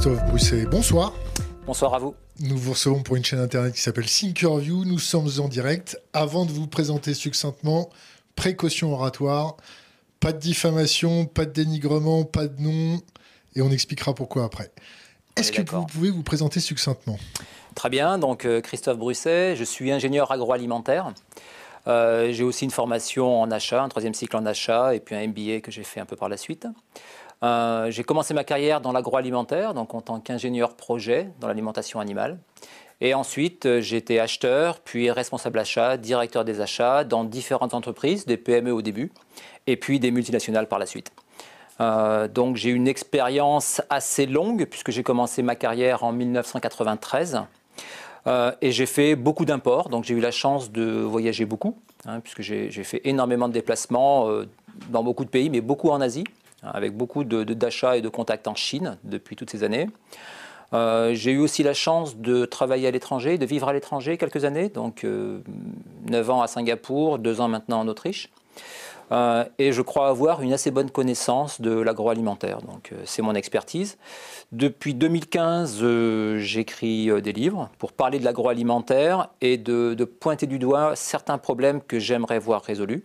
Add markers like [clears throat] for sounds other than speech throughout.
Christophe Brousset. Bonsoir. Bonsoir à vous. Nous vous recevons pour une chaîne internet qui s'appelle Thinkerview. Nous sommes en direct. Avant de vous présenter succinctement, précaution oratoire, pas de diffamation, pas de dénigrement, pas de nom, et on expliquera pourquoi après. Est-ce que vous pouvez vous présenter succinctement? Très bien, donc euh, Christophe Brusset, je suis ingénieur agroalimentaire. Euh, j'ai aussi une formation en achat, un troisième cycle en achat, et puis un MBA que j'ai fait un peu par la suite. Euh, j'ai commencé ma carrière dans l'agroalimentaire, donc en tant qu'ingénieur projet dans l'alimentation animale. Et ensuite, euh, été acheteur, puis responsable achat, directeur des achats dans différentes entreprises, des PME au début, et puis des multinationales par la suite. Euh, donc j'ai une expérience assez longue, puisque j'ai commencé ma carrière en 1993. et j'ai fait beaucoup d'imports, donc j'ai eu la chance de voyager beaucoup, hein, puisque j'ai fait énormément de déplacements dans beaucoup de pays, mais beaucoup en Asie avec beaucoup d'achats et de contacts en Chine depuis toutes ces années. Euh, j'ai eu aussi la chance de travailler à l'étranger, de vivre à l'étranger quelques années, donc 9 euh, ans à Singapour, 2 ans maintenant en Autriche. Euh, et je crois avoir une assez bonne connaissance de l'agroalimentaire. Donc c'est mon expertise. Depuis 2015, j'écris des livres pour parler de l'agroalimentaire et de, de, pointer du doigt certains problèmes que j'aimerais voir résolus.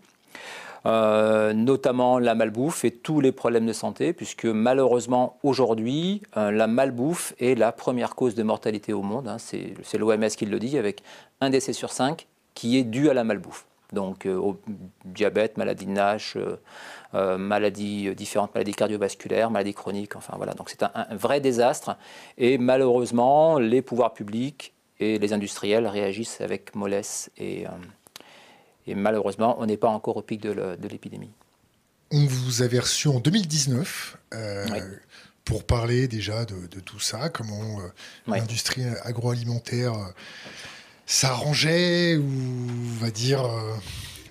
Euh, notamment la malbouffe et tous les problèmes de santé, puisque malheureusement aujourd'hui, euh, la malbouffe est la première cause de mortalité au monde. Hein. c'est l'OMS qui le dit, avec un décès sur cinq qui est dû à la malbouffe. Donc euh, au diabète, maladie de Nash, maladies, différentes maladies cardiovasculaires, maladies chroniques, enfin voilà. Donc c'est un, un, vrai désastre. Et malheureusement, les pouvoirs publics et les industriels réagissent avec mollesse et et malheureusement, on n'est pas encore au pic de l'épidémie. On vous avait reçu en 2019 euh, pour parler déjà de, tout ça, comment euh, l'industrie agroalimentaire euh, s'arrangeait ou, on va dire,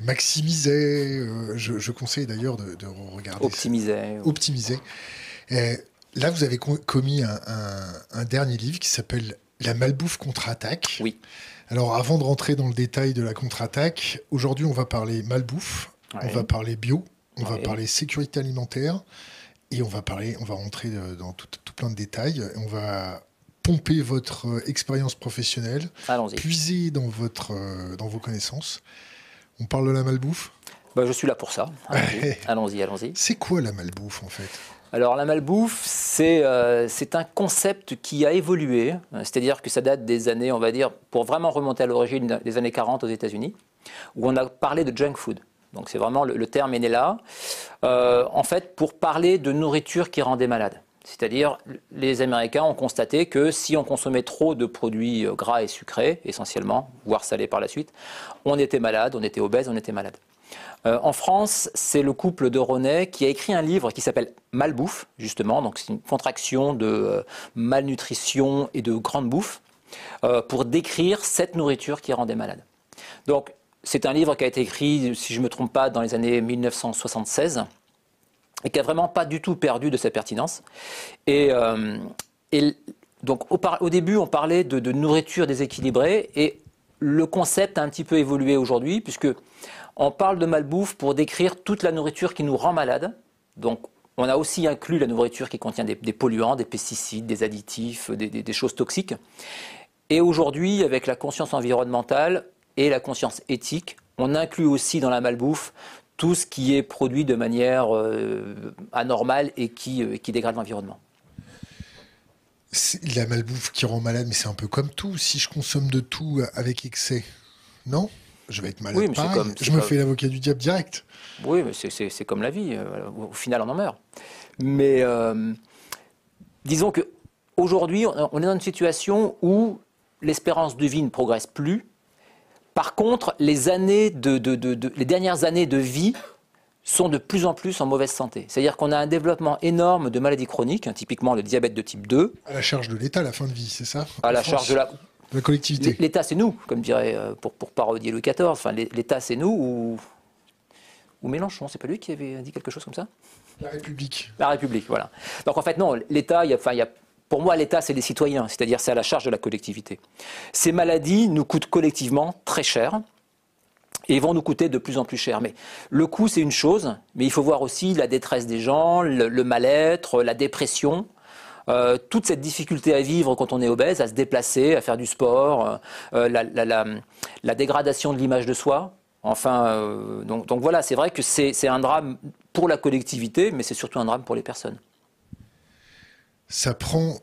maximisait. Je, conseille d'ailleurs de, regarder. Optimisait. Optimisait. là, vous avez commis un, un dernier livre qui s'appelle La malbouffe contre-attaque. Oui. Alors, avant de rentrer dans le détail de la contre-attaque, aujourd'hui, on va parler malbouffe, on va parler bio, on va parler sécurité alimentaire, et on va parler, on va rentrer dans tout, plein de détails. On va pomper votre euh, expérience professionnelle, puiser dans, votre, euh, dans vos connaissances. On parle de la malbouffe? Bah, Je suis là pour ça. [laughs] Allons-y, allons-y. C'est quoi la malbouffe en fait? Alors la malbouffe, euh, c'est un concept qui a évolué, c'est-à-dire que ça date des années, on va dire, pour vraiment remonter à l'origine des années 40 aux États-Unis, où on a parlé de junk food. Donc c'est vraiment le, terme est né là, euh, en fait pour parler de nourriture qui rendait malade. C'est-à-dire, les Américains ont constaté que si on consommait trop de produits euh, gras et sucrés, essentiellement, voire salés par la suite, on était malade, on était obèse, on était malade. Euh, en France, c'est le couple de Ronet qui a écrit un livre qui s'appelle Malbouffe, justement, donc c'est une contraction de euh, malnutrition et de grande bouffe, euh, pour décrire cette nourriture qui rendait malade. Donc, c'est un livre qui a été écrit, si je ne me trompe pas, dans les années 1976 et qui n'a vraiment pas du tout perdu de sa pertinence. Et, donc, au, début, on parlait de nourriture déséquilibrée et le concept a un petit peu évolué aujourd'hui, puisque on parle de malbouffe pour décrire toute la nourriture qui nous rend malade. Donc, on a aussi inclus la nourriture qui contient des, polluants, des pesticides, des additifs, des, choses toxiques. Et aujourd'hui, avec la conscience environnementale et la conscience éthique, on inclut aussi dans la malbouffe tout ce qui est produit de manière euh, anormale et qui, euh, qui dégrade l'environnement. La malbouffe qui rend malade, mais c'est un peu comme tout. Si je consomme de tout avec excès, non? Je vais être malade. Oui, je me fais l'avocat du diable direct. Oui, mais c'est comme la vie. Euh, au final, on en meurt. Mais euh, disons que aujourd'hui, on est dans une situation où l'espérance de vie ne progresse plus. Par contre, les, années de, les dernières années de vie sont de plus en plus en mauvaise santé. C'est-à-dire qu'on a un développement énorme de maladies chroniques, hein, typiquement le diabète de type 2. À la charge de l'État, la fin de vie, c'est ça? À la charge de la la collectivité. L'État, c'est nous, comme dirait, euh, pour, pour parodier Louis XIV. Enfin, L'État, c'est nous ou, ou Mélenchon, c'est pas lui qui avait dit quelque chose comme ça? La République. La République, voilà. Donc en fait, non, l'État, enfin, il y a pour moi, l'État, c'est les citoyens, c'est-à-dire c'est à la charge de la collectivité. Ces maladies nous coûtent collectivement très cher et vont nous coûter de plus en plus cher. Mais le coût, c'est une chose, mais il faut voir aussi la détresse des gens, le mal-être, la dépression. Toute cette difficulté à vivre quand on est obèse, à se déplacer, à faire du sport, la, dégradation de l'image de soi. Enfin, donc, voilà, c'est vrai que c'est un drame pour la collectivité, mais c'est surtout un drame pour les personnes. Ça prend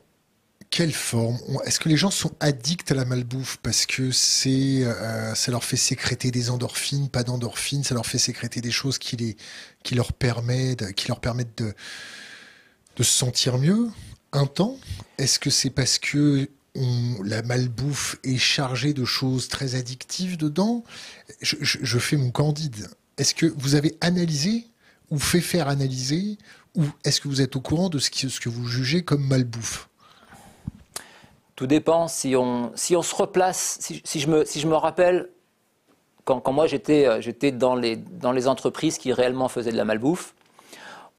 quelle forme? Est-ce que les gens sont addicts à la malbouffe parce que euh, ça leur fait sécréter des endorphines, pas d'endorphines, ça leur fait sécréter des choses qui, les, qui leur permettent, qui leur permettent de, de se sentir mieux? Un temps Est-ce que c'est parce que la malbouffe est chargée de choses très addictives dedans? Je, fais mon candide. Est-ce que vous avez analysé ou fait faire analyser ou est-ce que vous êtes au courant de ce, que vous jugez comme malbouffe? Tout dépend si on, se replace, si, je, me, rappelle, quand, moi j'étais, euh, j'étais dans, les, dans les entreprises qui réellement faisaient de la malbouffe,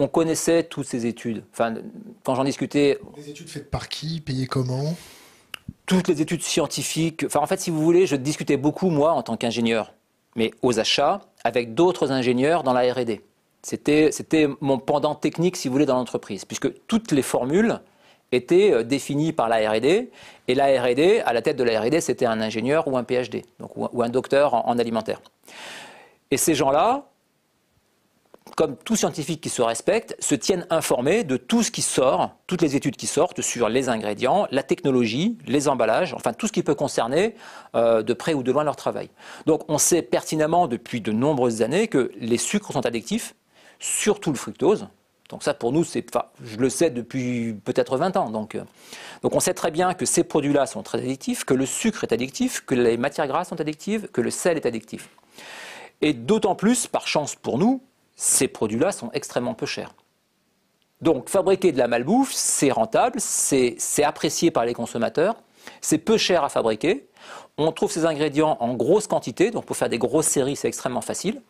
on connaissait toutes ces études. Enfin, quand j'en discutais. Des études faites par qui Payées comment? Toutes les études scientifiques. Enfin, en fait, si vous voulez, je discutais beaucoup, moi, en tant qu'ingénieur, mais aux achats, avec d'autres ingénieurs dans la RD. C'était, mon pendant technique, si vous voulez, dans l'entreprise, puisque toutes les formules était euh, définie par la R&D. Et la R&D, à la tête de la R&D, c'était un ingénieur ou un PhD, donc, ou un docteur en, alimentaire. Et ces gens-là, comme tout scientifique qui se respecte, se tiennent informés de tout ce qui sort, toutes les études qui sortent sur les ingrédients, la technologie, les emballages, enfin tout ce qui peut concerner euh, de près ou de loin leur travail. Donc on sait pertinemment depuis de nombreuses années que les sucres sont addictifs, surtout le fructose, donc ça, pour nous, je le sais depuis peut-être 20 ans. Donc, euh, donc on sait très bien que ces produits-là sont très addictifs, que le sucre est addictif, que les matières grasses sont addictives, que le sel est addictif. Et d'autant plus, par chance pour nous, ces produits-là sont extrêmement peu chers. Donc fabriquer de la malbouffe, c'est rentable, c'est, apprécié par les consommateurs, c'est peu cher à fabriquer. On trouve ces ingrédients en grosse quantité, donc pour faire des grosses séries, c'est extrêmement facile.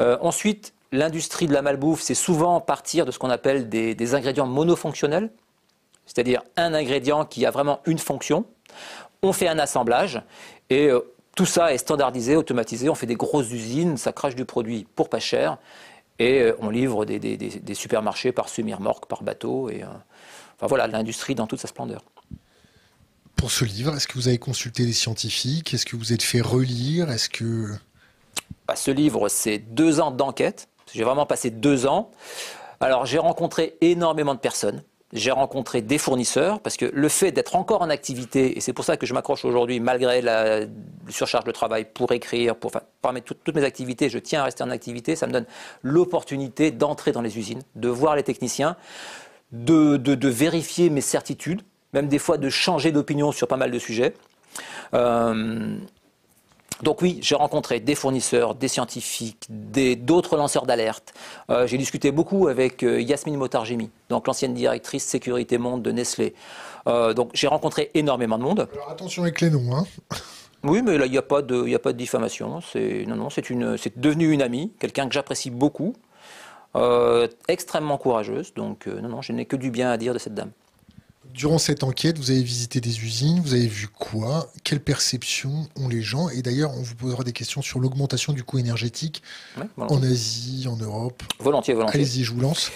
Euh, ensuite, l'industrie de la malbouffe, c'est souvent partir de ce qu'on appelle des, ingrédients monofonctionnels, c'est-à-dire un ingrédient qui a vraiment une fonction. On fait un assemblage et euh, tout ça est standardisé, automatisé. On fait des grosses usines, ça crache du produit pour pas cher et euh, on livre des, supermarchés par semi-remorque, par bateau. Et, euh, enfin voilà, l'industrie dans toute sa splendeur. Pour ce livre, est-ce que vous avez consulté des scientifiques? Est-ce que vous êtes fait relire? Est-ce que bah, ce livre, c'est deux ans d'enquête. J'ai vraiment passé deux ans. Alors j'ai rencontré énormément de personnes. J'ai rencontré des fournisseurs parce que le fait d'être encore en activité, et c'est pour ça que je m'accroche aujourd'hui malgré la surcharge de travail pour écrire, pour, enfin, toutes mes activités, je tiens à rester en activité, ça me donne l'opportunité d'entrer dans les usines, de voir les techniciens, de, de, vérifier mes certitudes, même des fois de changer d'opinion sur pas mal de sujets. Euh, donc oui, j'ai rencontré des fournisseurs, des scientifiques, d'autres lanceurs d'alerte. Euh, j'ai discuté beaucoup avec euh, Yasmine Motargemi, donc l'ancienne directrice sécurité monde de Nestlé. Euh, donc j'ai rencontré énormément de monde. Alors attention avec les noms, hein. [laughs] Oui, mais là il n'y a pas de, a pas de diffamation. C'est non, non, c'est une, c'est devenu une amie, quelqu'un que j'apprécie beaucoup, extrêmement courageuse. Donc non, non, je n'ai que du bien à dire de cette dame. Durant cette enquête, vous avez visité des usines, vous avez vu quoi Quelle perception ont les gens Et d'ailleurs, on vous posera des questions sur l'augmentation du coût énergétique en Asie, en Europe. Volontiers, volontiers. Allez-y, je vous lance.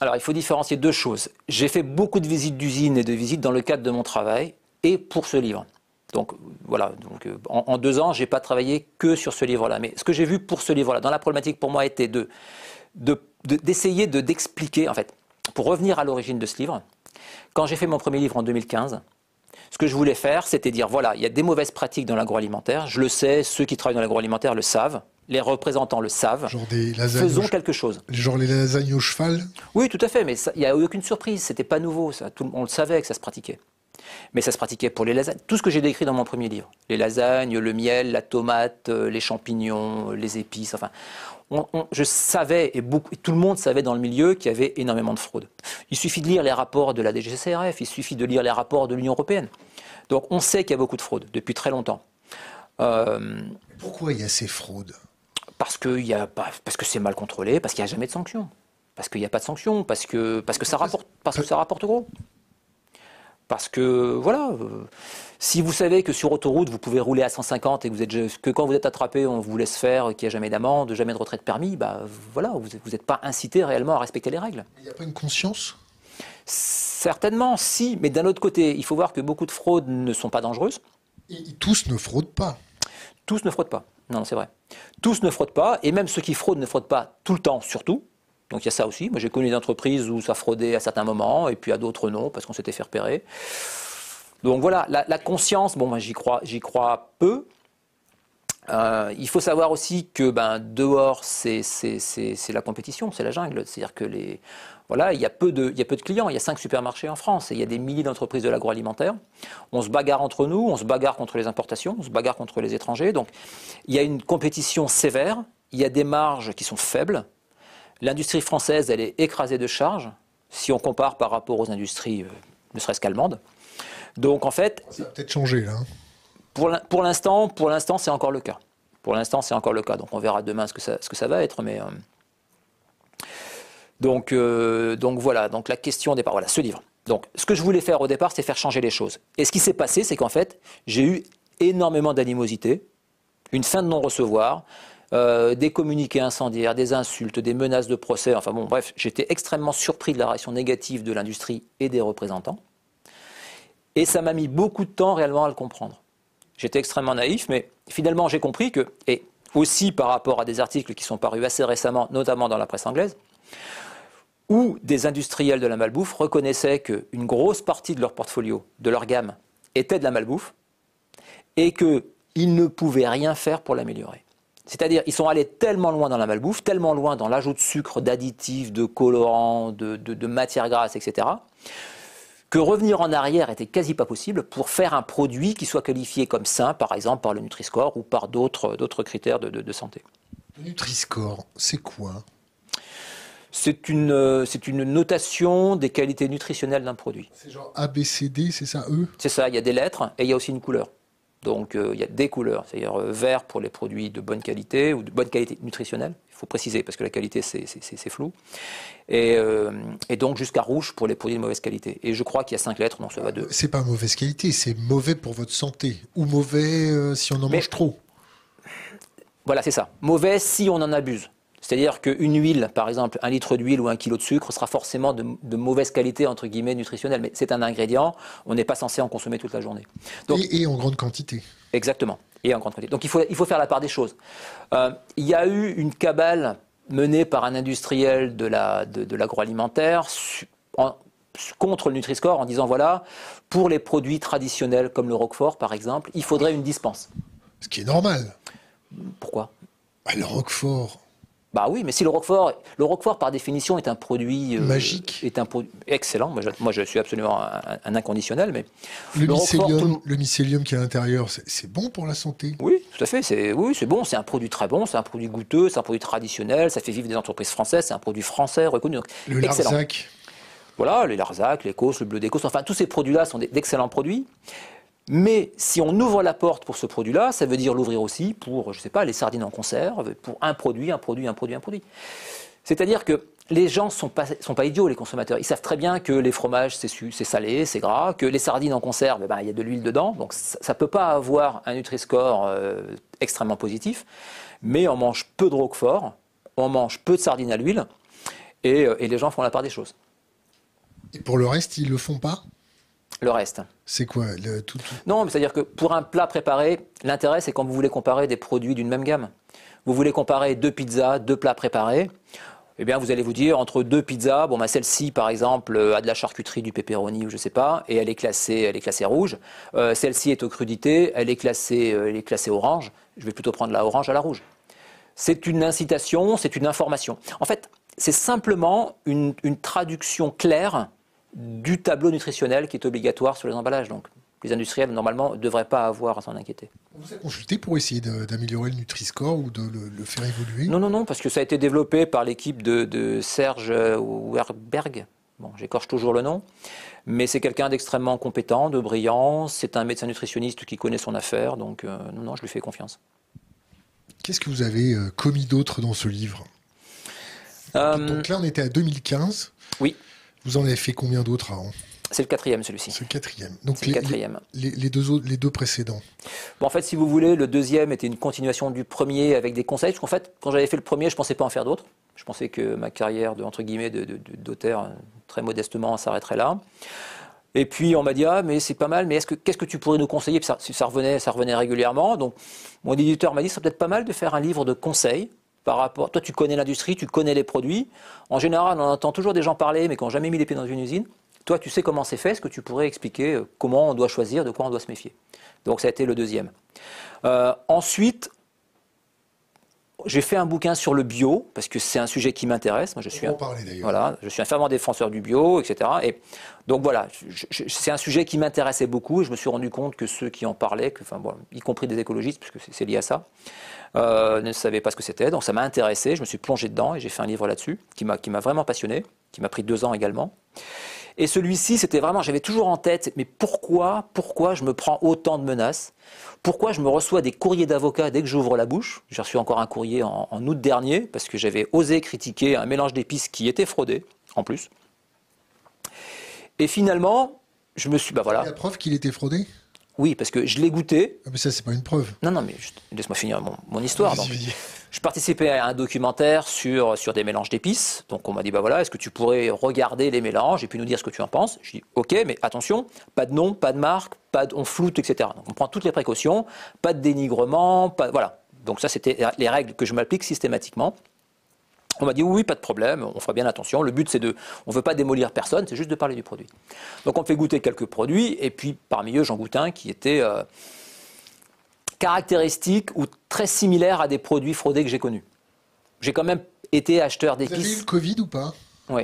Alors, il faut différencier deux choses. J'ai fait beaucoup de visites d'usines et de visites dans le cadre de mon travail et pour ce livre. Donc voilà, donc, euh, en, deux ans, je n'ai pas travaillé que sur ce livre-là. Mais ce que j'ai vu pour ce livre-là, dans la problématique pour moi, était de, d'essayer de, d'expliquer, en fait, pour revenir à l'origine de ce livre, quand j'ai fait mon premier livre en 2015, ce que je voulais faire, c'était dire, voilà, il y a des mauvaises pratiques dans l'agroalimentaire, je le sais, ceux qui travaillent dans l'agroalimentaire le savent, les représentants le savent. Genre des Faisons quelque chose. Genre les lasagnes au cheval? Oui, tout à fait, mais il n'y a aucune surprise, c'était pas nouveau, ça. on le savait que ça se pratiquait. Mais ça se pratiquait pour les lasagnes. Tout ce que j'ai décrit dans mon premier livre. Les lasagnes, le miel, la tomate, euh, les champignons, les épices, enfin je savais, et, beaucoup, tout le monde savait dans le milieu, qu'il y avait énormément de fraude. Il suffit de lire les rapports de la DGCRF, il suffit de lire les rapports de l'Union européenne. Donc on sait qu'il y a beaucoup de fraude depuis très longtemps. Euh, Pourquoi il y a ces fraudes? Parce que, parce que c'est mal contrôlé, parce qu'il n'y a jamais de sanctions. Parce qu'il n'y a pas de sanctions, parce que, parce que, ça, rapporte, parce que ça rapporte gros. Parce que, voilà, euh, si vous savez que sur autoroute, vous pouvez rouler à 150 et que, vous êtes, que quand vous êtes attrapé, on vous laisse faire, qu'il n'y a jamais d'amende, jamais de retrait de permis, bah, voilà, vous n'êtes pas incité réellement à respecter les règles. Il n'y a pas une conscience? Certainement, si, mais d'un autre côté, il faut voir que beaucoup de fraudes ne sont pas dangereuses. Et tous ne fraudent pas. Tous ne fraudent pas. Non, c'est vrai. Tous ne fraudent pas, et même ceux qui fraudent ne fraudent pas tout le temps, surtout. Donc il y a ça aussi. Moi, j'ai connu des entreprises où ça fraudait à certains moments, et puis à d'autres non, parce qu'on s'était fait repérer. Donc voilà, la, conscience, bon, j'y crois, j'y crois peu. Euh, il faut savoir aussi que ben, dehors, c'est la compétition, c'est la jungle. C'est-à-dire que les, voilà, il y, a peu de, il y a peu de clients, il y a cinq supermarchés en France et il y a des milliers d'entreprises de l'agroalimentaire. On se bagarre entre nous, on se bagarre contre les importations, on se bagarre contre les étrangers. Donc il y a une compétition sévère, il y a des marges qui sont faibles. L'industrie française, elle est écrasée de charges si on compare par rapport aux industries, euh, ne serait-ce qu'allemandes. Donc en fait. Ça va peut-être changer là. Hein. Pour l'instant, pour l'instant, c'est encore le cas. Pour l'instant, c'est encore le cas. Donc on verra demain ce que ça, ce que ça va être, mais. Euh, donc, euh, donc voilà, donc la question au départ, voilà, ce livre. Donc ce que je voulais faire au départ, c'est faire changer les choses. Et ce qui s'est passé, c'est qu'en fait, j'ai eu énormément d'animosité, une fin de non-recevoir, euh, des communiqués incendiaires, des insultes, des menaces de procès, enfin bon, bref, j'étais extrêmement surpris de la réaction négative de l'industrie et des représentants. Et ça m'a mis beaucoup de temps réellement à le comprendre. J'étais extrêmement naïf, mais finalement j'ai compris que, et aussi par rapport à des articles qui sont parus assez récemment, notamment dans la presse anglaise, où des industriels de la malbouffe reconnaissaient qu'une grosse partie de leur portfolio, de leur gamme, était de la malbouffe, et qu'ils ne pouvaient rien faire pour l'améliorer. C'est-à-dire, ils sont allés tellement loin dans la malbouffe, tellement loin dans l'ajout de sucre, d'additifs, de colorants, de, de matières grasses, etc., que revenir en arrière était quasi pas possible pour faire un produit qui soit qualifié comme sain, par exemple par le Nutri-Score ou par d'autres critères de, de santé. Le Nutri-Score, c'est quoi? C'est une, euh, c'est une notation des qualités nutritionnelles d'un produit. C'est genre A, B, C, D, c'est ça, E? C'est ça, il y a des lettres et il y a aussi une couleur. Donc euh, il y a des couleurs, c'est-à-dire euh, vert pour les produits de bonne qualité ou de bonne qualité nutritionnelle, il faut préciser parce que la qualité c'est flou, et, et donc jusqu'à rouge pour les produits de mauvaise qualité. Et je crois qu'il y a cinq lettres, donc ça va de... C'est pas mauvaise qualité, c'est mauvais pour votre santé, ou mauvais si on en mange trop. Voilà, c'est ça. Mauvais si on en abuse. C'est-à-dire qu'une huile, par exemple, un litre d'huile ou un kilo de sucre sera forcément de, mauvaise qualité, entre guillemets, nutritionnelle. Mais c'est un ingrédient, on n'est pas censé en consommer toute la journée. et, en grande quantité. Exactement, et en grande quantité. Donc il faut, il faut faire la part des choses. Euh, il y a eu une cabale menée par un industriel de l'agroalimentaire la, de, contre le Nutri-Score en disant voilà, pour les produits traditionnels comme le Roquefort par exemple, il faudrait une dispense. Ce qui est normal. Pourquoi? Bah, Le Roquefort, bah oui, mais si le Roquefort, le Roquefort par définition est un produit euh, magique, est un produit excellent. Moi je, suis absolument un, inconditionnel, mais le, mycélium, qui est à l'intérieur, c'est bon pour la santé? Oui, tout à fait. C'est oui, c'est bon. C'est un produit très bon. C'est un produit goûteux. C'est un produit traditionnel. Ça fait vivre des entreprises françaises. C'est un produit français reconnu. le Larzac. Voilà, les Larzac, les le bleu d'Écosse. Enfin, tous ces produits-là sont d'excellents produits. Mais si on ouvre la porte pour ce produit-là, ça veut dire l'ouvrir aussi pour, je ne sais pas, les sardines en conserve, pour un produit, un produit, un produit, un produit. C'est-à-dire que les gens ne sont pas, idiots, les consommateurs. Ils savent très bien que les fromages, c'est salé, c'est gras, que les sardines en conserve, eh ben, il y a de l'huile dedans. Donc ça ne peut pas avoir un Nutri-Score euh, extrêmement positif. Mais on mange peu de roquefort, on mange peu de sardines à l'huile, et, euh, et les gens font la part des choses. Et pour le reste, ils ne le font pas? Le reste. C'est quoi le, tout, Non, c'est-à-dire que pour un plat préparé, l'intérêt, c'est quand vous voulez comparer des produits d'une même gamme. Vous voulez comparer deux pizzas, deux plats préparés. Eh bien, vous allez vous dire, entre deux pizzas, bon, bah, celle-ci, par exemple, a de la charcuterie, du pepperoni, ou je sais pas, et elle est classée, elle est classée rouge. Euh, celle-ci est aux crudités, elle est classée, euh, elle est classée orange. Je vais plutôt prendre la orange à la rouge. C'est une incitation, c'est une information. En fait, c'est simplement une, une traduction claire du tableau nutritionnel qui est obligatoire sur les emballages. Donc, les industriels, normalement, ne devraient pas avoir à s'en inquiéter. Vous a consulté pour essayer d'améliorer le Nutri-Score ou de le, faire évoluer? Non, non, non, parce que ça a été développé par l'équipe de, Serge Werberg. Bon, j'écorche toujours le nom, mais c'est quelqu'un d'extrêmement compétent, de brillant. C'est un médecin nutritionniste qui connaît son affaire, donc euh, non, non, je lui fais confiance. Qu'est-ce que vous avez euh, commis d'autre dans ce livre? Euh, Donc là, on était à 2015. Oui. Vous en avez fait combien d'autres avant? C'est le quatrième, celui-ci. C'est le quatrième. Donc les, le quatrième. Les, deux les deux précédents. Bon, en fait, si vous voulez, le deuxième était une continuation du premier avec des conseils. Parce qu'en fait, quand j'avais fait le premier, je ne pensais pas en faire d'autres. Je pensais que ma carrière de entre guillemets d'auteur, très modestement, s'arrêterait là. Et puis on m'a dit ah mais c'est pas mal, mais est-ce que qu'est-ce que tu pourrais nous conseiller? Ça, ça, revenait, ça revenait régulièrement. Donc mon éditeur m'a dit c'est peut-être pas mal de faire un livre de conseils par rapport. Toi tu connais l'industrie, tu connais les produits. En général on entend toujours des gens parler mais qui n'ont jamais mis les pieds dans une usine. Toi tu sais comment c'est fait, est-ce que tu pourrais expliquer euh, comment on doit choisir, de quoi on doit se méfier? Donc ça a été le deuxième. Euh, ensuite j'ai fait un bouquin sur le bio parce que c'est un sujet qui m'intéresse. Moi, je suis, un, voilà, je suis un fervent défenseur du bio, etc. Et donc voilà, c'est un sujet qui m'intéressait beaucoup. Et je me suis rendu compte que ceux qui en parlaient, que, enfin, bon, y compris des écologistes, puisque c'est lié à ça, euh, ne savaient pas ce que c'était. Donc ça m'a intéressé. Je me suis plongé dedans et j'ai fait un livre là-dessus qui m'a vraiment passionné, qui m'a pris deux ans également. Et celui-ci, c'était vraiment, j'avais toujours en tête, mais pourquoi, pourquoi je me prends autant de menaces? Pourquoi je me reçois des courriers d'avocats dès que j'ouvre la bouche? J'ai reçu encore un courrier en, août dernier parce que j'avais osé critiquer un mélange d'épices qui était fraudé, en plus. Et finalement, je me suis, bah voilà. La preuve qu'il était fraudé? Oui, parce que je l'ai goûté. Ah, mais ça, c'est pas une preuve. Non, non, mais laisse-moi finir mon, histoire. je participais à un documentaire sur, sur des mélanges d'épices. Donc, on m'a dit, bah voilà, est-ce que tu pourrais regarder les mélanges et puis nous dire ce que tu en penses? Je dis, ok, mais attention, pas de nom, pas de marque, pas de, on floute, etc. Donc, on prend toutes les précautions, pas de dénigrement, pas, voilà. Donc, ça, c'était les règles que je m'applique systématiquement. On m'a dit oui, pas de problème, on fera bien attention. Le but, c'est de, on ne veut pas démolir personne, c'est juste de parler du produit. Donc on fait goûter quelques produits, et puis parmi eux, j'en goûte un qui était euh, caractéristique ou très similaire à des produits fraudés que j'ai connus. J'ai quand même été acheteur d'épices. Vous avez eu le Covid ou pas? Oui.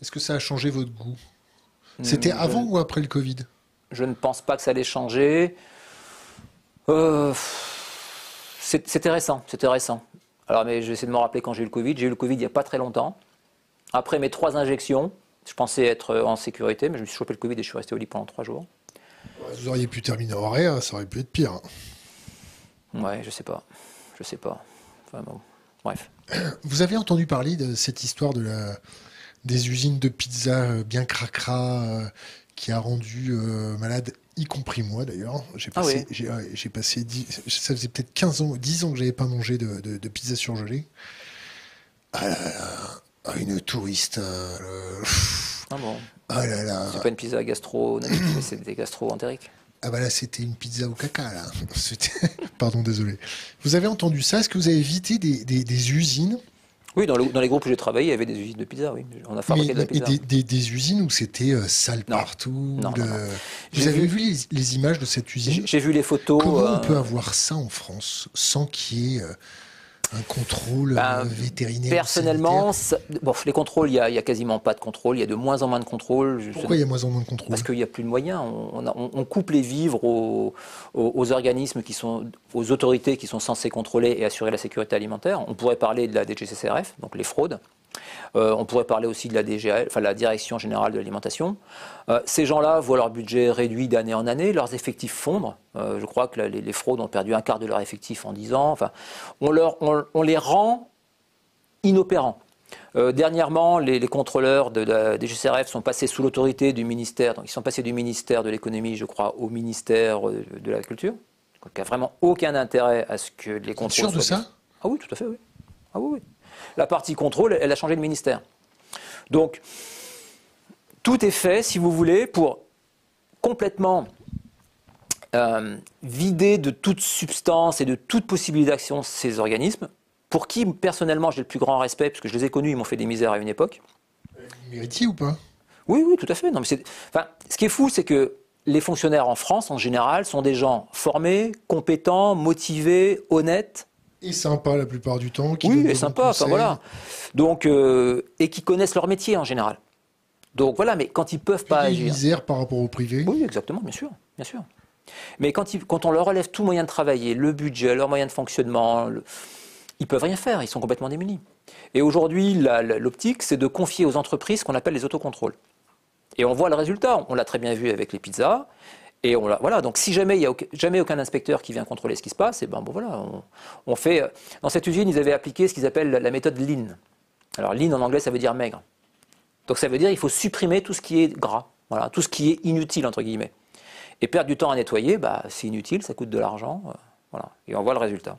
Est-ce que ça a changé votre goût? C'était hmm, avant ou après le Covid? Je ne pense pas que ça allait changer. Euh, c'était récent, c'était récent. Alors, mais j'essaie de me rappeler quand j'ai eu le Covid. J'ai eu le Covid il n'y a pas très longtemps. Après mes trois injections, je pensais être en sécurité, mais je me suis chopé le Covid et je suis resté au lit pendant trois jours. Vous auriez pu terminer en arrêt, ça aurait pu être pire. Ouais, je sais pas. Je sais pas. Enfin, bon. Bref. [clears throat] Vous avez entendu parler de cette histoire de la, des usines de pizza euh, bien cracra euh, qui a rendu euh, malade y compris moi d'ailleurs. J'ai ah passé, j'ai, passé ça faisait peut-être 15 ans, 10 ans que j'avais pas mangé de, de, pizza surgelée. Ah là là, ah, une touriste. Euh, ah bon Ah là là. C'est pas une pizza gastro, c'est des gastro-entériques. Ah bah là, c'était une pizza au caca, là. [laughs] Pardon, désolé. Vous avez entendu ça? Est-ce que vous avez évité des, des, des usines? Oui, dans, les groupes où j'ai travaillé, il y avait des usines de pizza, oui. On a fabriqué de la pizza. Et des, usines où c'était euh, sale partout Vous avez vu, les, images de cette usine J'ai vu les photos. Comment on euh, peut avoir ça en France sans qu'il y ait euh, un contrôle bah, vétérinaire Personnellement, bon, les contrôles, il n'y a, quasiment pas de contrôle. Il y a de moins en moins de contrôles. Pourquoi il y a moins en moins de contrôles? Parce qu'il n'y a plus de moyens. On, coupe les vivres aux, organismes qui sont, aux autorités qui sont censées contrôler et assurer la sécurité alimentaire. On pourrait parler de la DGCCRF, donc les fraudes. Euh, on pourrait parler aussi de la DGAL, enfin la Direction générale de l'alimentation. Euh, ces gens-là voient leur budget réduit d'année en année, leurs effectifs fondre. Euh, je crois que les, fraudes ont perdu un quart de leur effectif en 10 ans. Enfin, on, leur, on, les rend inopérants. dernièrement, les, contrôleurs de la DGCRF sont passés sous l'autorité du ministère. Donc, ils sont passés du ministère de l'économie, je crois, au ministère de la culture. Donc, il n'y a vraiment aucun intérêt à ce que les contrôles. sûr de ça? Ah oui, tout à fait, oui. Ah oui, oui la partie contrôle, elle a changé de ministère. Donc, tout est fait, si vous voulez, pour complètement euh, vider de toute substance et de toute possibilité d'action ces organismes, pour qui, personnellement, j'ai le plus grand respect, puisque je les ai connus, ils m'ont fait des misères à une époque. Méritiez ou pas? Oui, oui, tout à fait. Non, mais enfin, ce qui est fou, c'est que les fonctionnaires en France, en général, sont des gens formés, compétents, motivés, honnêtes, et sympa la plupart du temps. Qui oui, et sympa, enfin voilà. Donc, euh, et qui connaissent leur métier en général. Donc voilà, mais quand ils peuvent pas agir. misère par rapport au privé. Oui, exactement, bien sûr, bien sûr. Mais quand, ils, quand on leur relève tout moyen de travailler, le budget, leurs moyens de fonctionnement, ils ils peuvent rien faire, ils sont complètement démunis. Et aujourd'hui, l'optique, c'est de confier aux entreprises ce qu'on appelle les autocontrôles. Et on voit le résultat. On l'a très bien vu avec les pizzas. Et on voilà, donc si jamais il n'y a jamais aucun inspecteur qui vient contrôler ce qui se passe, et ben bon voilà, on, fait. Euh, dans cette usine, ils avaient appliqué ce qu'ils appellent la méthode Lean. Alors Lean en anglais, ça veut dire maigre. Donc ça veut dire qu'il faut supprimer tout ce qui est gras. Voilà, tout ce qui est inutile, entre guillemets. Et perdre du temps à nettoyer, bah, c'est inutile, ça coûte de l'argent. Euh, voilà. Et on voit le résultat.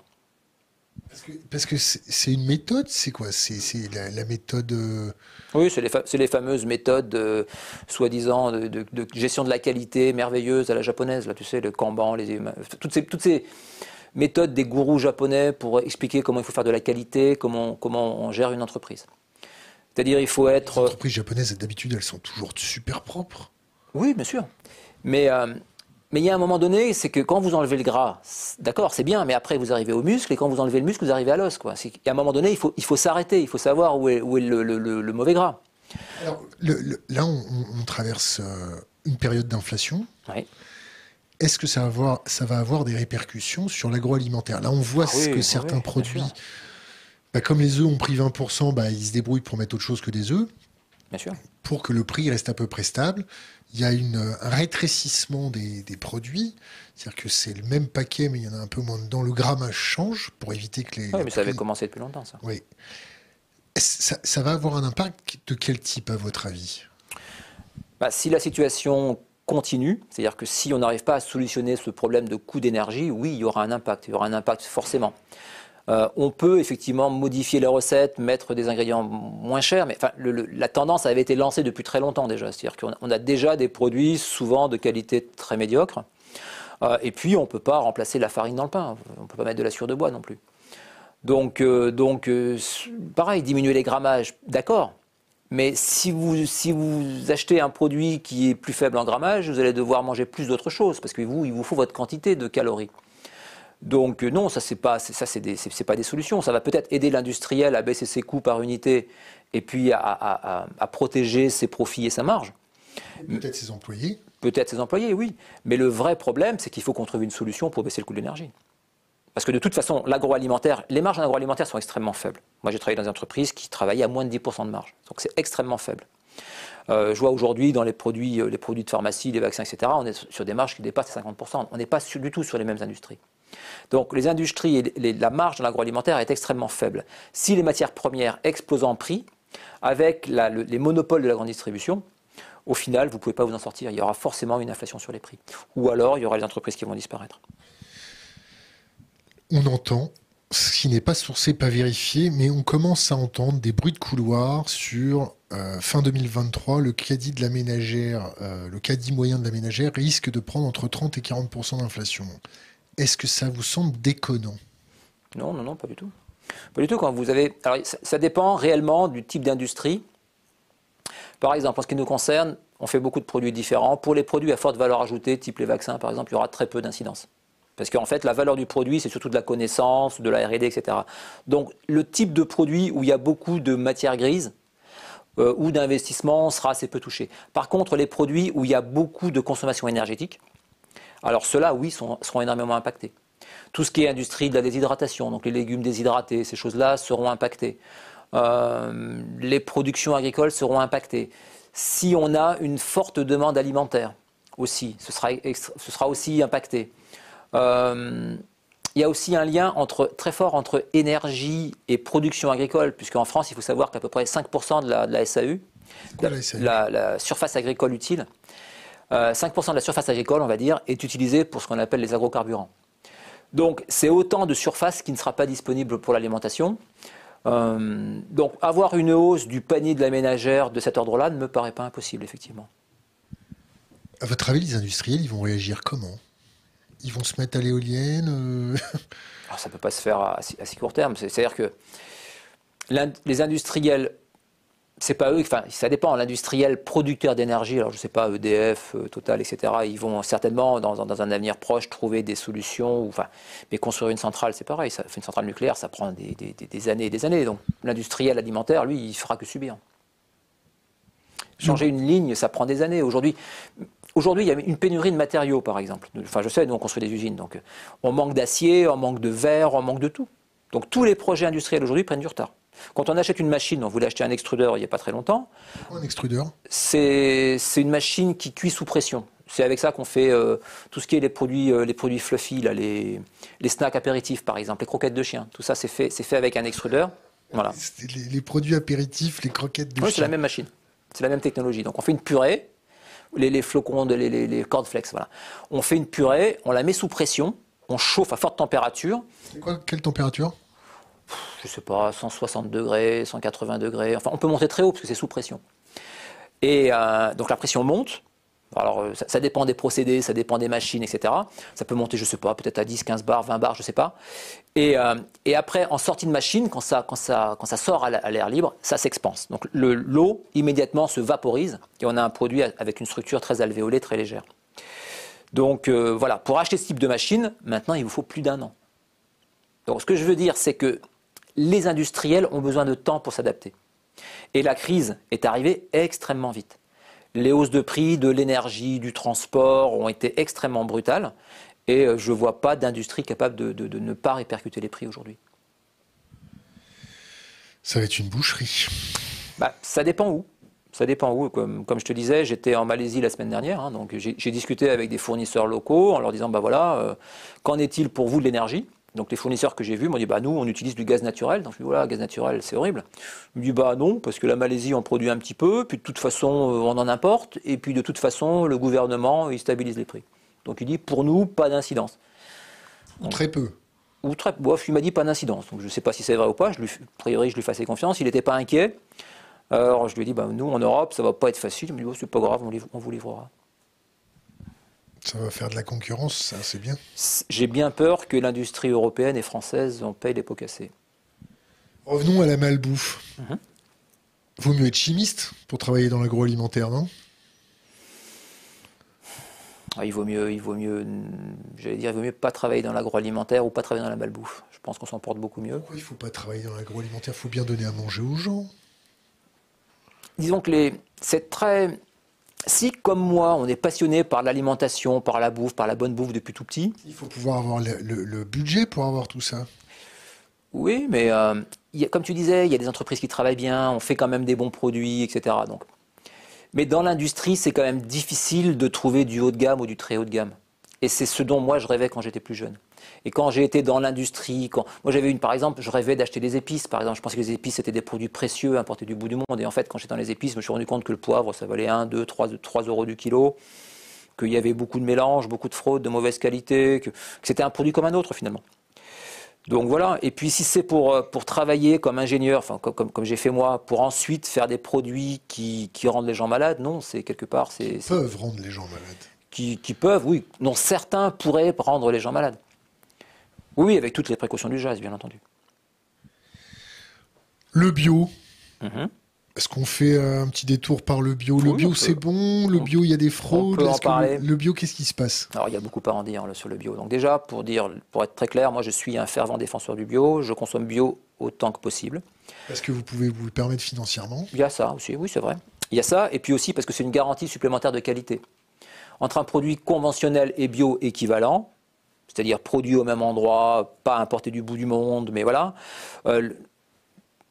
Parce que c'est une méthode, c'est quoi? C'est la, méthode. Euh, oui, c'est les, les, fameuses méthodes, euh, soi-disant, de, gestion de la qualité merveilleuse à la japonaise, là, tu sais, le Kanban, les, toutes, ces, toutes ces méthodes des gourous japonais pour expliquer comment il faut faire de la qualité, comment, comment on gère une entreprise. C'est-à-dire, il faut être. Les entreprises japonaises, d'habitude, elles sont toujours super propres. Oui, bien sûr. Mais euh, mais il y a un moment donné, c'est que quand vous enlevez le gras, d'accord, c'est bien, mais après vous arrivez au muscle, et quand vous enlevez le muscle, vous arrivez à l'os. Quoi. Il y a un moment donné, il faut, il faut s'arrêter, il faut savoir où est, où est le, le, mauvais gras. Alors, là, on, traverse euh, une période d'inflation. Oui. Est-ce que ça va, avoir, ça va avoir des répercussions sur l'agroalimentaire? Là, on voit ah que certains produits, bah, comme les œufs ont pris 20%, bah, ils se débrouillent pour mettre autre chose que des œufs. Bien sûr. Pour que le prix reste à peu près stable il y a une, un rétrécissement des, produits. C'est-à-dire que c'est le même paquet, mais il y en a un peu moins dedans. Le grammage change pour éviter que les. Oui, mais ça avait commencé depuis longtemps, ça. Oui. Ça, ça, va avoir un impact de quel type, à votre avis? Bah, Si la situation continue, c'est-à-dire que si on n'arrive pas à solutionner ce problème de coût d'énergie, oui, il y aura un impact. Il y aura un impact forcément. Euh, on peut effectivement modifier les recettes, mettre des ingrédients moins chers, mais enfin, la tendance avait été lancée depuis très longtemps déjà. C'est-à-dire qu'on a déjà des produits souvent de qualité très médiocre. Euh, et puis, on ne peut pas remplacer la farine dans le pain. On ne peut pas mettre de la sueur de bois non plus. Donc, euh, donc pareil, diminuer les grammages, d'accord. Mais si vous, si vous achetez un produit qui est plus faible en grammage, vous allez devoir manger plus d'autres choses, parce que vous, il vous faut votre quantité de calories. Donc euh, non, ça c'est pas ça c'est pas des solutions. Ça va peut-être aider l'industriel à baisser ses coûts par unité et puis à, protéger ses profits et sa marge. Peut-être ses employés. Peut-être ses employés, oui. Mais le vrai problème, c'est qu'il faut qu'on trouve une solution pour baisser le coût de l'énergie. Parce que de toute façon, l'agroalimentaire, les marges en agroalimentaire sont extrêmement faibles. Moi, j'ai travaillé dans des entreprises qui travaillaient à moins de 10% de marge. Donc c'est extrêmement faible. Euh, je vois aujourd'hui dans les produits, euh, les produits de pharmacie, les vaccins, etc., on est sur des marges qui dépassent les 50%. On n'est pas du tout sur les mêmes industries. Donc les industries et la marge dans l'agroalimentaire est extrêmement faible. Si les matières premières explosent en prix, avec les monopoles de la grande distribution, au final, vous ne pouvez pas vous en sortir. Il y aura forcément une inflation sur les prix. Ou alors, il y aura les entreprises qui vont disparaître. On entend, ce qui n'est pas sourcé, pas vérifié, mais on commence à entendre des bruits de couloir sur euh, fin 2023, le caddie de la ménagère, euh, le caddie moyen de la ménagère risque de prendre entre 30 et 40% d'inflation. Est-ce que ça vous semble déconnant? Non, non, non, pas du tout. Pas du tout. Quand vous avez, alors, ça, dépend réellement du type d'industrie. Par exemple, en ce qui nous concerne, on fait beaucoup de produits différents. Pour les produits à forte valeur ajoutée, type les vaccins, par exemple, il y aura très peu d'incidence. Parce qu'en fait, la valeur du produit, c'est surtout de la connaissance, de la R&D, etc. Donc, le type de produit où il y a beaucoup de matière grise euh, ou d'investissement sera assez peu touché. Par contre, les produits où il y a beaucoup de consommation énergétique, alors ceux-là, oui, seront énormément impactés. Tout ce qui est industrie de la déshydratation, donc les légumes déshydratés, ces choses-là seront impactées. Euh, les productions agricoles seront impactées. Si on a une forte demande alimentaire aussi, ce sera, aussi impacté. Euh, il y a aussi un lien très fort entre énergie et production agricole, puisqu'en France, il faut savoir qu'à peu près 5% de la, SAU, la, surface agricole utile, 5% euh, de la surface agricole, on va dire, est utilisée pour ce qu'on appelle les agrocarburants. Donc c'est autant de surface qui ne sera pas disponible pour l'alimentation. Euh, donc avoir une hausse du panier de la ménagère de cet ordre-là ne me paraît pas impossible, effectivement. À votre avis, les industriels, ils vont réagir comment? Ils vont se mettre à l'éolienne euh? [laughs] Ça ne peut pas se faire à, à si court terme. C'est-à-dire que les industriels c'est pas eux, enfin, ça dépend. L'industriel producteur d'énergie, alors je sais pas, EDF, euh, Total, etc., ils vont certainement, dans, un avenir proche, trouver des solutions. enfin, mais construire une centrale, c'est pareil. Une centrale nucléaire, ça prend des, années et des années. Donc l'industriel alimentaire, lui, il fera que subir. Changer une ligne, ça prend des années. Aujourd'hui, aujourd'hui, il y a une pénurie de matériaux, par exemple. Enfin, je sais, nous, on construit des usines. Donc, on manque d'acier, on manque de verre, on manque de tout. Donc, tous les projets industriels aujourd'hui prennent du retard. Quand on achète une machine, on voulait acheter un extrudeur il n'y a pas très longtemps. Un extrudeur? C'est une machine qui cuit sous pression. C'est avec ça qu'on fait euh, tout ce qui est les produits, euh, les produits fluffy, là, les, les, snacks apéritifs par exemple, les croquettes de chien. Tout ça, c'est fait, fait avec un extrudeur. Voilà. Les, produits apéritifs, les croquettes de chien. Oui, c'est la même machine. C'est la même technologie. Donc on fait une purée. les, flocons, les, les, les cornflakes. Voilà. On fait une purée, on la met sous pression, on chauffe à forte température. quelle température? Je sais pas, 160 degrés, 180 degrés. Enfin, on peut monter très haut parce que c'est sous pression. Et euh, donc la pression monte. Alors euh, ça, dépend des procédés, ça dépend des machines, etc. Ça peut monter, je sais pas, peut-être à 10, 15 bars, 20 bars, je sais pas. Euh, et, après, en sortie de machine, quand ça, quand ça, quand ça sort à l'air libre, ça s'expanse. Donc l'eau immédiatement se vaporise et on a un produit avec une structure très alvéolée, très légère. Donc voilà, pour acheter ce type de machine, maintenant il vous faut plus d'un an. Donc ce que je veux dire, c'est que les industriels ont besoin de temps pour s'adapter. Et la crise est arrivée extrêmement vite. Les hausses de prix de l'énergie, du transport ont été extrêmement brutales et euh, je ne vois pas d'industrie capable de, ne pas répercuter les prix aujourd'hui. Ça va être une boucherie. Bah, ça dépend où. Ça dépend où. Comme, je te disais, j'étais en Malaisie la semaine dernière, hein, donc j'ai discuté avec des fournisseurs locaux en leur disant, bah voilà, euh, qu'en est-il pour vous de l'énergie? Donc les fournisseurs que j'ai vus m'ont dit bah nous on utilise du gaz naturel. Donc je dis voilà gaz naturel c'est horrible. Il me dit bah non parce que la Malaisie en produit un petit peu, puis de toute façon euh, on en importe et puis de toute façon le gouvernement il stabilise les prix. Donc il dit pour nous pas d'incidence. Ou très peu. Ou très bof, il m'a dit pas d'incidence. Donc je ne sais pas si c'est vrai ou pas. Je lui, a priori je lui faisais confiance. Il n'était pas inquiet. Alors je lui ai dit bah nous en Europe ça va pas être facile. Il me dit oh, c'est pas grave on vous livrera. Ça va faire de la concurrence, ça, c'est bien. J'ai bien peur que l'industrie européenne et française en paye les pots cassés. Revenons à la malbouffe. Mhm. Vaut mieux être chimiste pour travailler dans l'agroalimentaire, non? Ah, il vaut mieux, il vaut mieux, j'allais dire, il vaut mieux pas travailler dans l'agroalimentaire ou pas travailler dans la malbouffe. Je pense qu'on s'en porte beaucoup mieux. Pourquoi il faut pas travailler dans l'agroalimentaire? Il faut bien donner à manger aux gens. Disons que les, c'est très, si, comme moi, on est passionné par l'alimentation, par la bouffe, par la bonne bouffe depuis tout petit. Il faut pouvoir avoir le, budget pour avoir tout ça. Oui, mais euh, comme tu disais, il y a des entreprises qui travaillent bien, on fait quand même des bons produits, etc. Donc. Mais dans l'industrie, c'est quand même difficile de trouver du haut de gamme ou du très haut de gamme. Et c'est ce dont moi je rêvais quand j'étais plus jeune. Et quand j'ai été dans l'industrie, quand moi j'avais une, par exemple, je rêvais d'acheter des épices. Par exemple, je pensais que les épices étaient des produits précieux importés du bout du monde. Et en fait, quand j'étais dans les épices, je me suis rendu compte que le poivre, ça valait 1, 2, 3, 3 euros du kilo, qu'il y avait beaucoup de mélanges, beaucoup de fraude, de mauvaise qualité, que, c'était un produit comme un autre finalement. Donc voilà, et puis si c'est pour, euh, pour travailler comme ingénieur, enfin, comme, comme, j'ai fait moi, pour ensuite faire des produits qui, qui rendent les gens malades, non, c'est quelque part... Qui peuvent rendre les gens malades. Qui, qui, peuvent, oui. Non, certains pourraient rendre les gens malades. Oui, avec toutes les précautions du jazz, bien entendu. Le bio. Mhm. Est-ce qu'on fait un petit détour par le bio Le bio, c'est bon Le bio, il y a des fraudes en parler. Le, bio, qu'est-ce qui se passe Alors, il y a beaucoup à en dire sur le bio. Donc déjà, pour dire, pour être très clair, moi, je suis un fervent défenseur du bio. Je consomme bio autant que possible. Est-ce que vous pouvez vous le permettre financièrement Il y a ça aussi, oui, c'est vrai. Il y a ça, et puis aussi parce que c'est une garantie supplémentaire de qualité. Entre un produit conventionnel et bio équivalent, c'est-à-dire produit au même endroit, pas importé du bout du monde, mais voilà. Euh,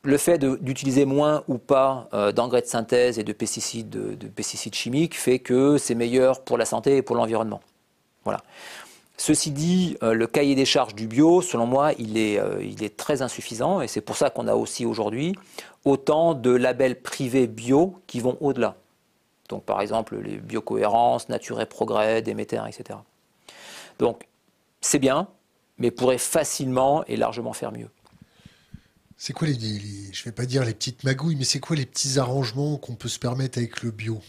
le fait d'utiliser moins ou pas euh, d'engrais de synthèse et de pesticides, de, pesticides chimiques fait que c'est meilleur pour la santé et pour l'environnement. Voilà. Ceci dit, euh, le cahier des charges du bio, selon moi, il est, très insuffisant et c'est pour ça qu'on a aussi aujourd'hui autant de labels privés bio qui vont au-delà. Donc par exemple les biocohérences, Nature et Progrès, Déméter, etc. Donc c'est bien, mais pourrait facilement et largement faire mieux. C'est quoi les, je vais pas dire les petites magouilles, mais c'est quoi les petits arrangements qu'on peut se permettre avec le bio?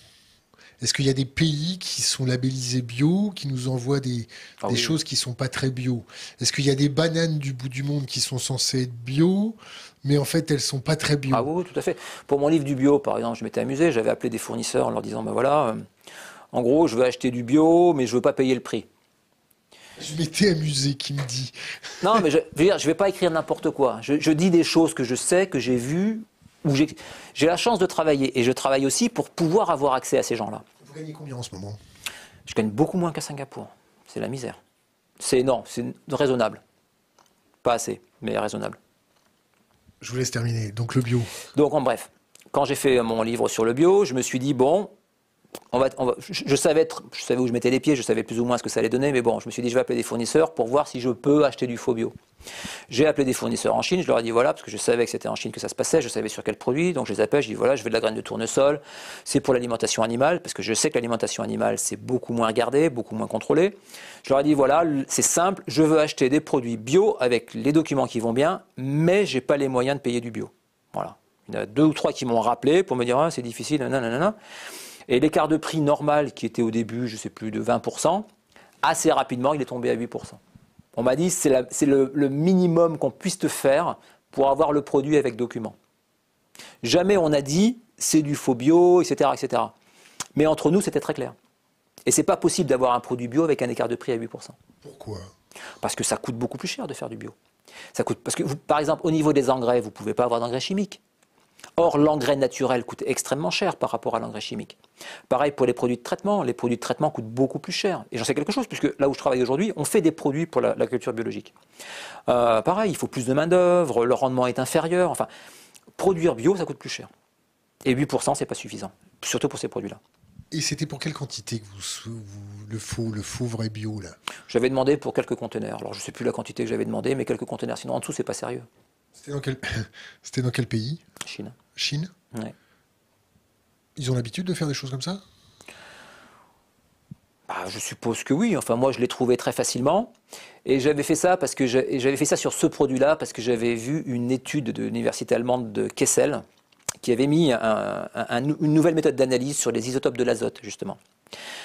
Est-ce qu'il y a des pays qui sont labellisés bio, qui nous envoient des, ah choses qui sont pas très bio? Est-ce qu'il y a des bananes du bout du monde qui sont censées être bio, mais en fait elles sont pas très bio? Ah oui, tout à fait. Pour mon livre du bio, par exemple, je m'étais amusé, j'avais appelé des fournisseurs en leur disant, ben voilà, euh, en gros, je veux acheter du bio, mais je veux pas payer le prix. Je m'étais amusé, qui me dit. Non, mais je ne vais pas écrire n'importe quoi. Je, dis des choses que je sais, que j'ai vues, où j'ai la chance de travailler. Et je travaille aussi pour pouvoir avoir accès à ces gens-là. Vous gagnez combien en ce moment? Je gagne beaucoup moins qu'à Singapour. C'est la misère. C'est énorme, c'est raisonnable. Pas assez, mais raisonnable. Je vous laisse terminer. Donc le bio. Donc en bref, quand j'ai fait mon livre sur le bio, je me suis dit, bon, on va, je, savais je savais où je mettais les pieds, je savais plus ou moins ce que ça allait donner, mais bon, je me suis dit, je vais appeler des fournisseurs pour voir si je peux acheter du faux bio. J'ai appelé des fournisseurs en Chine, je leur ai dit voilà, parce que je savais que c'était en Chine que ça se passait, je savais sur quel produit, donc je les appelle, je dis voilà, je veux de la graine de tournesol, c'est pour l'alimentation animale, parce que je sais que l'alimentation animale, c'est beaucoup moins regardé, beaucoup moins contrôlé. Je leur ai dit voilà, c'est simple, je veux acheter des produits bio avec les documents qui vont bien, mais j'ai pas les moyens de payer du bio. Voilà. Il y en a deux ou trois qui m'ont rappelé pour me dire ah, c'est difficile, nanana. Et l'écart de prix normal, qui était au début, je ne sais plus, de 20%, assez rapidement, il est tombé à 8%. On m'a dit c'est le, le, minimum qu'on puisse te faire pour avoir le produit avec document. Jamais on a dit c'est du faux bio, etc., etc. Mais entre nous, c'était très clair. Et c'est pas possible d'avoir un produit bio avec un écart de prix à 8%. Pourquoi? Parce que ça coûte beaucoup plus cher de faire du bio. Ça coûte parce que par exemple au niveau des engrais, vous ne pouvez pas avoir d'engrais chimiques. Or, l'engrais naturel coûte extrêmement cher par rapport à l'engrais chimique. Pareil pour les produits de traitement. Les produits de traitement coûtent beaucoup plus cher. Et j'en sais quelque chose, puisque là où je travaille aujourd'hui, on fait des produits pour la, culture biologique. Euh, pareil, il faut plus de main-d'œuvre, le rendement est inférieur. Enfin, produire bio, ça coûte plus cher. Et 8%, c'est pas suffisant, surtout pour ces produits-là. Et c'était pour quelle quantité que vous, le faux, le faux vrai bio là? J'avais demandé pour quelques conteneurs. Alors je ne sais plus la quantité que j'avais demandé, mais quelques conteneurs. Sinon en dessous c'est pas sérieux. C'était dans quel, [coughs] C'était dans quel pays? Chine. Chine? Ils ont l'habitude de faire des choses comme ça? Bah, je suppose que oui. Enfin, moi, je l'ai trouvé très facilement. Et j'avais fait ça parce que j'avais fait ça sur ce produit-là parce que j'avais vu une étude de l'université allemande de Kessel qui avait mis une nouvelle méthode d'analyse sur les isotopes de l'azote, justement.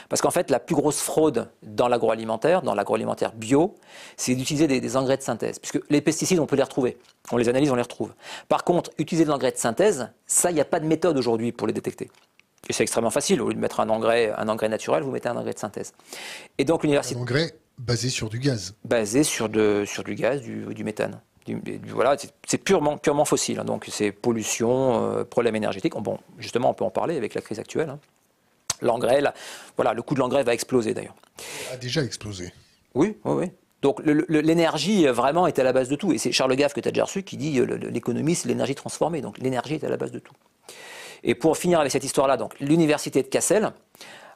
Parce qu'en fait, la plus grosse fraude dans l'agroalimentaire, dans l'agroalimentaire bio, c'est d'utiliser des, engrais de synthèse. Puisque les pesticides, on peut les retrouver. On les analyse, on les retrouve. Par contre, utiliser de l'engrais de synthèse, ça, il n'y a pas de méthode aujourd'hui pour les détecter. Et c'est extrêmement facile. Au lieu de mettre un engrais, un engrais naturel, vous mettez un engrais de synthèse. Et donc l'université. Un engrais basé sur du gaz. Basé sur, de, sur du gaz, du, méthane. voilà, c'est purement, purement fossile. Hein. donc c'est pollution, euh, problème énergétique. Bon, justement, on peut en parler avec la crise actuelle. Hein. L'engrais, voilà, le coût de l'engrais va exploser d'ailleurs. A déjà explosé. Oui, oui, oui. Donc l'énergie vraiment est à la base de tout. Et c'est Charles Gaff que tu as déjà reçu qui dit l'économie c'est l'énergie transformée. Donc l'énergie est à la base de tout. Et pour finir avec cette histoire-là, donc l'université de Cassel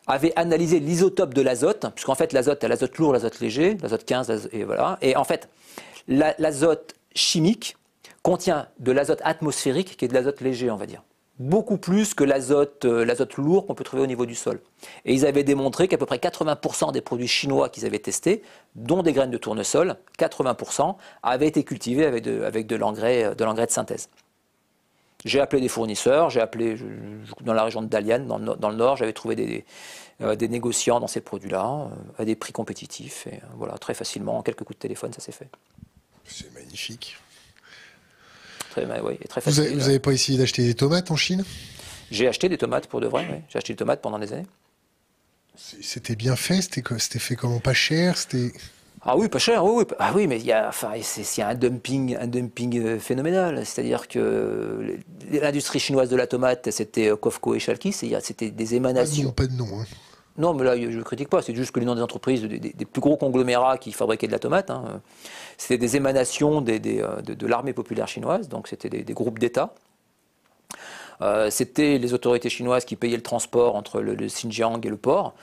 avait analysé l'isotope de l'azote, puisqu'en fait l'azote, l'azote lourd, l'azote léger, l'azote 15, et voilà. Et en fait, l'azote chimique contient de l'azote atmosphérique qui est de l'azote léger, on va dire beaucoup plus que l'azote, euh, l'azote lourd qu'on peut trouver au niveau du sol. Et ils avaient démontré qu'à peu près 80% des produits chinois qu'ils avaient testés, dont des graines de tournesol, 80% avaient été cultivés avec de, avec de l'engrais, euh, de de synthèse. J'ai appelé des fournisseurs, j'ai appelé dans la région de Dalian, dans, le nord, j'avais trouvé des, euh, des, négociants dans ces produits-là, à des prix compétitifs. Et voilà, très facilement, en quelques coups de téléphone, ça s'est fait. C'est magnifique. Très, oui, très facile. Vous n'avez pas essayé d'acheter des tomates en Chine? J'ai acheté des tomates pour de vrai, oui. J'ai acheté des tomates pendant des années. C'était bien fait C'était fait comment? Pas cher C'était... Ah oui, pas cher, oui, Ah oui mais il y a, enfin, c'est, un dumping, un dumping euh, phénoménal. C'est-à-dire que l'industrie chinoise de la tomate, c'était euh, Kofco et Chalkis, c'était des émanations. Pas de nom, pas de nom. Hein. Non, mais là, je ne critique pas. C'est juste que les noms des entreprises, des, plus gros conglomérats qui fabriquaient de la tomate, hein, c'était des émanations euh, de, l'armée populaire chinoise, donc c'était des, groupes d'État. Euh, c'était les autorités chinoises qui payaient le transport entre le, Xinjiang et le port.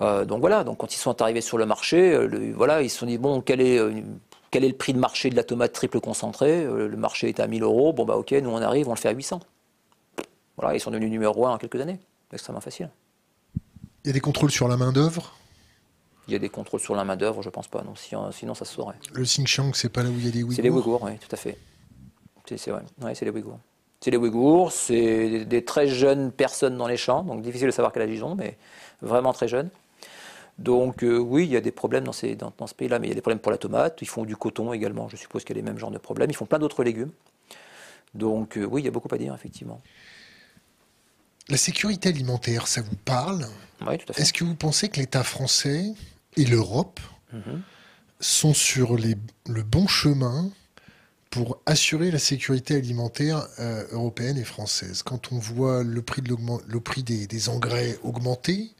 Euh, donc voilà, donc quand ils sont arrivés sur le marché, voilà, ils se sont dit bon, quel est, le prix de marché de la tomate triple concentrée Le marché est à 1000 euros. Bon bah ok, nous on arrive, on le fait à 800. Voilà, ils sont devenus numéro 1 en quelques années. Extrêmement facile. Il y a des contrôles sur la main-d'œuvre? Il y a des contrôles sur la main-d'œuvre, je pense pas, non. sinon ça se saurait. Le Xinjiang, c'est pas là où il y a des Ouïghours C'est les Ouïghours, oui, tout à fait. C'est vrai, ouais, c'est les Ouïghours. C'est les Ouïghours, c'est des, très jeunes personnes dans les champs, donc difficile de savoir quel âge ils ont, mais vraiment très jeunes. Donc euh, oui, il y a des problèmes dans, ces, dans, ce pays-là, mais il y a des problèmes pour la tomate, ils font du coton également, je suppose qu'il y a les mêmes genres de problèmes, ils font plein d'autres légumes. Donc euh, oui, il y a beaucoup à dire, effectivement. La sécurité alimentaire, ça vous parle? Oui, tout à fait. Est-ce que vous pensez que l'État français et l'Europe sont sur le bon chemin pour assurer la sécurité alimentaire euh, européenne et française. Quand on voit le prix, des, engrais augmenter,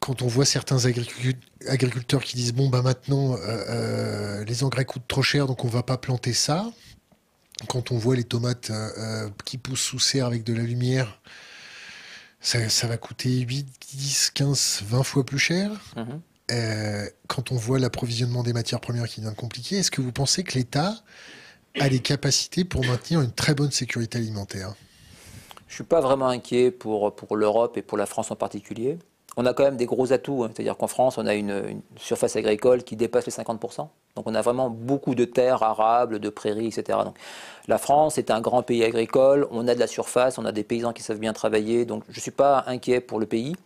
quand on voit certains agriculteurs qui disent bon bah maintenant euh, euh, les engrais coûtent trop cher donc on va pas planter ça. Quand on voit les tomates qui poussent sous serre avec de la lumière, Ça, va coûter 8, 10, 15, 20 fois plus cher. Mhm. Euh, quand on voit l'approvisionnement des matières premières qui devient compliqué, est-ce que vous pensez que l'État a les capacités pour maintenir une très bonne sécurité alimentaire? Je ne suis pas vraiment inquiet pour, pour l'Europe et pour la France en particulier. On a quand même des gros atouts, hein. c'est-à-dire qu'en France, on a une, surface agricole qui dépasse les 50%. Donc on a vraiment beaucoup de terres arables, de prairies, etc. La France est un grand pays agricole, on a de la surface, on a des paysans qui savent bien travailler, donc je ne suis pas inquiet pour le pays.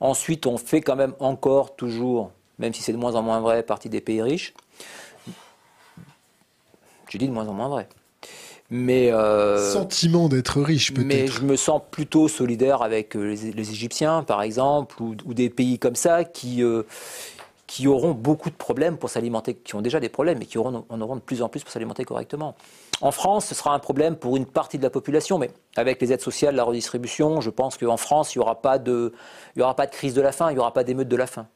Ensuite, on fait quand même encore toujours, même si c'est de moins en moins vrai, partie des pays riches. Je dis de moins en moins vrai. Mais euh, sentiment d'être riche peut-être. Mais je me sens plutôt solidaire avec euh, les, Égyptiens, par exemple, ou, des pays comme ça qui euh, qui auront beaucoup de problèmes pour s'alimenter, qui ont déjà des problèmes, mais qui auront, en auront de plus en plus pour s'alimenter correctement. En France, ce sera un problème pour une partie de la population, mais avec les aides sociales, la redistribution, je pense qu'en France, il n'y aura, pas de, il y aura pas de crise de la faim, il n'y aura pas d'émeute de la faim.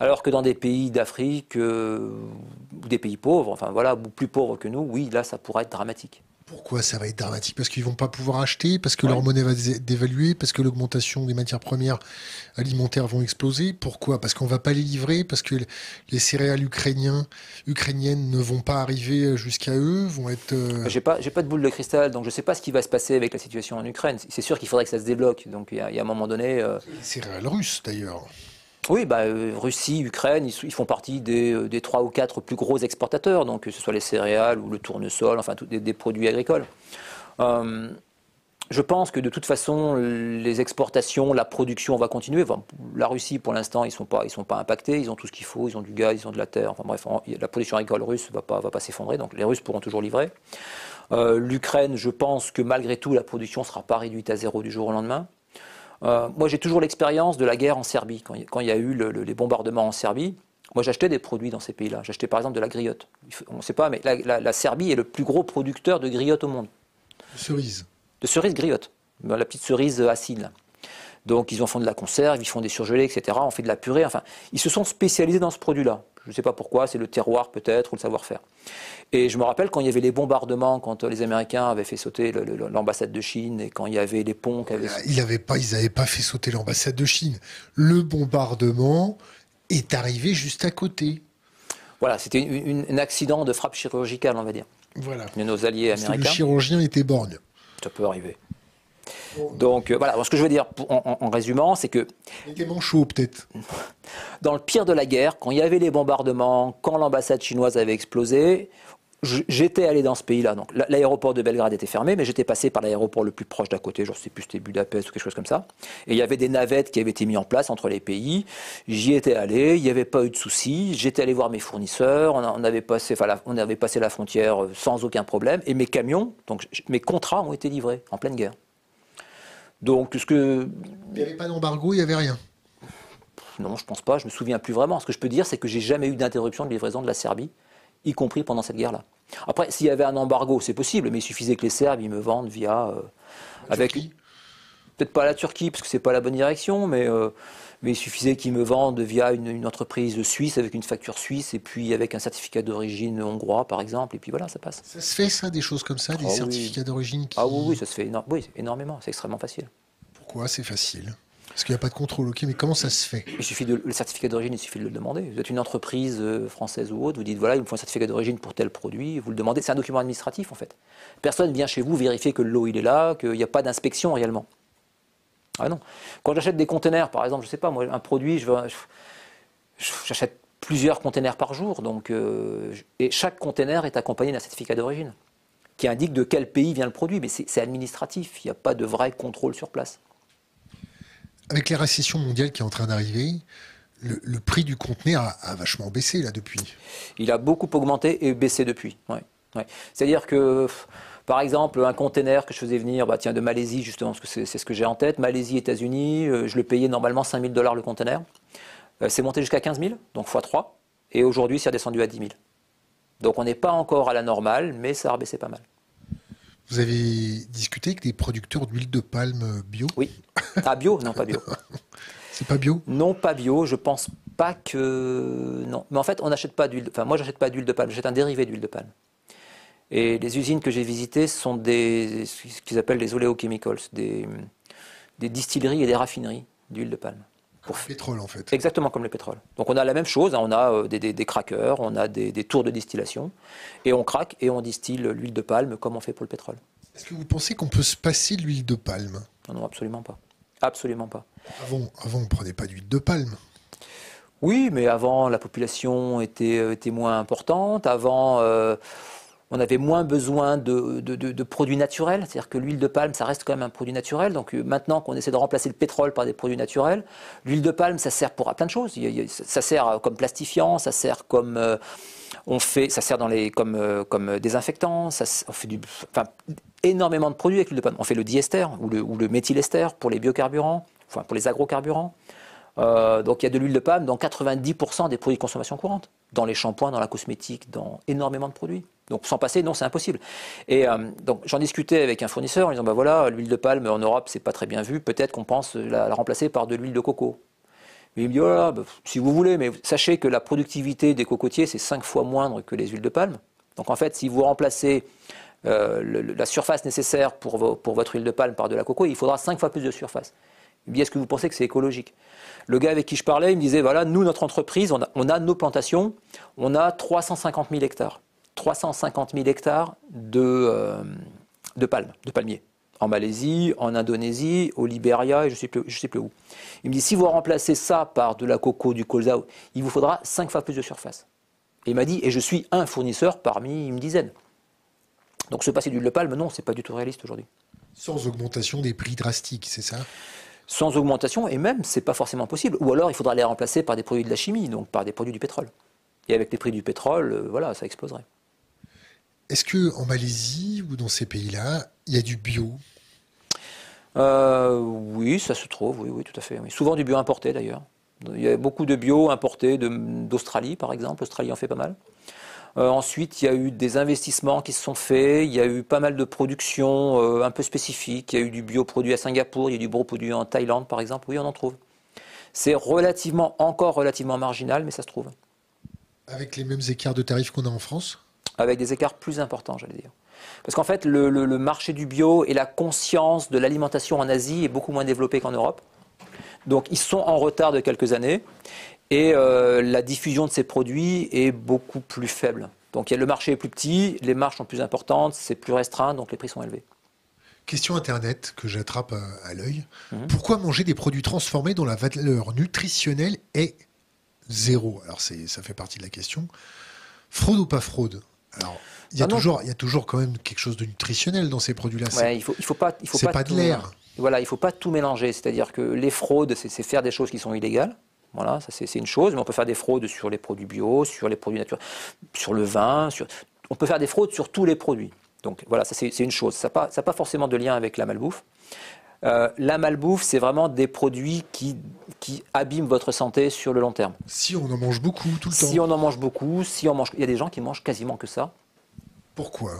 Alors que dans des pays d'Afrique, euh, ou des pays pauvres, enfin voilà, plus pauvres que nous, oui, là, ça pourrait être dramatique. Pourquoi ça va être dramatique? Parce qu'ils vont pas pouvoir acheter, parce que leur monnaie va dévaluer, parce que l'augmentation des matières premières alimentaires vont exploser? Pourquoi? Parce qu'on va pas les livrer, parce que les céréales ukrainiens, ukrainiennes ne vont pas arriver jusqu'à eux, vont être. Euh... J'ai pas, j'ai pas de boule de cristal, donc je sais pas ce qui va se passer avec la situation en Ukraine. C'est sûr qu'il faudrait que ça se débloque. Donc il y, a un moment donné. Euh... Les céréales russes d'ailleurs. Oui, bah, euh, Russie, Ukraine, ils, font partie euh, des, trois ou quatre plus gros exportateurs, donc que ce soit les céréales ou le tournesol, enfin des, produits agricoles. Euh, je pense que de toute façon, les exportations, la production va continuer. la Russie, pour l'instant, ils ne sont, pas, impactés. Ils ont tout ce qu'il faut. Ils ont du gaz, ils ont de la terre. Enfin bref, la production agricole russe ne va pas, va pas s'effondrer. Donc les Russes pourront toujours livrer. L'Ukraine, je pense que malgré tout, la production ne sera pas réduite à zéro du jour au lendemain. Euh, moi, j'ai toujours l'expérience de la guerre en Serbie, quand, il y a eu les bombardements en Serbie. Moi, j'achetais des produits dans ces pays-là. J'achetais par exemple de la griotte. On ne sait pas, mais la, Serbie est le plus gros producteur de griotte au monde. De cerises. De cerises griotte. La petite cerise acide. Donc, ils en font de la conserve, ils font des surgelés, etc. On fait de la purée. Enfin, ils se sont spécialisés dans ce produit-là. Je ne sais pas pourquoi, c'est le terroir peut-être ou le savoir-faire. Et je me rappelle quand il y avait les bombardements, quand les Américains avaient fait sauter l'ambassade de Chine et quand il y avait les ponts qui avaient... Ils n'avaient pas, ils pas fait sauter l'ambassade de Chine. Le bombardement est arrivé juste à côté. Voilà, c'était un accident de frappe chirurgicale, on va dire. Voilà. De nos alliés américains. le chirurgien était borgne. Ça peut arriver. Donc euh, voilà, ce que je veux dire en, résumant, c'est que... Des manchots peut-être. [laughs] Dans le pire de la guerre, quand il y avait les bombardements, quand l'ambassade chinoise avait explosé, j'étais allé dans ce pays-là. Donc l'aéroport de Belgrade était fermé, mais j'étais passé par l'aéroport le plus proche d'à côté, je ne sais plus c'était Budapest ou quelque chose comme ça. Et il y avait des navettes qui avaient été mises en place entre les pays. J'y étais allé, il n'y avait pas eu de soucis. J'étais allé voir mes fournisseurs, on, avait passé, on avait passé la frontière euh, sans aucun problème. Et mes camions, donc mes contrats ont été livrés en pleine guerre. Donc, ce que... Il n'y avait pas d'embargo, il n'y avait rien Non, je pense pas, je me souviens plus vraiment. Ce que je peux dire, c'est que j'ai jamais eu d'interruption de livraison de la Serbie, y compris pendant cette guerre-là. Après, s'il y avait un embargo, c'est possible, mais il suffisait que les Serbes ils me vendent via... Euh, avec Peut-être pas la Turquie, parce que c'est pas la bonne direction, mais... Euh, mais il suffisait qu'ils me vendent via une, entreprise suisse avec une facture suisse et puis avec un certificat d'origine hongrois par exemple et puis voilà ça passe. Ça se fait ça des choses comme ça des ah certificats d'origine qui... Ah oui, oui ça se fait oui, énormément c'est extrêmement facile. Pourquoi c'est facile? Parce qu'il n'y a pas de contrôle, ok, mais comment ça se fait? Il suffit de, le certificat d'origine, il suffit de le demander. Vous êtes une entreprise euh, française ou autre, vous dites voilà, il me faut un certificat d'origine pour tel produit, vous le demandez, c'est un document administratif en fait. Personne vient chez vous vérifier que l'eau il est là, qu'il n'y a pas d'inspection réellement. Ah non. Quand j'achète des conteneurs, par exemple, je ne sais pas, moi, un produit, je j'achète plusieurs conteneurs par jour, donc, euh, et chaque conteneur est accompagné d'un certificat d'origine qui indique de quel pays vient le produit, mais c'est administratif, il n'y a pas de vrai contrôle sur place. Avec la récession mondiale qui est en train d'arriver, le, prix du conteneur a, vachement baissé là depuis. Il a beaucoup augmenté et baissé depuis. Ouais. C'est-à-dire que par exemple, un container que je faisais venir bah, tiens, de Malaisie, justement, parce que c'est ce que j'ai en tête, Malaisie, États-Unis, euh, je le payais normalement 5 000 dollars le container. Euh, c'est monté jusqu'à 15 000, donc x3. Et aujourd'hui, c'est redescendu à 10 000. Donc on n'est pas encore à la normale, mais ça a rebaissé pas mal. Vous avez discuté avec des producteurs d'huile de palme bio? Oui. [laughs] Ah, bio? Non, pas bio. [laughs] c'est pas bio? Non, pas bio. Je pense pas que. Non. Mais en fait, on n'achète pas d'huile. Enfin, moi, j'achète pas d'huile de palme. J'achète un dérivé d'huile de palme. Et les usines que j'ai visitées sont des, ce qu'ils appellent des oleochemicals, des, des distilleries et des raffineries d'huile de palme. Pour le pétrole, en fait. Exactement comme le pétrole. Donc on a la même chose, hein. on a euh, des, des, craqueurs, on a des, tours de distillation, et on craque et on distille l'huile de palme comme on fait pour le pétrole. Est-ce que vous pensez qu'on peut se passer de l'huile de palme? Non, non, absolument pas. Absolument pas. Avant, avant on ne prenait pas d'huile de palme. Oui, mais avant, la population était, euh, était moins importante. Avant, euh, on avait moins besoin de, produits naturels. C'est-à-dire que l'huile de palme, ça reste quand même un produit naturel. Donc euh, maintenant qu'on essaie de remplacer le pétrole par des produits naturels, l'huile de palme, ça sert pour plein de choses. Ça sert comme plastifiant, ça sert comme... on fait, ça sert dans les, comme, comme désinfectant, on enfin, énormément de produits avec l'huile de palme. On fait le diester ou le, méthylester pour les biocarburants, enfin pour les agrocarburants. Euh, donc il y a de l'huile de palme dans 90% des produits de consommation courante, dans les shampoings, dans la cosmétique, dans énormément de produits. Donc sans passer, non, c'est impossible. Et euh, donc j'en discutais avec un fournisseur en disant bah voilà, l'huile de palme en Europe c'est pas très bien vu, peut-être qu'on pense la, remplacer par de l'huile de coco. il me dit oh là, bah, si vous voulez, mais sachez que la productivité des cocotiers c'est 5 fois moindre que les huiles de palme. Donc en fait, si vous remplacez euh, la surface nécessaire pour, votre huile de palme par de la coco, il faudra 5 fois plus de surface. Il est-ce que vous pensez que c'est écologique? Le gars avec qui je parlais, il me disait, voilà, nous, notre entreprise, on a, nos plantations, on a 350 000 hectares. 350 000 hectares de, euh, de palmes, de palmiers. En Malaisie, en Indonésie, au Libéria et je ne sais, plus, sais plus où. Il me dit, si vous remplacez ça par de la coco, du colza, il vous faudra 5 fois plus de surface. Et il m'a dit, et je suis un fournisseur parmi une dizaine. Donc se passer d'huile de palme, non, c'est pas du tout réaliste aujourd'hui. Sans augmentation des prix drastiques, c'est ça? Sans augmentation, et même, c'est pas forcément possible. Ou alors, il faudra les remplacer par des produits de la chimie, donc par des produits du pétrole. Et avec les prix du pétrole, euh, voilà, ça exploserait. Est-ce que en Malaisie ou dans ces pays-là, il y a du bio? Euh, Oui, ça se trouve, oui, oui, tout à fait. Souvent du bio importé d'ailleurs. Il y a beaucoup de bio importé d'Australie, par exemple. L'Australie en fait pas mal. Euh, ensuite, il y a eu des investissements qui se sont faits, il y a eu pas mal de productions euh, un peu spécifiques, il y a eu du bioproduit à Singapour, il y a eu du bioproduit en Thaïlande par exemple, oui on en trouve. C'est relativement, encore relativement marginal, mais ça se trouve. Avec les mêmes écarts de tarifs qu'on a en France? Avec des écarts plus importants, j'allais dire. Parce qu'en fait, le, marché du bio et la conscience de l'alimentation en Asie est beaucoup moins développé qu'en Europe. Donc ils sont en retard de quelques années. Et euh, la diffusion de ces produits est beaucoup plus faible. Donc le marché est plus petit, les marges sont plus importantes, c'est plus restreint, donc les prix sont élevés. Question Internet que j'attrape à, l'œil. Mhm. Pourquoi manger des produits transformés dont la valeur nutritionnelle est zéro? Alors ça fait partie de la question. Fraude ou pas fraude? Alors, il y, a ah toujours, il y a toujours quand même quelque chose de nutritionnel dans ces produits-là. Ouais, il faut, il faut pas, il faut pas, pas de l'air. Voilà, il faut pas tout mélanger. C'est-à-dire que les fraudes, c'est faire des choses qui sont illégales. Voilà, ça c'est une chose, mais on peut faire des fraudes sur les produits bio, sur les produits naturels, sur le vin, sur... on peut faire des fraudes sur tous les produits. Donc voilà, ça c'est une chose. Ça n'a pas, pas, forcément de lien avec la malbouffe. Euh, la malbouffe, c'est vraiment des produits qui, qui abîment votre santé sur le long terme. Si on en mange beaucoup tout le temps. Si on en mange beaucoup, si on mange, il y a des gens qui mangent quasiment que ça. Pourquoi?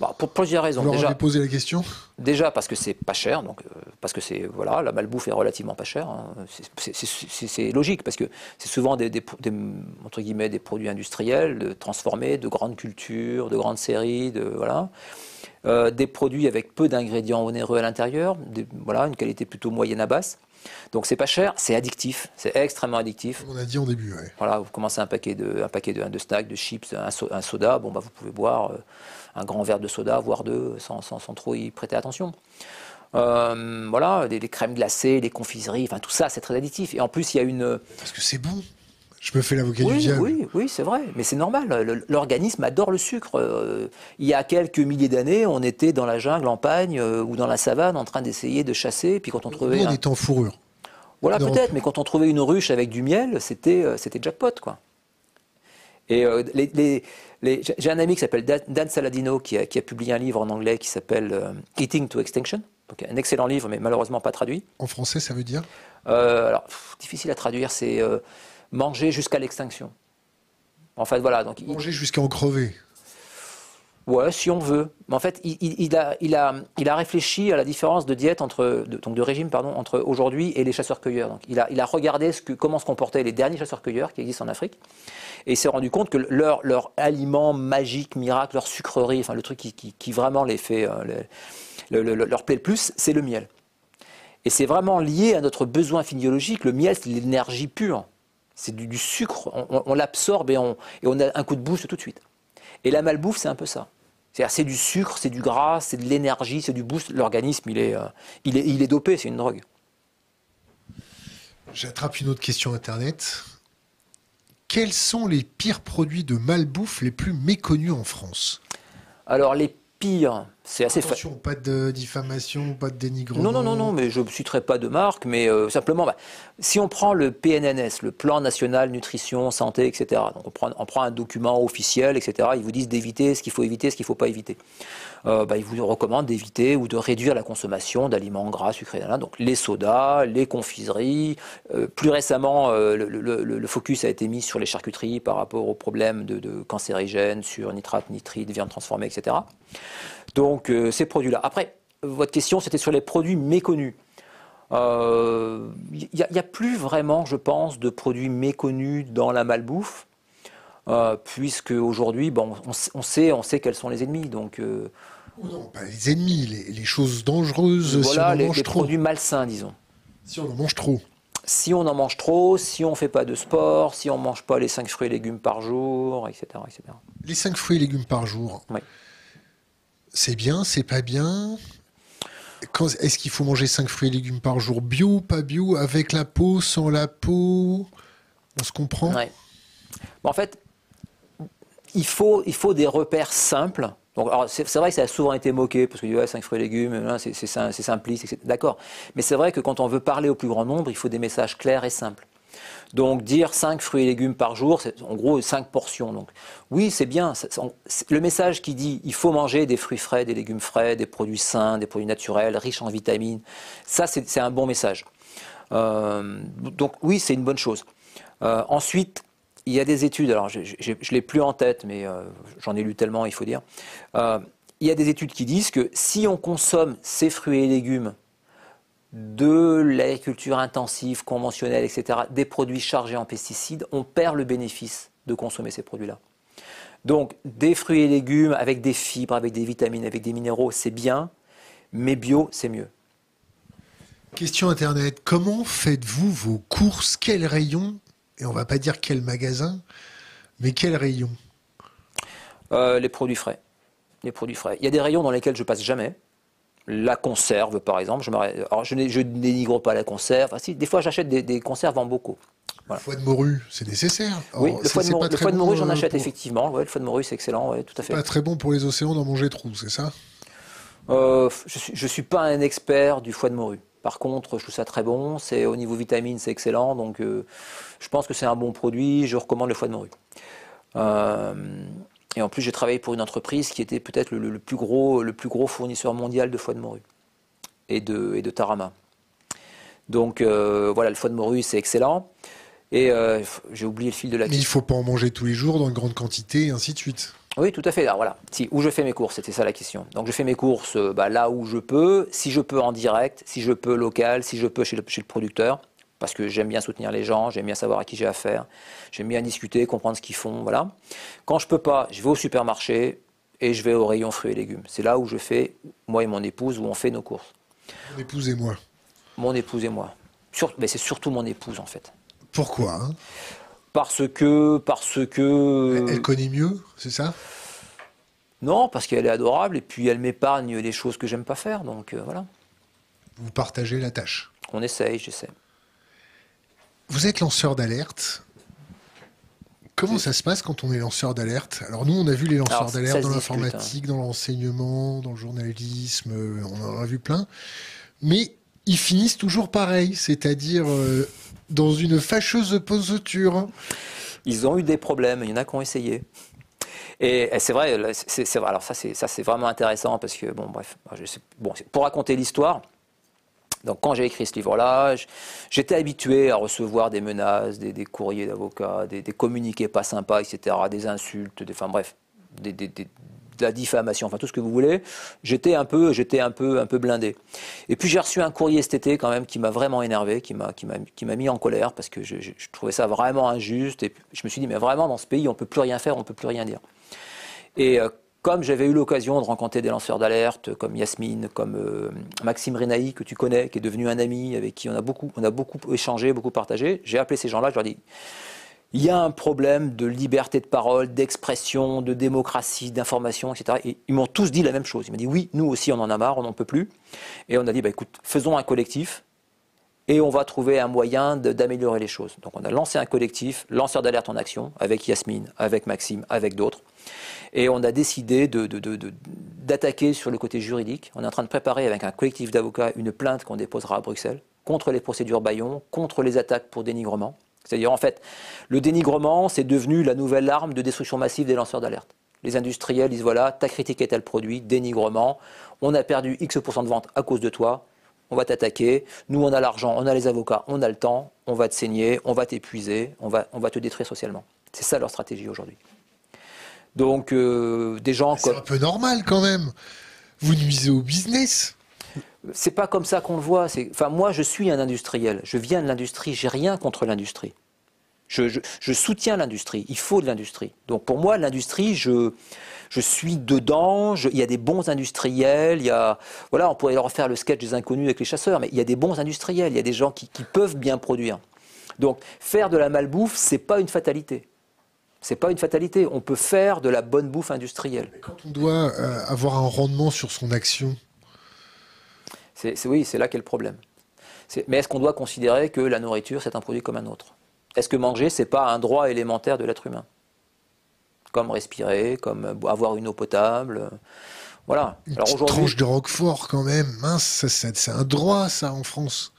Bah, Pour plusieurs raisons. Vous déjà, posé la question? Déjà parce que c'est pas cher, donc euh, parce que c'est voilà, la malbouffe est relativement pas chère. Hein. C'est logique parce que c'est souvent des, entre guillemets des produits industriels, transformés, de grandes cultures, de grandes séries, de voilà. Euh, des produits avec peu d'ingrédients onéreux à l'intérieur, voilà, une qualité plutôt moyenne à basse. Donc c'est pas cher, c'est addictif, c'est extrêmement addictif. On a dit en début, Voilà, vous commencez un paquet de, un paquet de, de snacks, de chips, un, soda, bon bah vous pouvez boire euh, un grand verre de soda, voire deux, sans, sans, trop y prêter attention. Euh, voilà, des, crèmes glacées, des confiseries, enfin tout ça c'est très addictif. Et en plus il y a une... Parce que c'est bon je me fais l'avocat oui, du diable. Oui, oui, c'est vrai, mais c'est normal. L'organisme adore le sucre. Euh, il y a quelques milliers d'années, on était dans la jungle, en pagne ou dans la savane, en train d'essayer de chasser. Puis quand on trouvait, on était en fourrure. Voilà, peut-être, mais quand on trouvait une ruche avec du miel, c'était euh, c'était jackpot, quoi. Et euh, les, j'ai un ami qui s'appelle Dan Saladino qui a, qui a, publié un livre en anglais qui s'appelle euh, Eating to Extinction. Donc un excellent livre, mais malheureusement pas traduit. En français, ça veut dire? Alors, difficile à traduire, c'est manger jusqu'à l'extinction. En fait, voilà. Donc, manger jusqu'à en crever. Ouais, si on veut. Mais en fait, il, a, il, a, il a réfléchi à la différence de diète entre, de, donc de régime pardon, entre aujourd'hui et les chasseurs-cueilleurs. Donc, il a, il a regardé ce que, comment se comportaient les derniers chasseurs-cueilleurs qui existent en Afrique, et il s'est rendu compte que leur, leur aliment magique, miracle, leur sucrerie, enfin le truc qui, qui, vraiment les fait, euh, leur plaît le plus, c'est le miel. Et c'est vraiment lié à notre besoin physiologique. Le miel, c'est l'énergie pure. C'est du, sucre. On, l'absorbe et on, et on a un coup de boost tout de suite. Et la malbouffe, c'est un peu ça. C'est du sucre, c'est du gras, c'est de l'énergie, c'est du boost. L'organisme, il, est, euh, il, est, il est dopé, c'est une drogue. J'attrape une autre question Internet. Quels sont les pires produits de malbouffe les plus méconnus en France? Alors, les pires, c'est assez Attention, pas de diffamation, pas de dénigrement. Non, non, non, non, mais je ne citerai pas de marque, mais euh, simplement, bah, si on prend le PNNS, le Plan National Nutrition, Santé, etc., donc on prend, on prend un document officiel, etc., ils vous disent d'éviter ce qu'il faut éviter, ce qu'il ne faut pas éviter. Euh, bah, ils vous recommandent d'éviter ou de réduire la consommation d'aliments gras, sucrés, donc les sodas, les confiseries. Euh, plus récemment, le, focus a été mis sur les charcuteries par rapport aux problèmes de, de cancérigènes, sur nitrate, nitrite, viande transformée, etc. Donc euh, ces produits-là. Après, votre question, c'était sur les produits méconnus. Il euh, n'y a, plus vraiment, je pense, de produits méconnus dans la malbouffe, euh, puisque aujourd'hui, bon, on, sait, on sait quels sont les ennemis. Donc, non, pas les ennemis, les, choses dangereuses. Voilà, si on les, les produits malsains, disons. Si on en mange trop. Si on en mange trop, si on ne fait pas de sport, si on ne mange pas les 5 fruits et légumes par jour, etc. etc. Les 5 fruits et légumes par jour Oui c'est bien, c'est pas bien? Est-ce qu'il faut manger 5 fruits et légumes par jour Bio, pas bio, avec la peau, sans la peau? On se comprend? En fait, il faut, des repères simples. c'est, vrai que ça a souvent été moqué, parce que ouais, 5 fruits et légumes, c'est simpliste, d'accord. Mais c'est vrai que quand on veut parler au plus grand nombre, il faut des messages clairs et simples. Donc dire 5 fruits et légumes par jour, c'est en gros 5 portions. Donc oui, c'est bien. Le message qui dit il faut manger des fruits frais, des légumes frais, des produits sains, des produits naturels, riches en vitamines, ça c'est un bon message. Euh, donc oui, c'est une bonne chose. Euh, ensuite, il y a des études, alors je ne l'ai plus en tête, mais euh, j'en ai lu tellement, il faut dire. il y a des études qui disent que si on consomme ces fruits et légumes de l'agriculture intensive, conventionnelle, etc., des produits chargés en pesticides, on perd le bénéfice de consommer ces produits-là. Donc des fruits et légumes avec des fibres, avec des vitamines, avec des minéraux, c'est bien, mais bio, c'est mieux. Question Internet, comment faites-vous vos courses? Quel rayon Et on va pas dire quel magasin, mais quel rayon? Euh, Les produits frais. Les produits frais. Il y a des rayons dans lesquels je passe jamais la conserve, par exemple. Je, Alors, je, ne dénigre pas la conserve. des fois, j'achète des, conserves en bocaux. Le foie de morue, c'est nécessaire. oui, le foie de, morue, j'en euh, achète effectivement. le foie de morue, c'est excellent, tout à fait. Pas très bon pour les océans d'en manger trop, c'est ça? Euh, Je ne suis, pas un expert du foie de morue. Par contre, je trouve ça très bon. C'est au niveau vitamine, c'est excellent. Donc, euh, je pense que c'est un bon produit. Je recommande le foie de morue. Et en plus, j'ai travaillé pour une entreprise qui était peut-être le, plus gros, le plus gros fournisseur mondial de foie de morue et de, et de tarama. Donc euh, voilà, le foie de morue, c'est excellent. Et euh, j'ai oublié le fil de la Mais il ne faut pas en manger tous les jours dans une grande quantité et ainsi de suite. Oui, tout à fait. Alors voilà, si, où je fais mes courses, c'était ça la question. Donc je fais mes courses euh, bah, là où je peux, si je peux en direct, si je peux local, si je peux chez le, chez le producteur parce que j'aime bien soutenir les gens, j'aime bien savoir à qui j'ai affaire, j'aime bien discuter, comprendre ce qu'ils font, voilà. Quand je peux pas, je vais au supermarché et je vais au rayon fruits et légumes. C'est là où je fais, moi et mon épouse, où on fait nos courses. Mon épouse et moi. Mon épouse et moi. mais c'est surtout mon épouse en fait. Pourquoi hein? Parce que, parce que. Elle, connaît mieux, c'est ça? Non, parce qu'elle est adorable et puis elle m'épargne des choses que j'aime pas faire, donc euh, voilà. Vous partagez la tâche? On essaye, j'essaie. Vous êtes lanceur d'alerte. Comment ça se passe quand on est lanceur d'alerte? Alors nous, on a vu les lanceurs d'alerte dans l'informatique, hein. dans l'enseignement, dans le journalisme, euh, on en a vu plein. Mais ils finissent toujours pareil, c'est-à-dire euh, dans une fâcheuse posture. Ils ont eu des problèmes, il y en a qui ont essayé. Et, c'est vrai, c'est, alors ça c'est, ça c'est vraiment intéressant parce que, bon bref, bon, pour raconter l'histoire, donc quand j'ai écrit ce livre-là, j'étais habitué à recevoir des menaces, des, courriers d'avocats, des, communiqués pas sympas, etc., des insultes, enfin bref, de la diffamation, enfin tout ce que vous voulez. J'étais un peu, j'étais un peu, un peu blindé. Et puis j'ai reçu un courrier cet été quand même qui m'a vraiment énervé, qui m'a, qui m'a, mis en colère parce que je, trouvais ça vraiment injuste. Et je me suis dit mais vraiment dans ce pays on peut plus rien faire, on peut plus rien dire. Et euh, comme j'avais eu l'occasion de rencontrer des lanceurs d'alerte comme Yasmine, comme euh, Maxime Renaï, que tu connais, qui est devenu un ami, avec qui on a beaucoup, on a beaucoup échangé, beaucoup partagé, j'ai appelé ces gens-là, je leur ai dit, il y a un problème de liberté de parole, d'expression, de démocratie, d'information, etc. Et ils m'ont tous dit la même chose. Ils m'ont dit, oui, nous aussi, on en a marre, on n'en peut plus. Et on a dit, bah, écoute, faisons un collectif, et on va trouver un moyen d'améliorer les choses. Donc on a lancé un collectif, lanceur d'alerte en action, avec Yasmine, avec Maxime, avec d'autres. Et on a décidé d'attaquer sur le côté juridique. On est en train de préparer avec un collectif d'avocats une plainte qu'on déposera à Bruxelles contre les procédures Bayon, contre les attaques pour dénigrement. C'est-à-dire, en fait, le dénigrement, c'est devenu la nouvelle arme de destruction massive des lanceurs d'alerte. Les industriels disent voilà, ta critique est tel produit, dénigrement, on a perdu X% de vente à cause de toi, on va t'attaquer, nous on a l'argent, on a les avocats, on a le temps, on va te saigner, on va t'épuiser, on va, on va te détruire socialement. C'est ça leur stratégie aujourd'hui. Donc euh, des gens C'est un peu normal quand même. Vous nuisez au business. C'est pas comme ça qu'on le voit. Enfin, moi, je suis un industriel. Je viens de l'industrie. J'ai rien contre l'industrie. Je, je, soutiens l'industrie. Il faut de l'industrie. Donc pour moi, l'industrie, je, je suis dedans. il y a des bons industriels. Il y a, voilà, on pourrait leur faire le sketch des inconnus avec les chasseurs, mais il y a des bons industriels. Il y a des gens qui, qui peuvent bien produire. Donc faire de la malbouffe, c'est pas une fatalité. C'est pas une fatalité. On peut faire de la bonne bouffe industrielle. Mais quand on doit euh, avoir un rendement sur son action. C'est, oui, c'est là qu'est le problème. mais est-ce qu'on doit considérer que la nourriture, c'est un produit comme un autre? Est-ce que manger, c'est pas un droit élémentaire de l'être humain? Comme respirer, comme avoir une eau potable. Voilà. Une Alors tranche de roquefort, quand même. Mince, c'est un droit, ça, en France.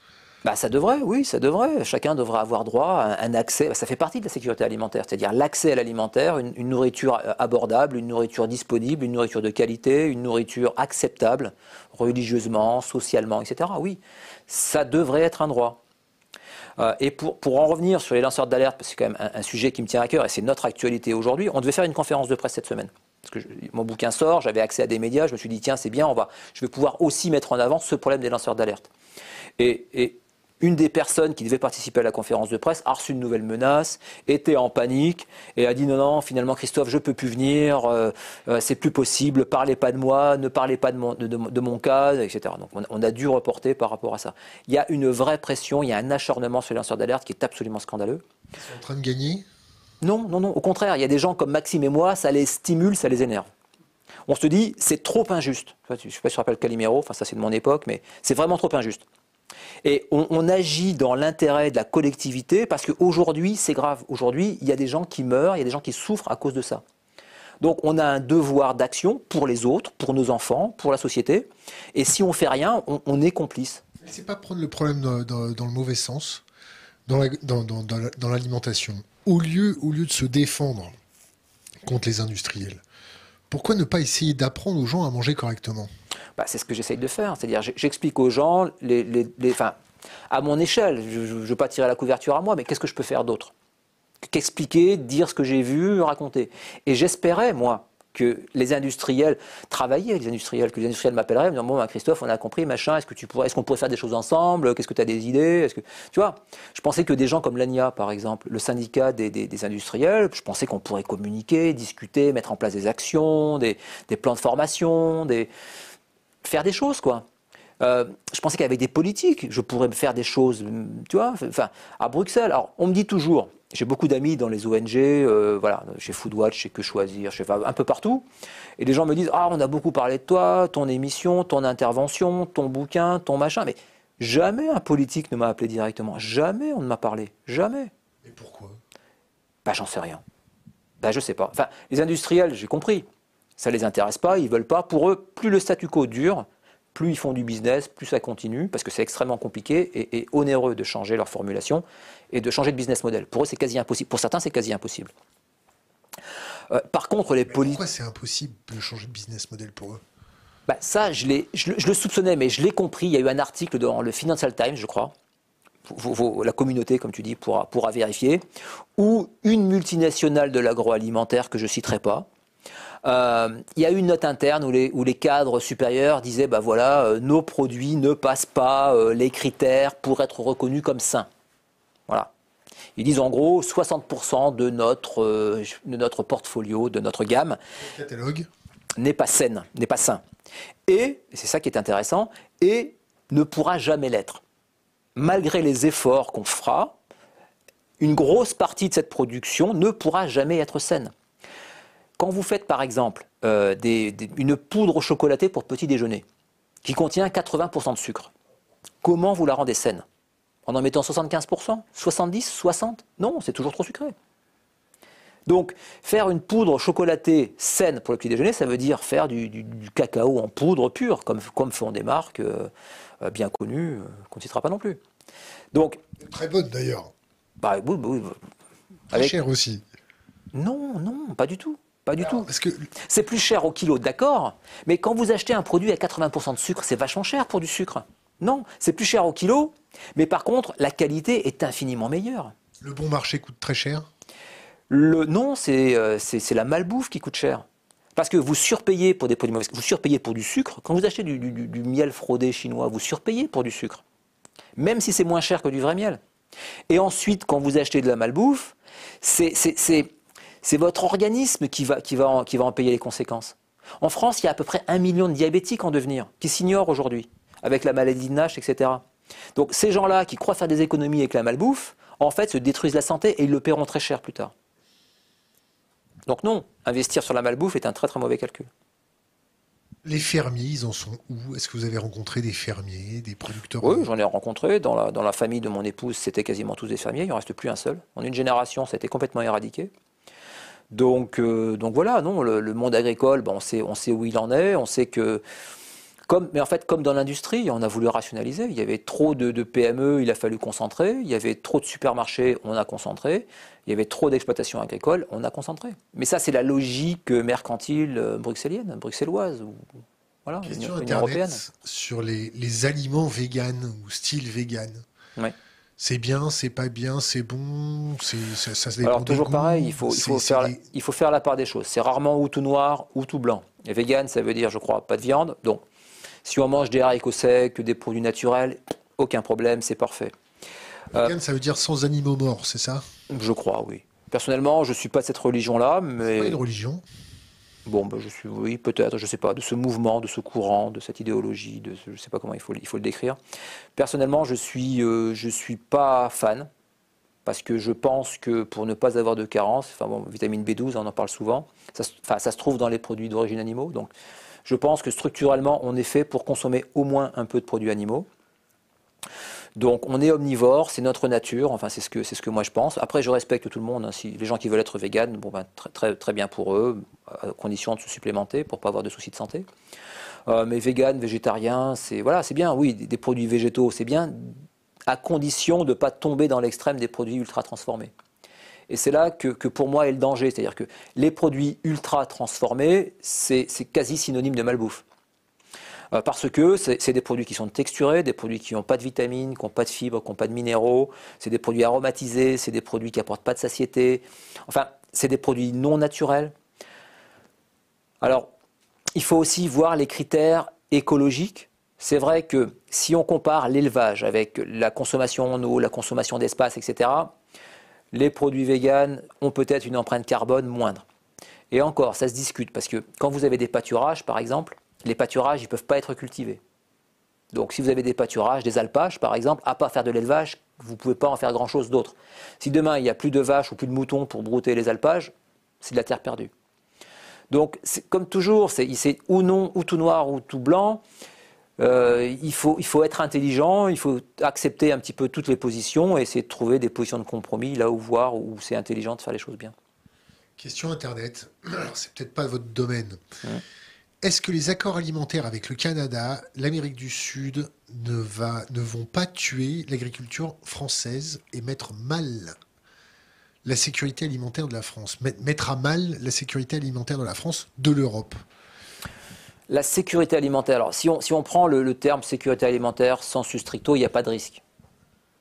Bah, ça devrait, oui, ça devrait. Chacun devrait avoir droit à un accès. Ça fait partie de la sécurité alimentaire, c'est-à-dire l'accès à l'alimentaire, une, nourriture euh, abordable, une nourriture disponible, une nourriture de qualité, une nourriture acceptable, religieusement, socialement, etc. Oui, ça devrait être un droit. Euh, et pour, pour en revenir sur les lanceurs d'alerte, parce que c'est quand même un, sujet qui me tient à cœur et c'est notre actualité aujourd'hui, on devait faire une conférence de presse cette semaine. Parce que mon bouquin sort, j'avais accès à des médias, je me suis dit, tiens, c'est bien, on va, je vais pouvoir aussi mettre en avant ce problème des lanceurs d'alerte. Et, une des personnes qui devait participer à la conférence de presse a reçu une nouvelle menace, était en panique et a dit non, non, finalement Christophe, je peux plus venir, euh, euh, c'est plus possible, parlez pas de moi, ne parlez pas de mon, de, mon cas, etc. Donc on, a dû reporter par rapport à ça. Il y a une vraie pression, il y a un acharnement sur les lanceurs d'alerte qui est absolument scandaleux. Ils sont en train de gagner? Non, non, non, au contraire, il y a des gens comme Maxime et moi, ça les stimule, ça les énerve on se dit c'est trop injuste. Je ne sais pas si tu rappelles Calimero, enfin ça c'est de mon époque, mais c'est vraiment trop injuste. Et on, agit dans l'intérêt de la collectivité parce qu'aujourd'hui, c'est grave. Aujourd'hui, il y a des gens qui meurent, il y a des gens qui souffrent à cause de ça. Donc on a un devoir d'action pour les autres, pour nos enfants, pour la société. Et si on fait rien, on, est complice. C'est pas prendre le problème dans, le mauvais sens, dans l'alimentation. au lieu de se défendre contre les industriels, pourquoi ne pas essayer d'apprendre aux gens à manger correctement? Bah, c'est ce que j'essaye de faire. C'est-à-dire, j'explique aux gens, les, les, à mon échelle, je ne veux pas tirer la couverture à moi, mais qu'est-ce que je peux faire d'autre? Qu'expliquer, dire ce que j'ai vu, raconter. Et j'espérais, moi, que les industriels travaillaient, les industriels, que les industriels m'appelleraient, me disant bon, bah, Christophe, on a compris, machin, est-ce que tu pourrais, est-ce qu'on pourrait faire des choses ensemble? Qu'est-ce que tu as des idées? Tu vois? Je pensais que des gens comme l'ANIA, par exemple, le syndicat des, industriels, je pensais qu'on pourrait communiquer, discuter, mettre en place des actions, des plans de formation, des faire des choses, quoi. Euh, je pensais qu'avec des politiques, je pourrais faire des choses, tu vois, enfin, à Bruxelles. Alors, on me dit toujours, j'ai beaucoup d'amis dans les ONG, euh, voilà, chez Foodwatch, chez Que Choisir, chez un peu partout, et les gens me disent, ah, on a beaucoup parlé de toi, ton émission, ton intervention, ton bouquin, ton machin, mais jamais un politique ne m'a appelé directement, jamais on ne m'a parlé, jamais. Et pourquoi? Bah, j'en sais rien. Bah, je sais pas. Enfin, les industriels, j'ai compris. Ça ne les intéresse pas, ils ne veulent pas. Pour eux, plus le statu quo dure, plus ils font du business, plus ça continue, parce que c'est extrêmement compliqué et, onéreux de changer leur formulation et de changer de business model. Pour eux, c'est quasi impossible. Pour certains, c'est quasi impossible. Euh, par contre, les politiques. Pourquoi c'est impossible de changer de business model pour eux? Bah, Ça, je, je, je, le soupçonnais, mais je l'ai compris. Il y a eu un article dans le Financial Times, je crois. la communauté, comme tu dis, pourra, pourra vérifier, où une multinationale de l'agroalimentaire, que je ne citerai pas, euh, il y a eu une note interne où les, où les cadres supérieurs disaient bah voilà, euh, nos produits ne passent pas euh, les critères pour être reconnus comme sains. Voilà. Ils disent en gros 60% de notre, de notre portfolio, de notre gamme. Catalogue n'est pas saine, n'est pas sain. Et, c'est ça qui est intéressant, et ne pourra jamais l'être. Malgré les efforts qu'on fera, une grosse partie de cette production ne pourra jamais être saine. Quand vous faites par exemple euh, une poudre chocolatée pour petit déjeuner, qui contient 80% de sucre, comment vous la rendez saine? En en mettant 75% 70 60 Non, c'est toujours trop sucré. Donc, faire une poudre chocolatée saine pour le petit déjeuner, ça veut dire faire du, cacao en poudre pure, comme, comme font des marques euh, euh, bien connues, qu'on ne citera pas non plus. Donc, Très bonne d'ailleurs. Bah, oui, oui, Très cher aussi. Non, non, pas du tout. Pas du tout. Parce que... C'est plus cher au kilo, d'accord, mais quand vous achetez un produit à 80% de sucre, c'est vachement cher pour du sucre. Non, c'est plus cher au kilo, mais par contre, la qualité est infiniment meilleure. Le bon marché coûte très cher? Le, Non, euh, c'est la malbouffe qui coûte cher. Parce que vous surpayez pour des produits mauvais, vous surpayez pour du sucre. Quand vous achetez du, du miel fraudé chinois, vous surpayez pour du sucre. Même si c'est moins cher que du vrai miel. Et ensuite, quand vous achetez de la malbouffe, c'est c'est votre organisme qui va, qui, va en, qui va en payer les conséquences. En France, il y a à peu près un million de diabétiques en devenir, qui s'ignorent aujourd'hui, avec la maladie de Nash, etc. Donc ces gens-là qui croient faire des économies avec la malbouffe, en fait, se détruisent la santé et ils le paieront très cher plus tard. Donc non, investir sur la malbouffe est un très très mauvais calcul. Les fermiers, ils en sont où? Est-ce que vous avez rencontré des fermiers, des producteurs? Oui, j'en ai rencontré. Dans la, dans la famille de mon épouse, c'était quasiment tous des fermiers. Il n'en reste plus un seul. En une génération, ça a été complètement éradiqué. Donc, euh, donc voilà, non, le, monde agricole, on, sait, on sait où il en est, on sait que, comme, mais en fait, comme dans l'industrie, on a voulu rationaliser. Il y avait trop de, PME, il a fallu concentrer. Il y avait trop de supermarchés, on a concentré. Il y avait trop d'exploitations agricoles, on a concentré. Mais ça, c'est la logique mercantile euh, bruxellienne, bruxelloise. Ou, voilà, Question européenne. sur les, les aliments véganes ou style vegan. Ouais. C'est bien, c'est pas bien, c'est bon, ça, ça se Alors toujours pareil, il faut, il, faut faire la, il faut faire la part des choses. C'est rarement ou tout noir ou tout blanc. Et vegan, ça veut dire, je crois, pas de viande. Donc, si on mange des haricots secs, des produits naturels, aucun problème, c'est parfait. Vegan, ça veut dire sans animaux morts, c'est ça? Je crois, oui. Personnellement, je ne suis pas de cette religion-là, mais... C'est pas une religion Bon, ben, je suis, oui, peut-être, je ne sais pas, de ce mouvement, de ce courant, de cette idéologie, de je ne sais pas comment il faut, il faut le décrire. Personnellement, je ne suis, euh, suis pas fan, parce que je pense que pour ne pas avoir de carence, enfin bon, vitamine B12, on en parle souvent, ça se trouve dans les produits d'origine animaux, donc je pense que structurellement, on est fait pour consommer au moins un peu de produits animaux. Donc on est omnivore, c'est notre nature, enfin c'est ce, que, c'est ce que moi je pense. Après je respecte tout le monde, hein. les gens qui veulent être véganes, bon, ben, très, très, très bien pour eux, à condition de se supplémenter pour pas avoir de soucis de santé. Euh, mais vegan, végétarien, c'est voilà, c'est bien, oui, des, produits végétaux, c'est bien, à condition de ne pas tomber dans l'extrême des produits ultra transformés. Et c'est là que, que, pour moi est le danger, c'est-à-dire que les produits ultra transformés, c'est quasi synonyme de malbouffe. Euh, parce que c'est des produits qui sont texturés, des produits qui n'ont pas de vitamines, qui n'ont pas de fibres, qui n'ont pas de minéraux, c'est des produits aromatisés, c'est des produits qui n'apportent pas de satiété, enfin, c'est des produits non naturels. Alors, il faut aussi voir les critères écologiques. C'est vrai que si on compare l'élevage avec la consommation en eau, la consommation d'espace, etc., les produits véganes ont peut-être une empreinte carbone moindre. Et encore, ça se discute, parce que quand vous avez des pâturages, par exemple, les pâturages, ils ne peuvent pas être cultivés. Donc si vous avez des pâturages, des alpages par exemple, à part faire de l'élevage, vous ne pouvez pas en faire grand-chose d'autre. Si demain il n'y a plus de vaches ou plus de moutons pour brouter les alpages, c'est de la terre perdue. Donc comme toujours, c'est ou non, ou tout noir, ou tout blanc. Euh, il, faut, il faut être intelligent, il faut accepter un petit peu toutes les positions et essayer de trouver des positions de compromis là où voir où c'est intelligent de faire les choses bien. Question Internet. [clears throat] c'est peut-être pas votre domaine. Est-ce que les accords alimentaires avec le Canada, l'Amérique du Sud ne, vont pas tuer l'agriculture française et mettre mal la sécurité alimentaire de la France, mettre à mal la sécurité alimentaire de la France, de l'Europe? La sécurité alimentaire, alors si on, prend le, terme sécurité alimentaire sans stricto, il n'y a pas de risque.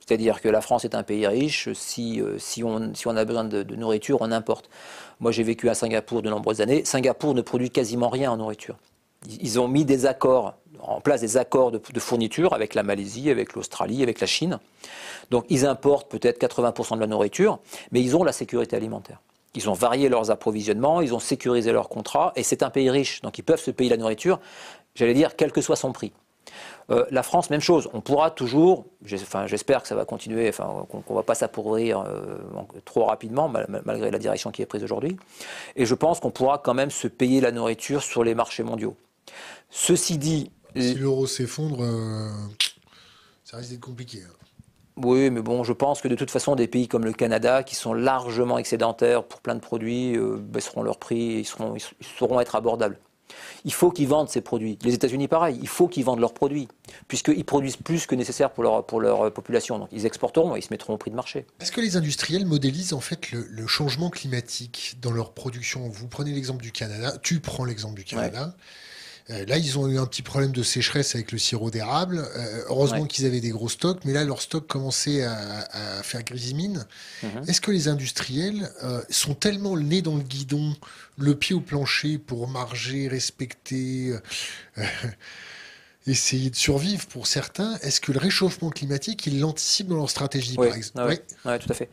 C'est-à-dire que la France est un pays riche, si, euh, on, a besoin de nourriture, on importe. Moi, j'ai vécu à Singapour de nombreuses années. Singapour ne produit quasiment rien en nourriture. Ils ont mis des accords, en place des accords de, fourniture avec la Malaisie, avec l'Australie, avec la Chine. Donc, ils importent peut-être 80% de la nourriture, mais ils ont la sécurité alimentaire. Ils ont varié leurs approvisionnements, ils ont sécurisé leurs contrats, et c'est un pays riche, donc ils peuvent se payer la nourriture, j'allais dire, quel que soit son prix. Euh, la France, même chose. On pourra toujours, j'espère que ça va continuer, enfin, qu'on ne va pas s'appauvrir euh, trop rapidement, malgré la direction qui est prise aujourd'hui. Et je pense qu'on pourra quand même se payer la nourriture sur les marchés mondiaux. Ceci dit. Si l'euro s'effondre, euh, ça risque d'être compliqué. Hein. Oui, mais bon, je pense que de toute façon, des pays comme le Canada, qui sont largement excédentaires pour plein de produits, baisseront leur prix et ils, seront, ils sauront être abordables. Il faut qu'ils vendent ces produits. Les États-Unis, pareil, il faut qu'ils vendent leurs produits, puisqu'ils produisent plus que nécessaire pour leur, pour leur population. Donc ils exporteront et ils se mettront au prix de marché. Est-ce que les industriels modélisent en fait le, changement climatique dans leur production? Vous prenez l'exemple du Canada, tu prends l'exemple du Canada. Euh, là, ils ont eu un petit problème de sécheresse avec le sirop d'érable. Euh, heureusement qu'ils avaient des gros stocks, mais là, leur stock commençait à, faire grisimine. Mhm. Est-ce que les industriels euh, sont tellement le nez dans le guidon, le pied au plancher pour marger, respecter, [laughs] essayer de survivre pour certains Est-ce que le réchauffement climatique, ils l'anticipent dans leur stratégie, par exemple Oui, tout à fait.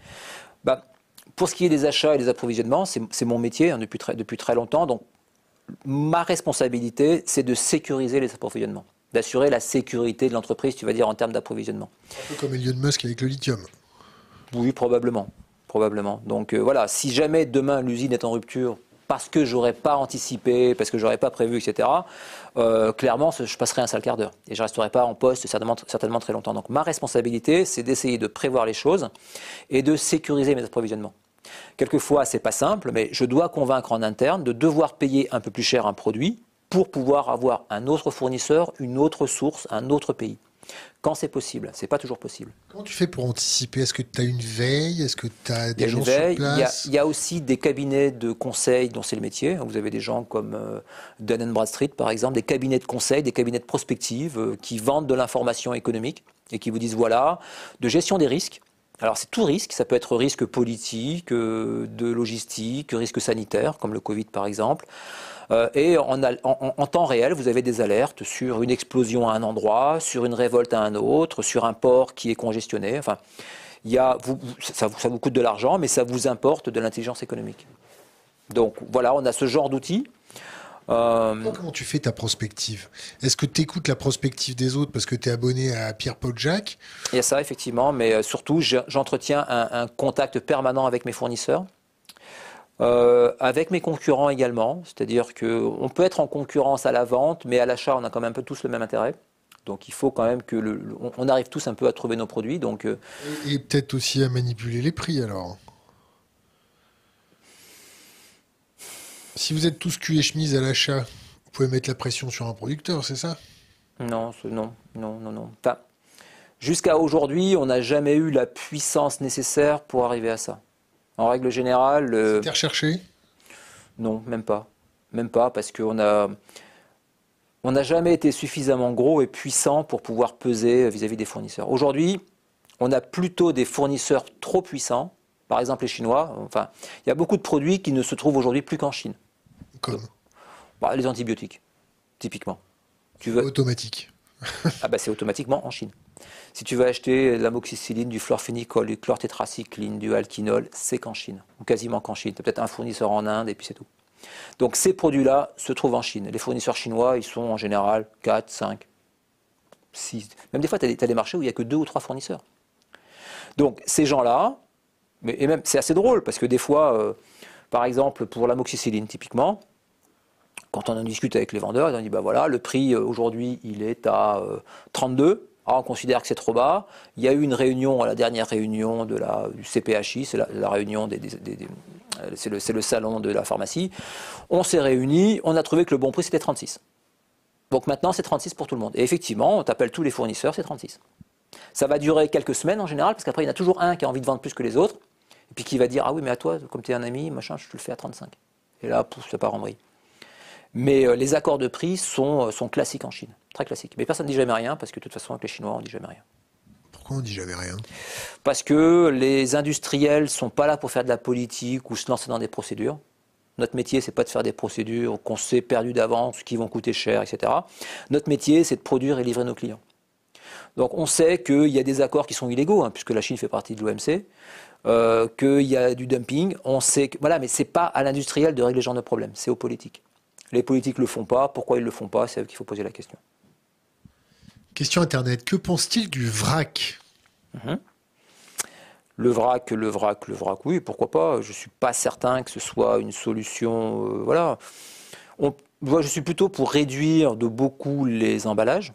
Bah, pour ce qui est des achats et des approvisionnements, c'est mon métier hein, depuis, très, depuis très longtemps. Donc, ma responsabilité, c'est de sécuriser les approvisionnements, d'assurer la sécurité de l'entreprise, tu vas dire, en termes d'approvisionnement. Un peu comme Elon Musk avec le lithium. Oui, probablement. probablement. Donc euh, voilà, si jamais demain l'usine est en rupture parce que j'aurais pas anticipé, parce que j'aurais pas prévu, etc., euh, clairement, je passerai un sale quart d'heure. Et je resterai pas en poste certainement, certainement très longtemps. Donc ma responsabilité, c'est d'essayer de prévoir les choses et de sécuriser mes approvisionnements. Quelquefois, c'est pas simple, mais je dois convaincre en interne de devoir payer un peu plus cher un produit pour pouvoir avoir un autre fournisseur, une autre source, un autre pays. Quand c'est possible, c'est pas toujours possible. Comment tu fais pour anticiper? Est-ce que tu as une veille? Est-ce que tu as des gens sur place? il y, a, aussi des cabinets de conseil dont c'est le métier. Vous avez des gens comme euh, Dun Bradstreet, par exemple, des cabinets de conseil, des cabinets de prospective euh, qui vendent de l'information économique et qui vous disent voilà, de gestion des risques. Alors c'est tout risque, ça peut être risque politique, euh, de logistique, risque sanitaire, comme le Covid par exemple. Euh, et en, temps réel, vous avez des alertes sur une explosion à un endroit, sur une révolte à un autre, sur un port qui est congestionné. Enfin, ça, ça vous coûte de l'argent, mais ça vous importe de l'intelligence économique. Donc voilà, on a ce genre d'outils. Euh, comment tu fais ta prospective Est-ce que tu écoutes la prospective des autres parce que tu es abonné à Pierre-Paul Jacques Il y a ça, effectivement, mais euh, surtout, j'entretiens un, contact permanent avec mes fournisseurs. Euh, avec mes concurrents également, c'est-à-dire qu'on peut être en concurrence à la vente, mais à l'achat, on a quand même un peu tous le même intérêt. Donc il faut quand même que le, on arrive tous un peu à trouver nos produits. Donc, et peut-être aussi à manipuler les prix alors Si vous êtes tous cul et chemise à l'achat, vous pouvez mettre la pression sur un producteur, c'est ça? Non, non, non, non, non. jusqu'à aujourd'hui, on n'a jamais eu la puissance nécessaire pour arriver à ça. En règle générale. C'était recherché? Non, même pas. Même pas, parce qu'on a. On n'a jamais été suffisamment gros et puissant pour pouvoir peser vis-à-vis des fournisseurs. Aujourd'hui, on a plutôt des fournisseurs trop puissants, par exemple les Chinois. Enfin, il y a beaucoup de produits qui ne se trouvent aujourd'hui plus qu'en Chine. Bah, les antibiotiques, typiquement. Tu veux... Automatique. [laughs] ah bah c'est automatiquement en Chine. Si tu veux acheter de l'amoxicilline, du chlorphénicol, du chlortétracycline, du alquinol, c'est qu'en Chine, ou quasiment qu'en Chine. Tu as peut-être un fournisseur en Inde et puis c'est tout. Donc ces produits-là se trouvent en Chine. Les fournisseurs chinois, ils sont en général 4, 5, 6. Même des fois, tu as, des marchés où il n'y a que 2 ou 3 fournisseurs. Donc ces gens-là, et même c'est assez drôle parce que des fois, euh, par exemple pour l'amoxicilline typiquement, quand on en discute avec les vendeurs, ils ont dit bah voilà, le prix euh, aujourd'hui il est à 32. Euh, ah, on considère que c'est trop bas. Il y a eu une réunion, la dernière réunion de la, du CPHI, c'est la, réunion des, euh, c'est le, le, salon de la pharmacie. On s'est réunis, on a trouvé que le bon prix c'était 36. Donc maintenant c'est 36 pour tout le monde. Et effectivement, on t'appelle tous les fournisseurs, c'est 36. Ça va durer quelques semaines en général, parce qu'après il y en a toujours un qui a envie de vendre plus que les autres, et puis qui va dire ah oui mais à toi, comme tu es un ami, machin, je te le fais à 35. Et là, pouf, ça part en vrille. Mais euh, les accords de prix sont, euh, sont classiques en Chine, très classiques. Mais personne ne dit jamais rien, parce que de toute façon, avec les Chinois, on ne dit jamais rien. Pourquoi on ne dit jamais rien? Parce que les industriels ne sont pas là pour faire de la politique ou se lancer dans des procédures. Notre métier, c'est pas de faire des procédures qu'on sait perdues d'avance, qui vont coûter cher, etc. Notre métier, c'est de produire et livrer nos clients. Donc on sait qu'il y a des accords qui sont illégaux, hein, puisque la Chine fait partie de l'OMC. euh, qu'il y a du dumping. On sait que, voilà, mais c'est pas à l'industriel de régler ce genre de problème, c'est aux politiques. Les politiques le font pas. Pourquoi ils le font pas? C'est à eux qu'il faut poser la question. Question internet. Que pense-t-il du vrac? Mhm. Le vrac, le vrac, le vrac, oui, pourquoi pas. Je suis pas certain que ce soit une solution. Euh, voilà. moi, je suis plutôt pour réduire de beaucoup les emballages,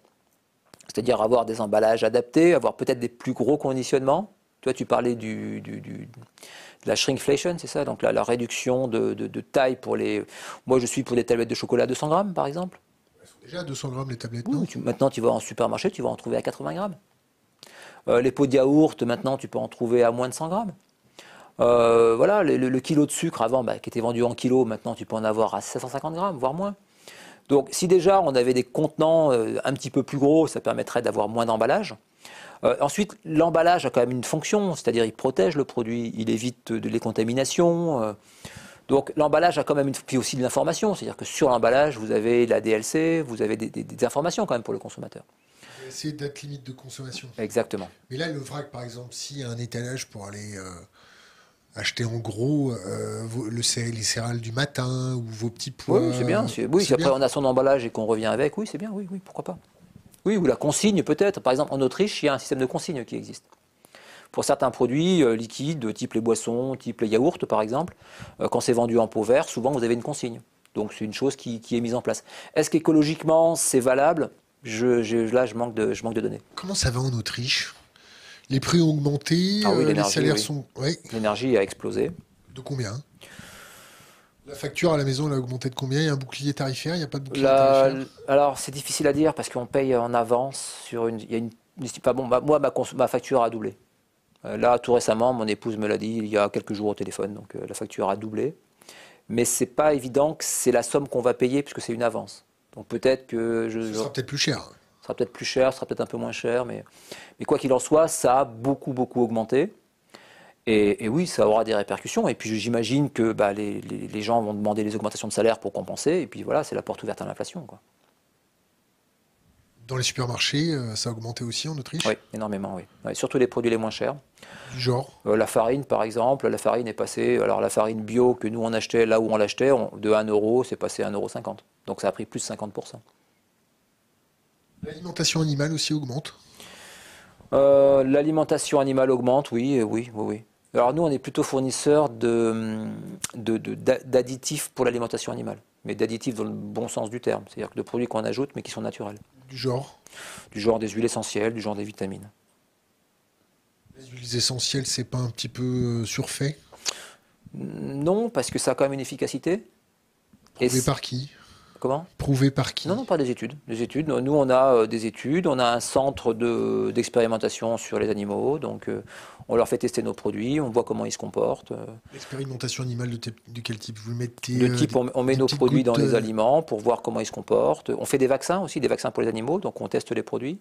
c'est-à-dire avoir des emballages adaptés, avoir peut-être des plus gros conditionnements. Toi, tu parlais du, de la shrinkflation, c'est ça Donc la, la réduction de, taille pour les. Moi, je suis pour des tablettes de chocolat à 200 grammes, par exemple. Elles sont déjà à 200 grammes les tablettes. Oui, maintenant, tu vas en supermarché, tu vas en trouver à 80 grammes. Euh, les pots de yaourt, maintenant, tu peux en trouver à moins de 100 grammes. Euh, voilà, le, kilo de sucre avant, bah, qui était vendu en kilo, maintenant tu peux en avoir à 750 grammes, voire moins. Donc si déjà on avait des contenants euh, un petit peu plus gros, ça permettrait d'avoir moins d'emballage. Ensuite, l'emballage a quand même une fonction, c'est-à-dire il protège le produit, il évite de les contaminations. donc l'emballage a quand même une, puis aussi de l'information, c'est-à-dire que sur l'emballage, vous avez la DLC, vous avez des informations quand même pour le consommateur c'est date limite de consommation. Exactement. Mais là, le vrac, par exemple, s'il y a un étalage pour aller euh, acheter en gros euh, le, les céréales du matin ou vos petits pois. Oui, c'est bien. Oui, si après on a son emballage et qu'on revient avec, oui, c'est bien, oui, oui, pourquoi pas. Oui, ou la consigne peut-être. Par exemple, en Autriche, il y a un système de consigne qui existe. Pour certains produits euh, liquides, type les boissons, type les yaourts par exemple, quand c'est vendu en pot vert, souvent vous avez une consigne. Donc c'est une chose qui, qui est mise en place. Est-ce qu'écologiquement c'est valable? Je, là, je manque, de, je manque de données. Comment ça va en Autriche? Les prix ont augmenté, ah euh, les salaires sont. L'énergie a explosé. De combien? La facture à la maison elle a augmenté de combien? Il y a un bouclier tarifaire Il n'y a pas de bouclier tarifaire? Alors c'est difficile à dire parce qu'on paye en avance sur une. Il y a une pas bon, moi ma, ma, facture a doublé. Euh, là tout récemment, mon épouse me l'a dit il y a quelques jours au téléphone, donc euh, la facture a doublé. Mais c'est pas évident que c'est la somme qu'on va payer puisque c'est une avance. Donc peut-être que je. Ce sera peut-être plus cher. Ce sera peut-être plus cher, ce sera peut-être un peu moins cher, mais, mais quoi qu'il en soit, ça a beaucoup, beaucoup augmenté. Et, oui, ça aura des répercussions. Et puis j'imagine que bah, les, les, gens vont demander les augmentations de salaire pour compenser. Et puis voilà, c'est la porte ouverte à l'inflation. Dans les supermarchés, euh, ça a augmenté aussi en Autriche? Oui, énormément, oui. surtout les produits les moins chers. Du genre? Euh, La farine, par exemple. La farine est passée. Alors, la farine bio que nous, on achetait là où on l'achetait, de 1 euro, c'est passé à 1,50 euro. Donc, ça a pris plus de 50%. L'alimentation animale aussi augmente? Euh, L'alimentation animale augmente, oui, oui, oui, oui. Alors, nous, on est plutôt fournisseur d'additifs de, pour l'alimentation animale mais d'additifs dans le bon sens du terme, c'est-à-dire que de produits qu'on ajoute mais qui sont naturels. Du genre? Du genre des huiles essentielles, du genre des vitamines. Les huiles essentielles, c'est pas un petit peu euh, surfait? Non, parce que ça a quand même une efficacité. Prouvé par qui? Comment? Prouvé par qui? Non, non, pas des études. Des études. Nous, on a euh, des études, on a un centre d'expérimentation sur les animaux, donc euh, on leur fait tester nos produits, on voit comment ils se comportent. L'expérimentation animale de, quel type? Vous mettez De type, on, met nos produits dans les aliments pour voir comment ils se comportent. On fait des vaccins aussi, des vaccins pour les animaux, donc on teste les produits.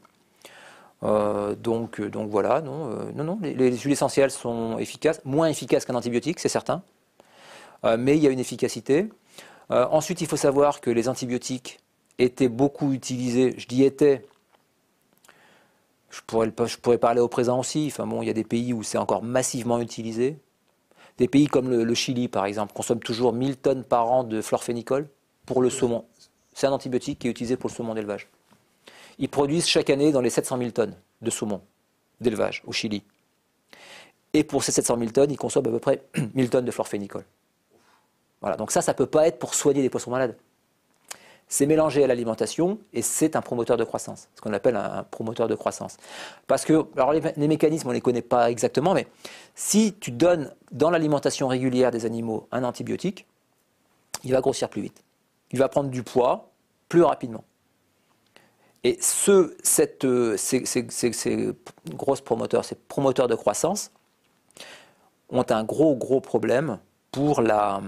Euh, donc, donc voilà, non, non, non, les, les, huiles essentielles sont efficaces, moins efficaces qu'un antibiotique, c'est certain, mais il y a une efficacité. Euh, ensuite, il faut savoir que les antibiotiques étaient beaucoup utilisés. Je dis étaient. Je pourrais, parler au présent aussi. Enfin bon, il y a des pays où c'est encore massivement utilisé. Des pays comme le, Chili, par exemple, consomment toujours 1000 tonnes par an de chlorphénicol pour le saumon. C'est un antibiotique qui est utilisé pour le saumon d'élevage. Ils produisent chaque année dans les 700 000 tonnes de saumon d'élevage au Chili. Et pour ces 700 000 tonnes, ils consomment à peu près [clears throat] 1000 tonnes de chlorphénicol. Voilà, donc ça, ça ne peut pas être pour soigner des poissons malades. C'est mélangé à l'alimentation et c'est un promoteur de croissance, ce qu'on appelle un, promoteur de croissance. Parce que, alors les, mécanismes, on ne les connaît pas exactement, mais si tu donnes dans l'alimentation régulière des animaux un antibiotique, il va grossir plus vite. Il va prendre du poids plus rapidement. Et ce, cette, ces, ces, grosses promoteurs, ces promoteurs de croissance, ont un gros, gros problème pour la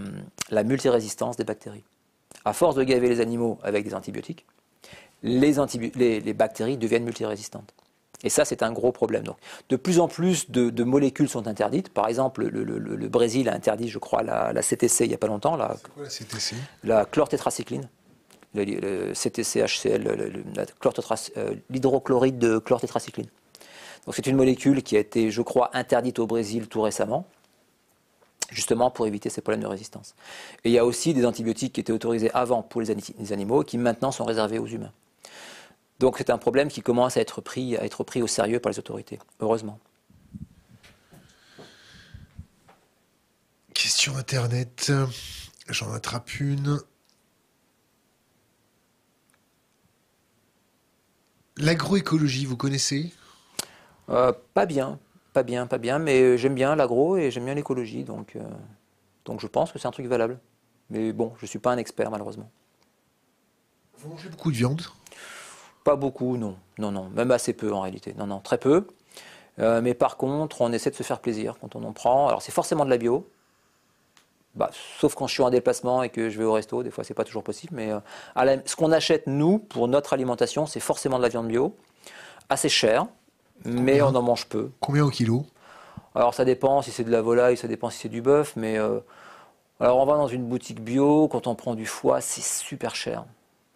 multirésistance des bactéries. À force de gaver les animaux avec des antibiotiques, les, les, bactéries deviennent multirésistantes. Et ça, c'est un gros problème. Donc, de plus en plus de, molécules sont interdites. Par exemple, le, Brésil a interdit, je crois, la, CTC il n'y a pas longtemps. La, quoi la CTC La chlortétracycline. Le, CTC, HCl, euh, l'hydrochloride de chlortétracycline. Donc c'est une molécule qui a été, je crois, interdite au Brésil tout récemment, justement pour éviter ces problèmes de résistance. Et il y a aussi des antibiotiques qui étaient autorisés avant pour les animaux, qui maintenant sont réservés aux humains. Donc c'est un problème qui commence à être pris, à être pris au sérieux par les autorités, heureusement. Question Internet, j'en attrape une. L'agroécologie, vous connaissez? Euh, Pas bien, pas bien, pas bien, mais j'aime bien l'agro et j'aime bien l'écologie, donc, euh, donc je pense que c'est un truc valable. Mais bon, je ne suis pas un expert malheureusement. Vous mangez beaucoup de viande? Pas beaucoup, non. Non, non, même assez peu en réalité. Non, non, très peu. Euh, mais par contre, on essaie de se faire plaisir quand on en prend. Alors c'est forcément de la bio, bah, sauf quand je suis en déplacement et que je vais au resto, des fois c'est pas toujours possible, mais euh, ce qu'on achète nous pour notre alimentation, c'est forcément de la viande bio, assez cher, mais on en mange peu. Combien au kilo? Alors ça dépend si c'est de la volaille, ça dépend si c'est du bœuf, mais euh, alors on va dans une boutique bio, quand on prend du foie, c'est super cher.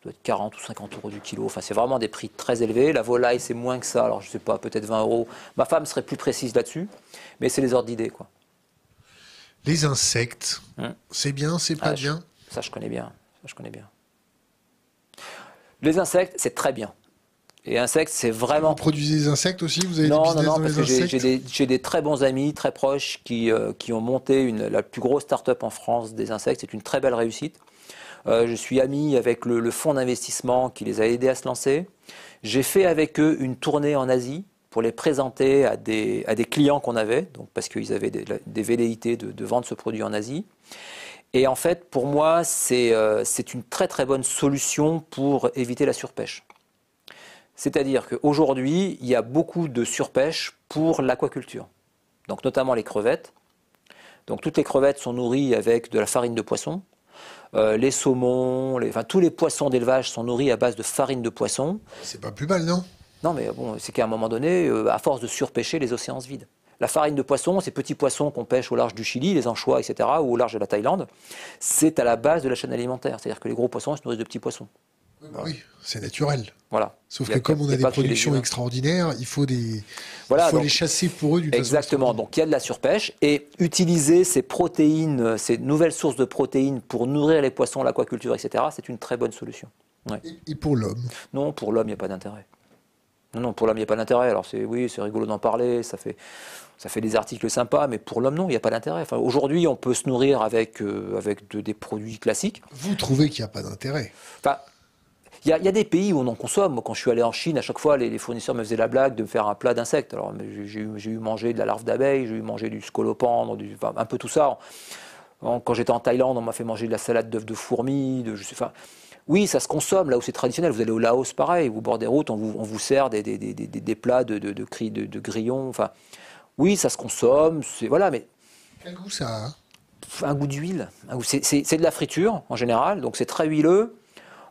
Ça doit être 40 ou 50 euros du kilo. Enfin, c'est vraiment des prix très élevés. La volaille, c'est moins que ça. Alors, je sais pas, peut-être 20 euros. Ma femme serait plus précise là-dessus, mais c'est les ordres d'idées, quoi. Les insectes, hein c'est bien, c'est pas ah, bien? Ça, je connais bien. Ça, je connais bien. Les insectes, c'est très bien. Et insectes, c'est vraiment. Vous produisez des insectes aussi? Vous avez non, des non, non, parce que j'ai des, très bons amis, très proches, qui, euh, qui ont monté une, la plus grosse start-up en France des insectes. C'est une très belle réussite. Euh, je suis ami avec le, le fonds d'investissement qui les a aidés à se lancer. J'ai fait avec eux une tournée en Asie pour les présenter à des, à des clients qu'on avait, donc parce qu'ils avaient des, des velléités de, vendre ce produit en Asie. Et en fait, pour moi, euh, c'est une très très bonne solution pour éviter la surpêche. C'est-à-dire qu'aujourd'hui, il y a beaucoup de surpêche pour l'aquaculture, donc notamment les crevettes. Donc toutes les crevettes sont nourries avec de la farine de poisson. Euh, les saumons, les, enfin, tous les poissons d'élevage sont nourris à base de farine de poisson. C'est pas plus mal, non? Non, mais bon, c'est qu'à un moment donné, euh, à force de surpêcher, les océans se vident. La farine de poisson, ces petits poissons qu'on pêche au large du Chili, les anchois, etc., ou au large de la Thaïlande, c'est à la base de la chaîne alimentaire. C'est-à-dire que les gros poissons se nourrissent de petits poissons. Oui, c'est naturel. Voilà. Sauf que comme on a, des productions extraordinaires, il faut, des... il faut les chasser pour eux d'une Exactement. donc il y a de la surpêche et utiliser ces protéines, ces nouvelles sources de protéines pour nourrir les poissons, l'aquaculture, etc., c'est une très bonne solution. Et pour l'homme Non, pour l'homme, il n'y a pas d'intérêt. Non, non, pour l'homme, il n'y a pas d'intérêt. Alors, c'est, oui, c'est rigolo d'en parler, ça fait, ça fait des articles sympas, mais pour l'homme, non, il n'y a pas d'intérêt. Enfin, aujourd'hui, on peut se nourrir avec, euh, avec des produits classiques. Vous trouvez qu'il n'y a pas d'intérêt enfin, il y, a, des pays où on en consomme. Moi, quand je suis allé en Chine, à chaque fois, les, fournisseurs me faisaient la blague de me faire un plat d'insectes. Alors, j'ai, eu mangé de la larve d'abeille, j'ai eu mangé du scolopendre, du, un peu tout ça. Quand j'étais en Thaïlande, on m'a fait manger de la salade d'œufs de fourmis, de, je sais, enfin, oui, ça se consomme là où c'est traditionnel. Vous allez au Laos, pareil, vous bord des routes, on vous, on vous sert des, des, des, des plats de, de, de, de, grillons. Enfin, oui, ça se consomme, c'est voilà, mais. Quel goût ça a? Un goût d'huile. C'est de la friture en général, donc c'est très huileux.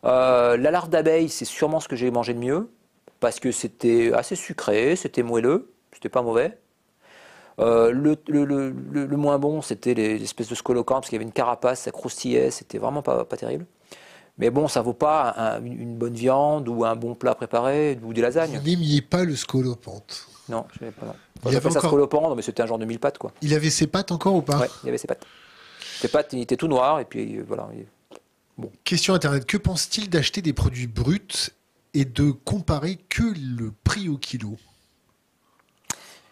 Euh, la larve d'abeille, c'est sûrement ce que j'ai mangé de mieux, parce que c'était assez sucré, c'était moelleux, c'était pas mauvais. Euh, le, le, le, le, moins bon, c'était les espèces de scolocornes, parce qu'il y avait une carapace, ça croustillait, c'était vraiment pas, pas terrible. Mais bon, ça vaut pas une, bonne viande ou un bon plat préparé ou des lasagnes. Vous n'aimiez pas le scolopante Non, je n'aimais pas. il avait ça scolopante, mais c'était un genre de mille pattes. Quoi. Il avait ses pattes encore ou pas? Oui, il avait ses pattes. Ses pattes, il était tout noir et puis euh, voilà. Bon. Question internet que pense-t-il d'acheter des produits bruts et de comparer que le prix au kilo?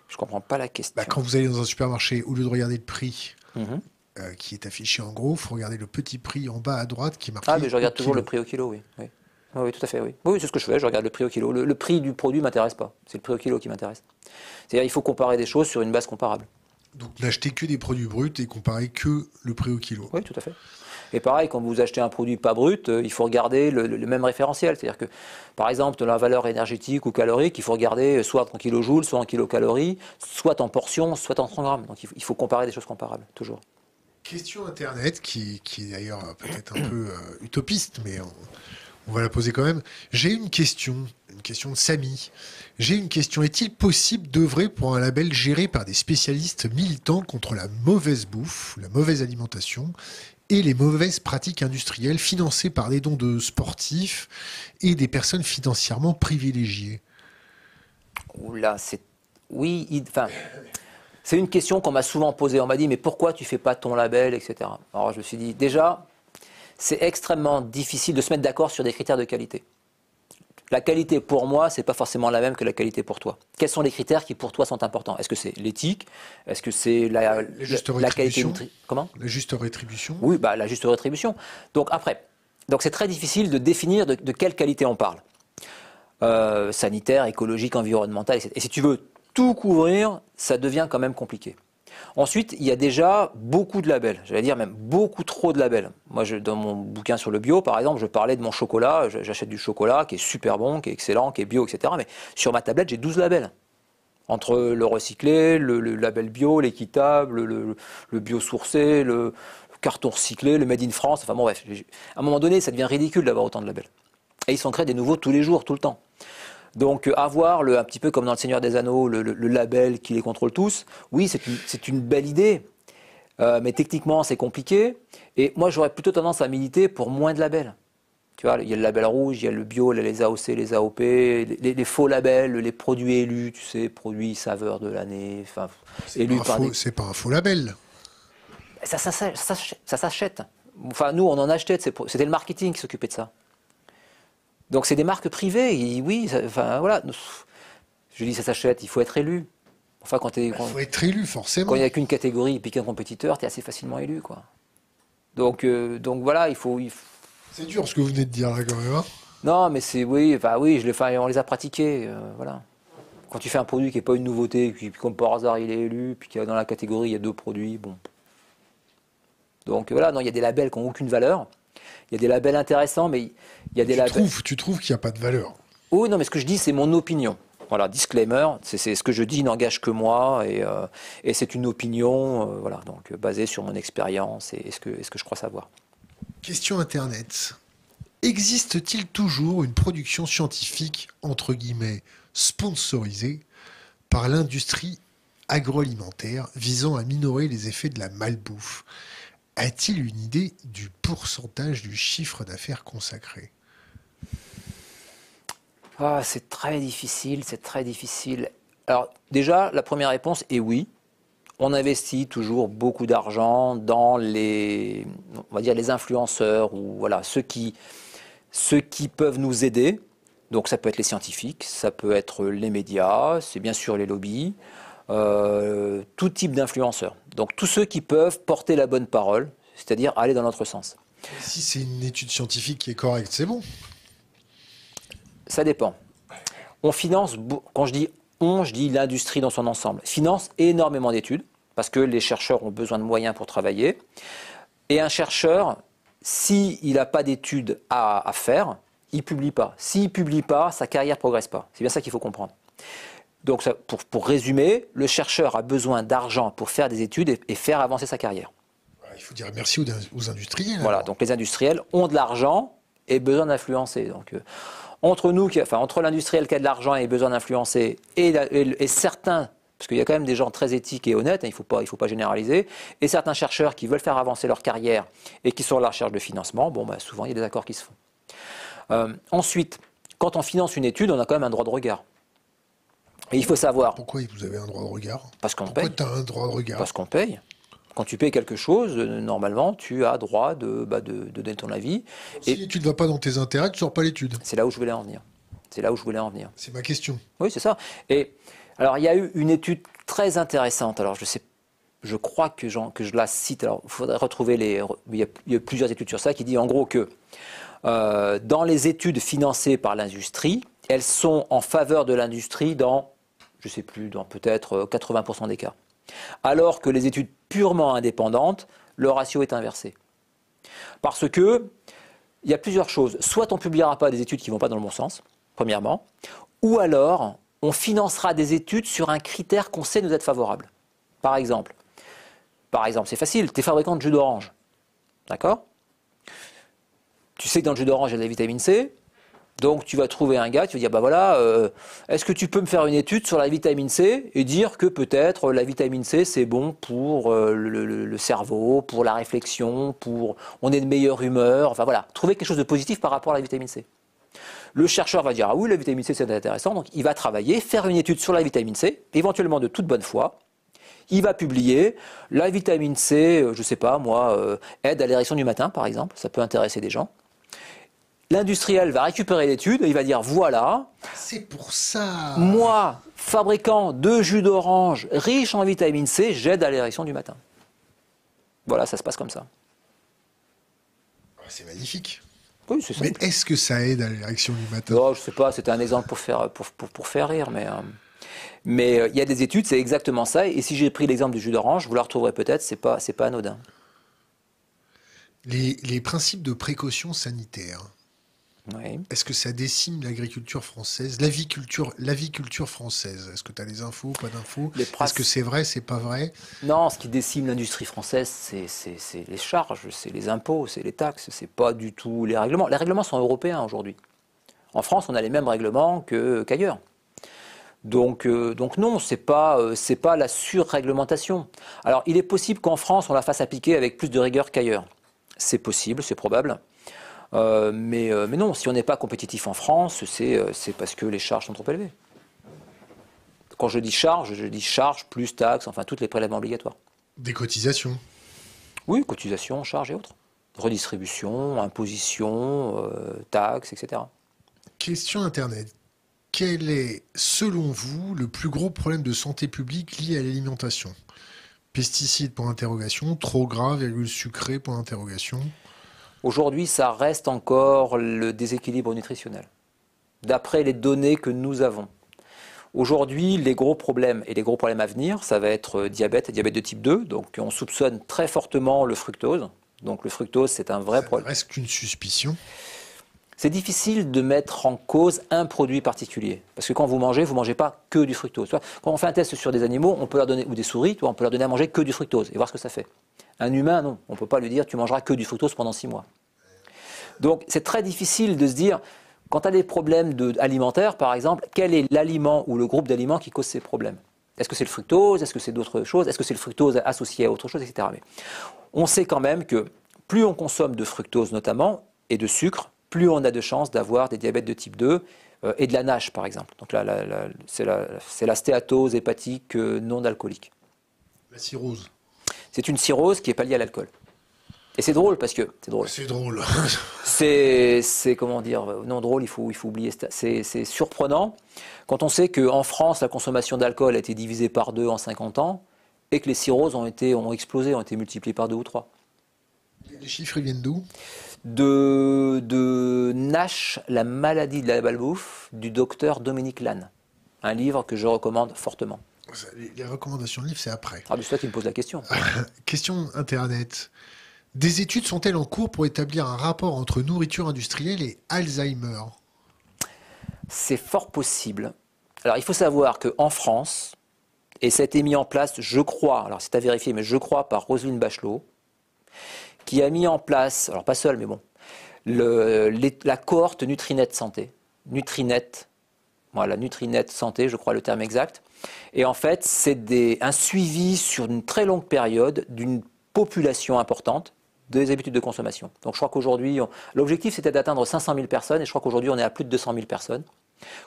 Je comprends pas la question. Bah, quand vous allez dans un supermarché, au lieu de regarder le prix, mhm. Euh, qui est affiché en gros. Il faut regarder le petit prix en bas à droite qui marque. Ah, mais je regarde toujours le prix au kilo, oui. Oui, oui tout à fait, oui. Oui, c'est ce que je fais, je regarde le prix au kilo. Le, prix du produit ne m'intéresse pas, c'est le prix au kilo qui m'intéresse. C'est-à-dire il faut comparer des choses sur une base comparable. Donc n'acheter que des produits bruts et comparer que le prix au kilo. Oui, tout à fait. Et pareil, quand vous achetez un produit pas brut, euh, il faut regarder le, même référentiel. C'est-à-dire que, par exemple, la valeur énergétique ou calorique, il faut regarder soit en kilojoules, soit en kilocalories, soit en portions, soit en 100 grammes. Donc il faut comparer des choses comparables, toujours. Question Internet, qui, est d'ailleurs peut-être un peu euh, utopiste, mais on, va la poser quand même. J'ai une question, une question de Samy. J'ai une question. Est-il possible d'œuvrer pour un label géré par des spécialistes militants contre la mauvaise bouffe, la mauvaise alimentation et les mauvaises pratiques industrielles financées par des dons de sportifs et des personnes financièrement privilégiées Oula, c'est oui, enfin, c'est une question qu'on m'a souvent posée. On m'a dit, mais pourquoi tu fais pas ton label, etc. Alors je me suis dit, déjà, c'est extrêmement difficile de se mettre d'accord sur des critères de qualité. La qualité pour moi, c'est pas forcément la même que la qualité pour toi. Quels sont les critères qui pour toi sont importants? Est-ce que c'est l'éthique? Est-ce que c'est la, la, qualité Comment? La juste rétribution Oui, bah, la juste rétribution. Donc après, donc c'est très difficile de définir de, quelle qualité on parle. Euh, sanitaire, écologique, environnementale, etc. Et si tu veux tout couvrir, ça devient quand même compliqué. Ensuite, il y a déjà beaucoup de labels, j'allais dire même beaucoup trop de labels. Moi, dans mon bouquin sur le bio, par exemple, je parlais de mon chocolat, j'achète du chocolat qui est super bon, qui est excellent, qui est bio, etc. Mais sur ma tablette, j'ai 12 labels. Entre le recyclé, le, label bio, l'équitable, le, le biosourcé, le carton recyclé, le made in France, enfin bon bref. À un moment donné, ça devient ridicule d'avoir autant de labels. Et ils sont créés des nouveaux tous les jours, tout le temps. Donc euh, avoir le, un petit peu comme dans le Seigneur des Anneaux, le, label qui les contrôle tous, oui, c'est une, belle idée, euh, mais techniquement c'est compliqué. Et moi j'aurais plutôt tendance à militer pour moins de labels. Tu vois, il y a le label rouge, il y a le bio, les AOC, les AOP, les, faux labels, les produits élus, tu sais, produits saveurs de l'année, enfin, élus par C'est pas un faux label. Ça, ça, ça s'achète. Enfin, nous, on en achetait, c'était le marketing qui s'occupait de ça. Donc c'est des marques privées. oui, enfin voilà. Je dis ça s'achète, il faut être élu. Enfin, quand il faut être élu, forcément. Quand il n'y a qu'une catégorie et puis qu'un compétiteur, tu es assez facilement élu. quoi. Donc, euh, donc voilà, il faut. C'est dur ce que vous venez de dire là quand même. Hein. non, mais c'est. Oui, enfin, oui je les, on les a pratiqués. Euh, voilà. Quand tu fais un produit qui n'est pas une nouveauté, et puis, comme par hasard il est élu, puis qu'il dans la catégorie il y a deux produits, bon. Donc voilà, non, il y a des labels qui n'ont aucune valeur. Il y a des labels intéressants, mais il y a des tu labels. Trouves, tu trouves qu'il n'y a pas de valeur Oui, non, mais ce que je dis, c'est mon opinion. Voilà, disclaimer, c'est ce que je dis n'engage que moi et, euh, et c'est une opinion, euh, voilà, donc basée sur mon expérience et, ce que, ce que je crois savoir. Question Internet. Existe-t-il toujours une production scientifique, entre guillemets, sponsorisée par l'industrie agroalimentaire visant à minorer les effets de la malbouffe? A-t-il une idée du pourcentage du chiffre d'affaires consacré? Ah, C'est très difficile, c'est très difficile. Alors déjà, la première réponse est oui. On investit toujours beaucoup d'argent dans les, on les influenceurs ou voilà ceux qui peuvent nous aider. Donc ça peut être les scientifiques, ça peut être les médias, c'est bien sûr les lobbies. Euh, tout type d'influenceurs. Donc tous ceux qui peuvent porter la bonne parole, c'est-à-dire aller dans notre sens. Si c'est une étude scientifique qui est correcte, c'est bon. Ça dépend. On finance, quand je dis on, je dis l'industrie dans son ensemble, finance énormément d'études, parce que les chercheurs ont besoin de moyens pour travailler. Et un chercheur, s'il n'a pas d'études à, faire, il ne publie pas. S'il ne publie pas, sa carrière ne progresse pas. C'est bien ça qu'il faut comprendre. Donc, pour, résumer, le chercheur a besoin d'argent pour faire des études et, faire avancer sa carrière. Il faut dire merci aux, industriels. Voilà, donc les industriels ont de l'argent et besoin d'influencer. Donc, euh, entre nous, enfin, entre l'industriel qui a de l'argent et besoin d'influencer et, certains parce qu'il y a quand même des gens très éthiques et honnêtes, hein, il ne faut, pas, faut pas généraliser, et certains chercheurs qui veulent faire avancer leur carrière et qui sont à la recherche de financement, bon, bah, souvent il y a des accords qui se font. Euh, ensuite, quand on finance une étude, on a quand même un droit de regard. Et il faut savoir. Pourquoi vous avez un droit de regard Parce qu'on paye. Pourquoi tu as un droit de regard Parce qu'on paye. Quand tu payes quelque chose, euh, normalement, tu as droit de, bah, de, donner ton avis. Si l'étude ne va pas dans tes intérêts, tu ne sors pas l'étude. C'est là où je voulais en venir. C'est là où je voulais en venir. C'est ma question. Oui, c'est ça. Et alors, il y a eu une étude très intéressante. Alors, je sais je crois que, que je la cite. Alors, il faudrait retrouver les. Il y, a, plusieurs études sur ça qui dit en gros que euh, dans les études financées par l'industrie, elles sont en faveur de l'industrie dans, je ne sais plus, dans peut-être 80% euh, des cas. Alors que les études purement indépendantes, le ratio est inversé. Parce que il y a plusieurs choses. Soit on ne publiera pas des études qui ne vont pas dans le bon sens, premièrement, ou alors on financera des études sur un critère qu'on sait nous être favorable. Par exemple, par exemple, c'est facile, tu es fabricant de jus d'orange. D'accord? Tu sais que dans le jus d'orange, il y a de la vitamine C, donc tu vas trouver un gars, tu vas dire, bah voilà, euh, est-ce que tu peux me faire une étude sur la vitamine C et dire que peut-être la vitamine C c'est bon pour euh, le, cerveau, pour la réflexion, pour on est de meilleure humeur, enfin voilà, trouver quelque chose de positif par rapport à la vitamine C. Le chercheur va dire ah oui la vitamine C c'est intéressant, donc il va travailler, faire une étude sur la vitamine C, éventuellement de toute bonne foi. Il va publier la vitamine C, euh, je ne sais pas moi, euh, aide à l'érection du matin par exemple, ça peut intéresser des gens. L'industriel va récupérer l'étude et il va dire voilà. C'est pour ça. Moi, fabricant de jus d'orange riche en vitamine C, j'aide à l'érection du matin. Voilà, ça se passe comme ça. C'est magnifique. Oui, c'est Mais est-ce que ça aide à l'érection du matin? Non, je sais pas, c'était un exemple pour faire, pour, pour, faire rire, mais. Euh, mais euh, il y a des études, c'est exactement ça. Et si j'ai pris l'exemple du jus d'orange, vous la retrouverez peut-être, c'est pas, c'est pas anodin. Les, les principes de précaution sanitaire. Est-ce que ça décime l'agriculture française, l'aviculture, l'aviculture française? Est-ce que tu as des infos, pas d'infos? Est-ce que c'est vrai, c'est pas vrai? Non, ce qui décime l'industrie française, c'est les charges, c'est les impôts, c'est les taxes, c'est pas du tout les règlements. Les règlements sont européens aujourd'hui. En France, on a les mêmes règlements qu'ailleurs. donc, euh, donc non, c'est pas euh, c'est pas la surréglementation. Alors, il est possible qu'en France, on la fasse appliquer avec plus de rigueur qu'ailleurs. C'est possible, c'est probable. Euh, mais, euh, mais, non, si on n'est pas compétitif en France, euh, c'est parce que les charges sont trop élevées. Quand je dis charge, je dis charge plus taxes, enfin toutes les prélèvements obligatoires. Des cotisations Oui, cotisations, charges et autres. Redistribution, imposition, taxes, etc. Question Internet. Quel est, selon vous, le plus gros problème de santé publique lié à l'alimentation? Pesticides, pour interrogation. Trop gras, virgule sucré, pour interrogation. Aujourd'hui, ça reste encore le déséquilibre nutritionnel, d'après les données que nous avons. Aujourd'hui, les gros problèmes et les gros problèmes à venir, ça va être euh, diabète et diabète de type 2. Donc, on soupçonne très fortement le fructose. Donc, le fructose, c'est un vrai problème. Reste qu'une suspicion. C'est difficile de mettre en cause un produit particulier. Parce que quand vous mangez, vous ne mangez pas que du fructose. Quand on fait un test sur des animaux, on peut leur donner, ou des souris, on peut leur donner à manger que du fructose et voir ce que ça fait. Un humain, non. On ne peut pas lui dire tu mangeras que du fructose pendant six mois. Donc c'est très difficile de se dire, quand tu as des problèmes alimentaires, par exemple, quel est l'aliment ou le groupe d'aliments qui cause ces problèmes? Est-ce que c'est le fructose? Est-ce que c'est d'autres choses? Est-ce que c'est le fructose associé à autre chose, etc. Mais on sait quand même que plus on consomme de fructose notamment, et de sucre, plus on a de chances d'avoir des diabètes de type 2 euh, et de la NASH, par exemple. Donc là, c'est la, stéatose hépatique euh, non alcoolique. La cirrhose c'est une cirrhose qui n'est pas liée à l'alcool. Et c'est drôle parce que c'est drôle. C'est drôle. [laughs] c'est comment dire non drôle. Il faut il faut oublier. C'est surprenant quand on sait qu'en France la consommation d'alcool a été divisée par deux en 50 ans et que les cirrhoses ont été ont explosé, ont été multipliées par deux ou trois. Les chiffres viennent d'où? De, de Nash, la maladie de la balbouffe, du docteur Dominique Lannes. Un livre que je recommande fortement. Les recommandations de livres, c'est après. Ah, mais c'est toi qui me poses la question. [laughs] question Internet. Des études sont-elles en cours pour établir un rapport entre nourriture industrielle et Alzheimer? C'est fort possible. Alors, il faut savoir qu'en France, et ça a été mis en place, je crois, alors c'est à vérifier, mais je crois par Roselyne Bachelot, qui a mis en place, alors pas seul, mais bon, le, la cohorte Nutrinet Santé. Nutrinet, voilà, Nutrinet Santé, je crois le terme exact, et en fait, c'est un suivi sur une très longue période d'une population importante des habitudes de consommation. Donc je crois qu'aujourd'hui, l'objectif c'était d'atteindre 500 000 personnes et je crois qu'aujourd'hui on est à plus de 200 000 personnes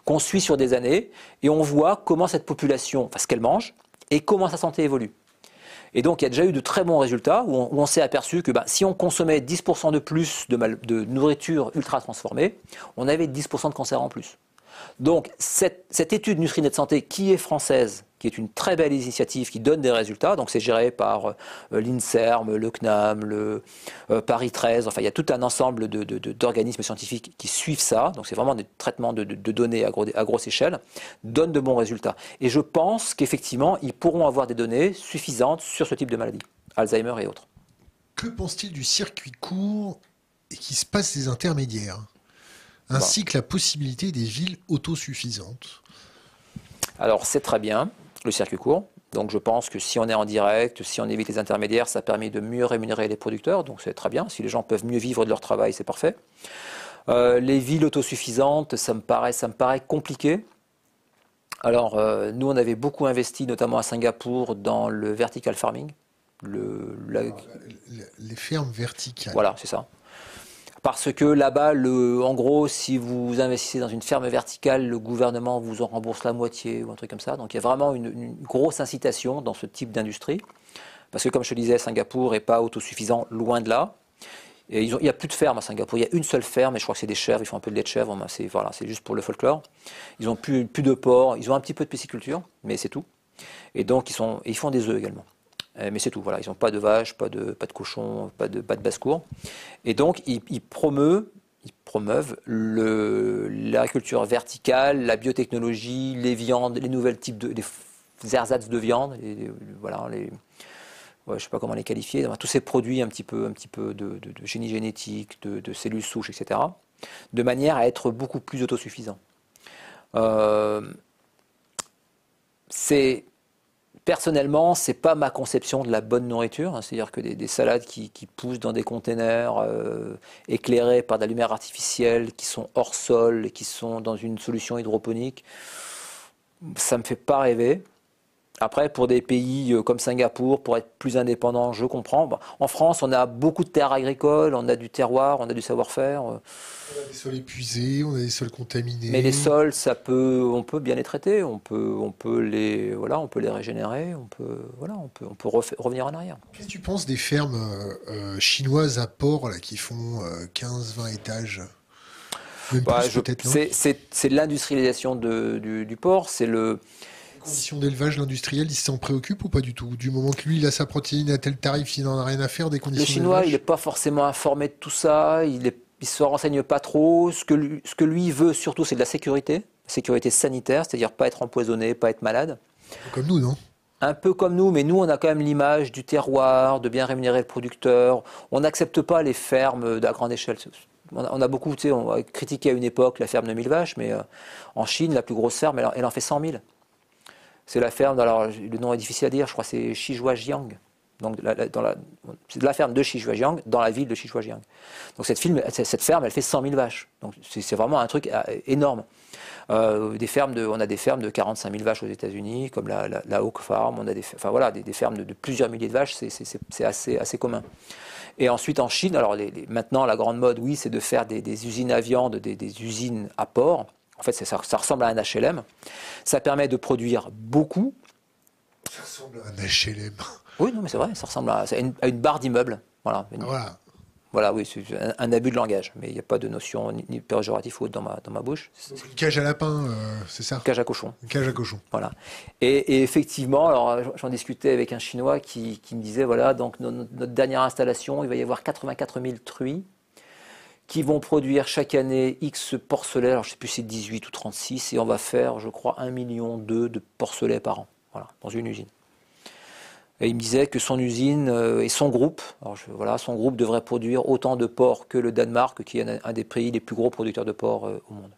qu'on suit sur des années et on voit comment cette population, enfin ce qu'elle mange et comment sa santé évolue. Et donc il y a déjà eu de très bons résultats où on, s'est aperçu que bah, si on consommait 10% de plus de, de nourriture ultra transformée, on avait 10% de cancer en plus. Donc cette, étude Nutrinet Santé qui est française, qui est une très belle initiative qui donne des résultats, donc c'est géré par euh, l'INSERM, le CNAM, le euh, Paris 13, enfin il y a tout un ensemble d'organismes scientifiques qui suivent ça, donc c'est vraiment des traitements de, données à, grosse échelle, donne de bons résultats. Et je pense qu'effectivement, ils pourront avoir des données suffisantes sur ce type de maladie, Alzheimer et autres. Que pense-t-il du circuit court et qui se passe des intermédiaires? Ainsi que la possibilité des villes autosuffisantes Alors c'est très bien, le circuit court. Donc je pense que si on est en direct, si on évite les intermédiaires, ça permet de mieux rémunérer les producteurs. Donc c'est très bien. Si les gens peuvent mieux vivre de leur travail, c'est parfait. Euh, les villes autosuffisantes, ça me paraît, ça me paraît compliqué. Alors euh, nous, on avait beaucoup investi, notamment à Singapour, dans le vertical farming. Le, Les fermes verticales. Voilà, c'est ça Parce que là-bas, en gros, si vous investissez dans une ferme verticale, le gouvernement vous en rembourse la moitié ou un truc comme ça. Donc il y a vraiment une, grosse incitation dans ce type d'industrie. Parce que comme je te disais, Singapour n'est pas autosuffisant, loin de là. il n'y a plus de ferme à Singapour. Il y a une seule ferme, et je crois que c'est des chèvres, ils font un peu de lait de chèvre. C'est voilà, juste pour le folklore. Ils n'ont plus, de porc, ils ont un petit peu de pisciculture, mais c'est tout. Et donc ils, ils font des œufs également. Euh, mais c'est tout. Voilà, ils n'ont pas de vaches, pas de, pas de cochons, pas de, pas de basse-cour. Et donc, ils, promeuvent, ils promeuvent l'agriculture verticale, la biotechnologie, les viandes, les nouvelles types de les ersatz de viande, voilà, les, je ne sais pas comment les qualifier, tous ces produits un petit peu, un petit peu de, génie génétique, de, cellules souches, etc., de manière à être beaucoup plus autosuffisant. Euh, c'est Personnellement, c'est pas ma conception de la bonne nourriture. Hein. C'est-à-dire que des, salades qui, poussent dans des containers euh, éclairés par de la lumière artificielle, qui sont hors sol et qui sont dans une solution hydroponique, ça me fait pas rêver. Après, pour des pays euh, comme Singapour, pour être plus indépendant, je comprends. En France, on a beaucoup de terres agricoles, on a du terroir, on a du savoir-faire. On a des sols épuisés, on a des sols contaminés. Mais les sols, ça peut, on peut bien les traiter, on peut, on peut les, voilà, on peut les régénérer, on peut, voilà, on peut, on peut revenir en arrière. Qu'est-ce que tu penses des fermes euh, chinoises à port là, qui font 15-20 euh, étages? Bah, C'est l'industrialisation du, du, port, c'est le conditions d'élevage, l'industriel, il s'en préoccupe ou pas du tout? Du moment que lui, il a sa protéine à tel tarif, il n'en a rien à faire des conditions Le Chinois, il n'est pas forcément informé de tout ça, il ne se renseigne pas trop. Ce que lui, ce que lui veut surtout, c'est de la sécurité, sécurité sanitaire, c'est-à-dire pas être empoisonné, pas être malade. Comme nous, non? Un peu comme nous, mais nous, on a quand même l'image du terroir, de bien rémunérer le producteur. On n'accepte pas les fermes à grande échelle. On a, beaucoup, tu sais, on a critiqué à une époque la ferme de 1000 vaches, mais euh, en Chine, la plus grosse ferme, elle, elle en fait 100 000. C'est la ferme, alors le nom est difficile à dire, je crois que c'est Shijuajiang. Donc c'est la ferme de Shijuajiang dans la ville de Shijuajiang. Donc cette, cette ferme, elle fait 100 000 vaches. Donc c'est vraiment un truc euh, énorme. Euh, des fermes on a des fermes de 45 000 vaches aux États-Unis, comme la, la, Oak Farm. On a des, enfin voilà, des, fermes de, plusieurs milliers de vaches, c'est assez, assez commun. Et ensuite en Chine, alors maintenant la grande mode, oui, c'est de faire des, usines à viande, des usines à porc. En fait, ça, ressemble à un HLM. Ça permet de produire beaucoup. Ça ressemble à un HLM. Oui, non, mais c'est vrai, ça ressemble à, une, barre d'immeuble. Voilà. voilà. Voilà, oui, c'est un, abus de langage, mais il n'y a pas de notion ni, péjorative ou dans ma, dans ma bouche. une cage à lapin, euh, c'est ça? Une cage à cochon. Une cage à cochon. Voilà. Et, effectivement, alors j'en discutais avec un Chinois qui, me disait voilà, donc notre dernière installation, il va y avoir 84 000 truies qui vont produire chaque année X porcelets, alors je ne sais plus si c'est 18 ou 36, et on va faire, je crois, 1,2 million de porcelets par an, voilà, dans une usine. Et il me disait que son usine euh, et son groupe, voilà, son groupe devrait produire autant de porc que le Danemark, qui est un des pays les plus gros producteurs de porc euh, au monde.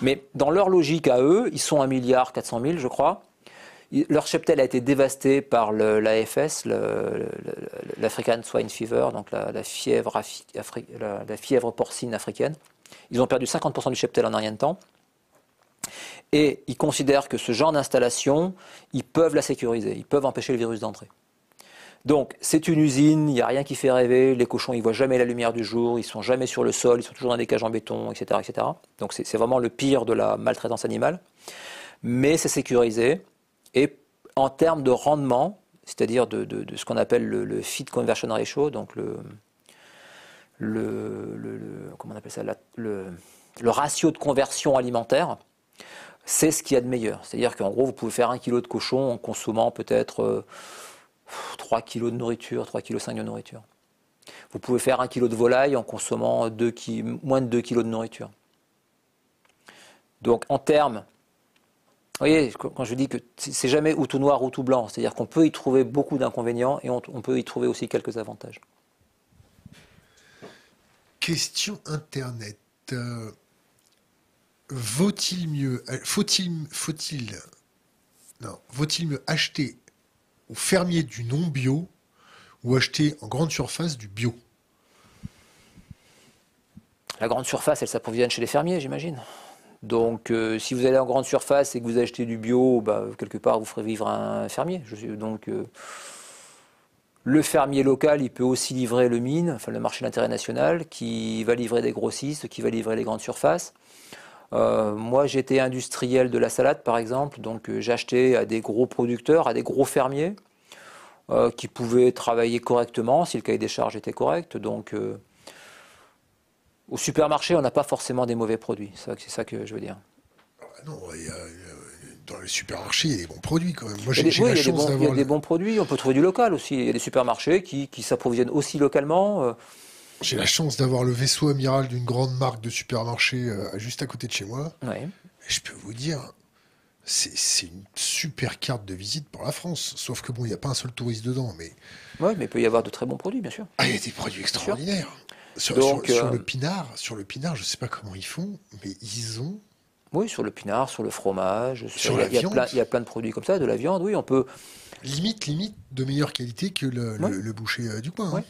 Mais dans leur logique à eux, ils sont 1 milliard 400 000, je crois. Leur cheptel a été dévasté par l'AFS, l'African Swine Fever, donc la, fièvre, porcine africaine. Ils ont perdu 50% du cheptel en un rien de temps. Et ils considèrent que ce genre d'installation, ils peuvent la sécuriser, ils peuvent empêcher le virus d'entrer. Donc c'est une usine, il n'y a rien qui fait rêver, les cochons ils voient jamais la lumière du jour, ils sont jamais sur le sol, ils sont toujours dans des cages en béton, etc. etc. Donc c'est vraiment le pire de la maltraitance animale. Mais c'est sécurisé, et en termes de rendement, c'est-à-dire de, ce qu'on appelle le, feed conversion ratio, donc le, comment on appelle ça, le, ratio de conversion alimentaire, c'est ce qu'il y a de meilleur. C'est-à-dire qu'en gros, vous pouvez faire un kilo de cochon en consommant peut-être 3 euh, kg de nourriture, 3 kg de nourriture. Vous pouvez faire un kilo de volaille en consommant moins de 2 kg de nourriture. Donc en termes voyez, quand je dis que c'est jamais ou tout noir ou tout blanc, c'est-à-dire qu'on peut y trouver beaucoup d'inconvénients et on, peut y trouver aussi quelques avantages. Question Internet. Euh, vaut-il mieux, euh, faut-il, faut-il, non, vaut-il mieux acheter au fermier du non bio ou acheter en grande surface du bio? La grande surface, elle s'approvisionne chez les fermiers, j'imagine. Donc, euh, si vous allez en grande surface et que vous achetez du bio, bah, quelque part, vous ferez vivre un fermier. donc, euh, Le fermier local, il peut aussi livrer le mine, enfin le marché d'intérêt national, qui va livrer des grossistes, qui va livrer les grandes surfaces. Euh, moi, j'étais industriel de la salade, par exemple, donc j'achetais à des gros producteurs, à des gros fermiers, qui pouvaient travailler correctement si le cahier des charges était correct. Donc, au supermarché, on n'a pas forcément des mauvais produits. C'est ça que je veux dire. Ah non, dans les supermarchés, il y a des bons produits quand même. Moi, j'ai la chance d'avoir. Il y a des bons produits. On peut trouver du local aussi. Il y a des supermarchés qui, qui s'approvisionnent aussi localement. J'ai la chance d'avoir le vaisseau amiral d'une grande marque de supermarché euh, juste à côté de chez moi. Et je peux vous dire, c'est une super carte de visite pour la France. Sauf que bon, il n'y a pas un seul touriste dedans. Mais... Oui, mais il peut y avoir de très bons produits, bien sûr. Ah, il y a des produits extraordinaires. Sur, Donc, sur, euh, le pinard, sur le pinard, je ne sais pas comment ils font, mais ils ont. Oui, sur le pinard, sur le fromage, sur, la viande. Il y, a plein de produits comme ça, de la viande, oui, on peut. Limite, limite de meilleure qualité que le, boucher euh, du coin. Hein.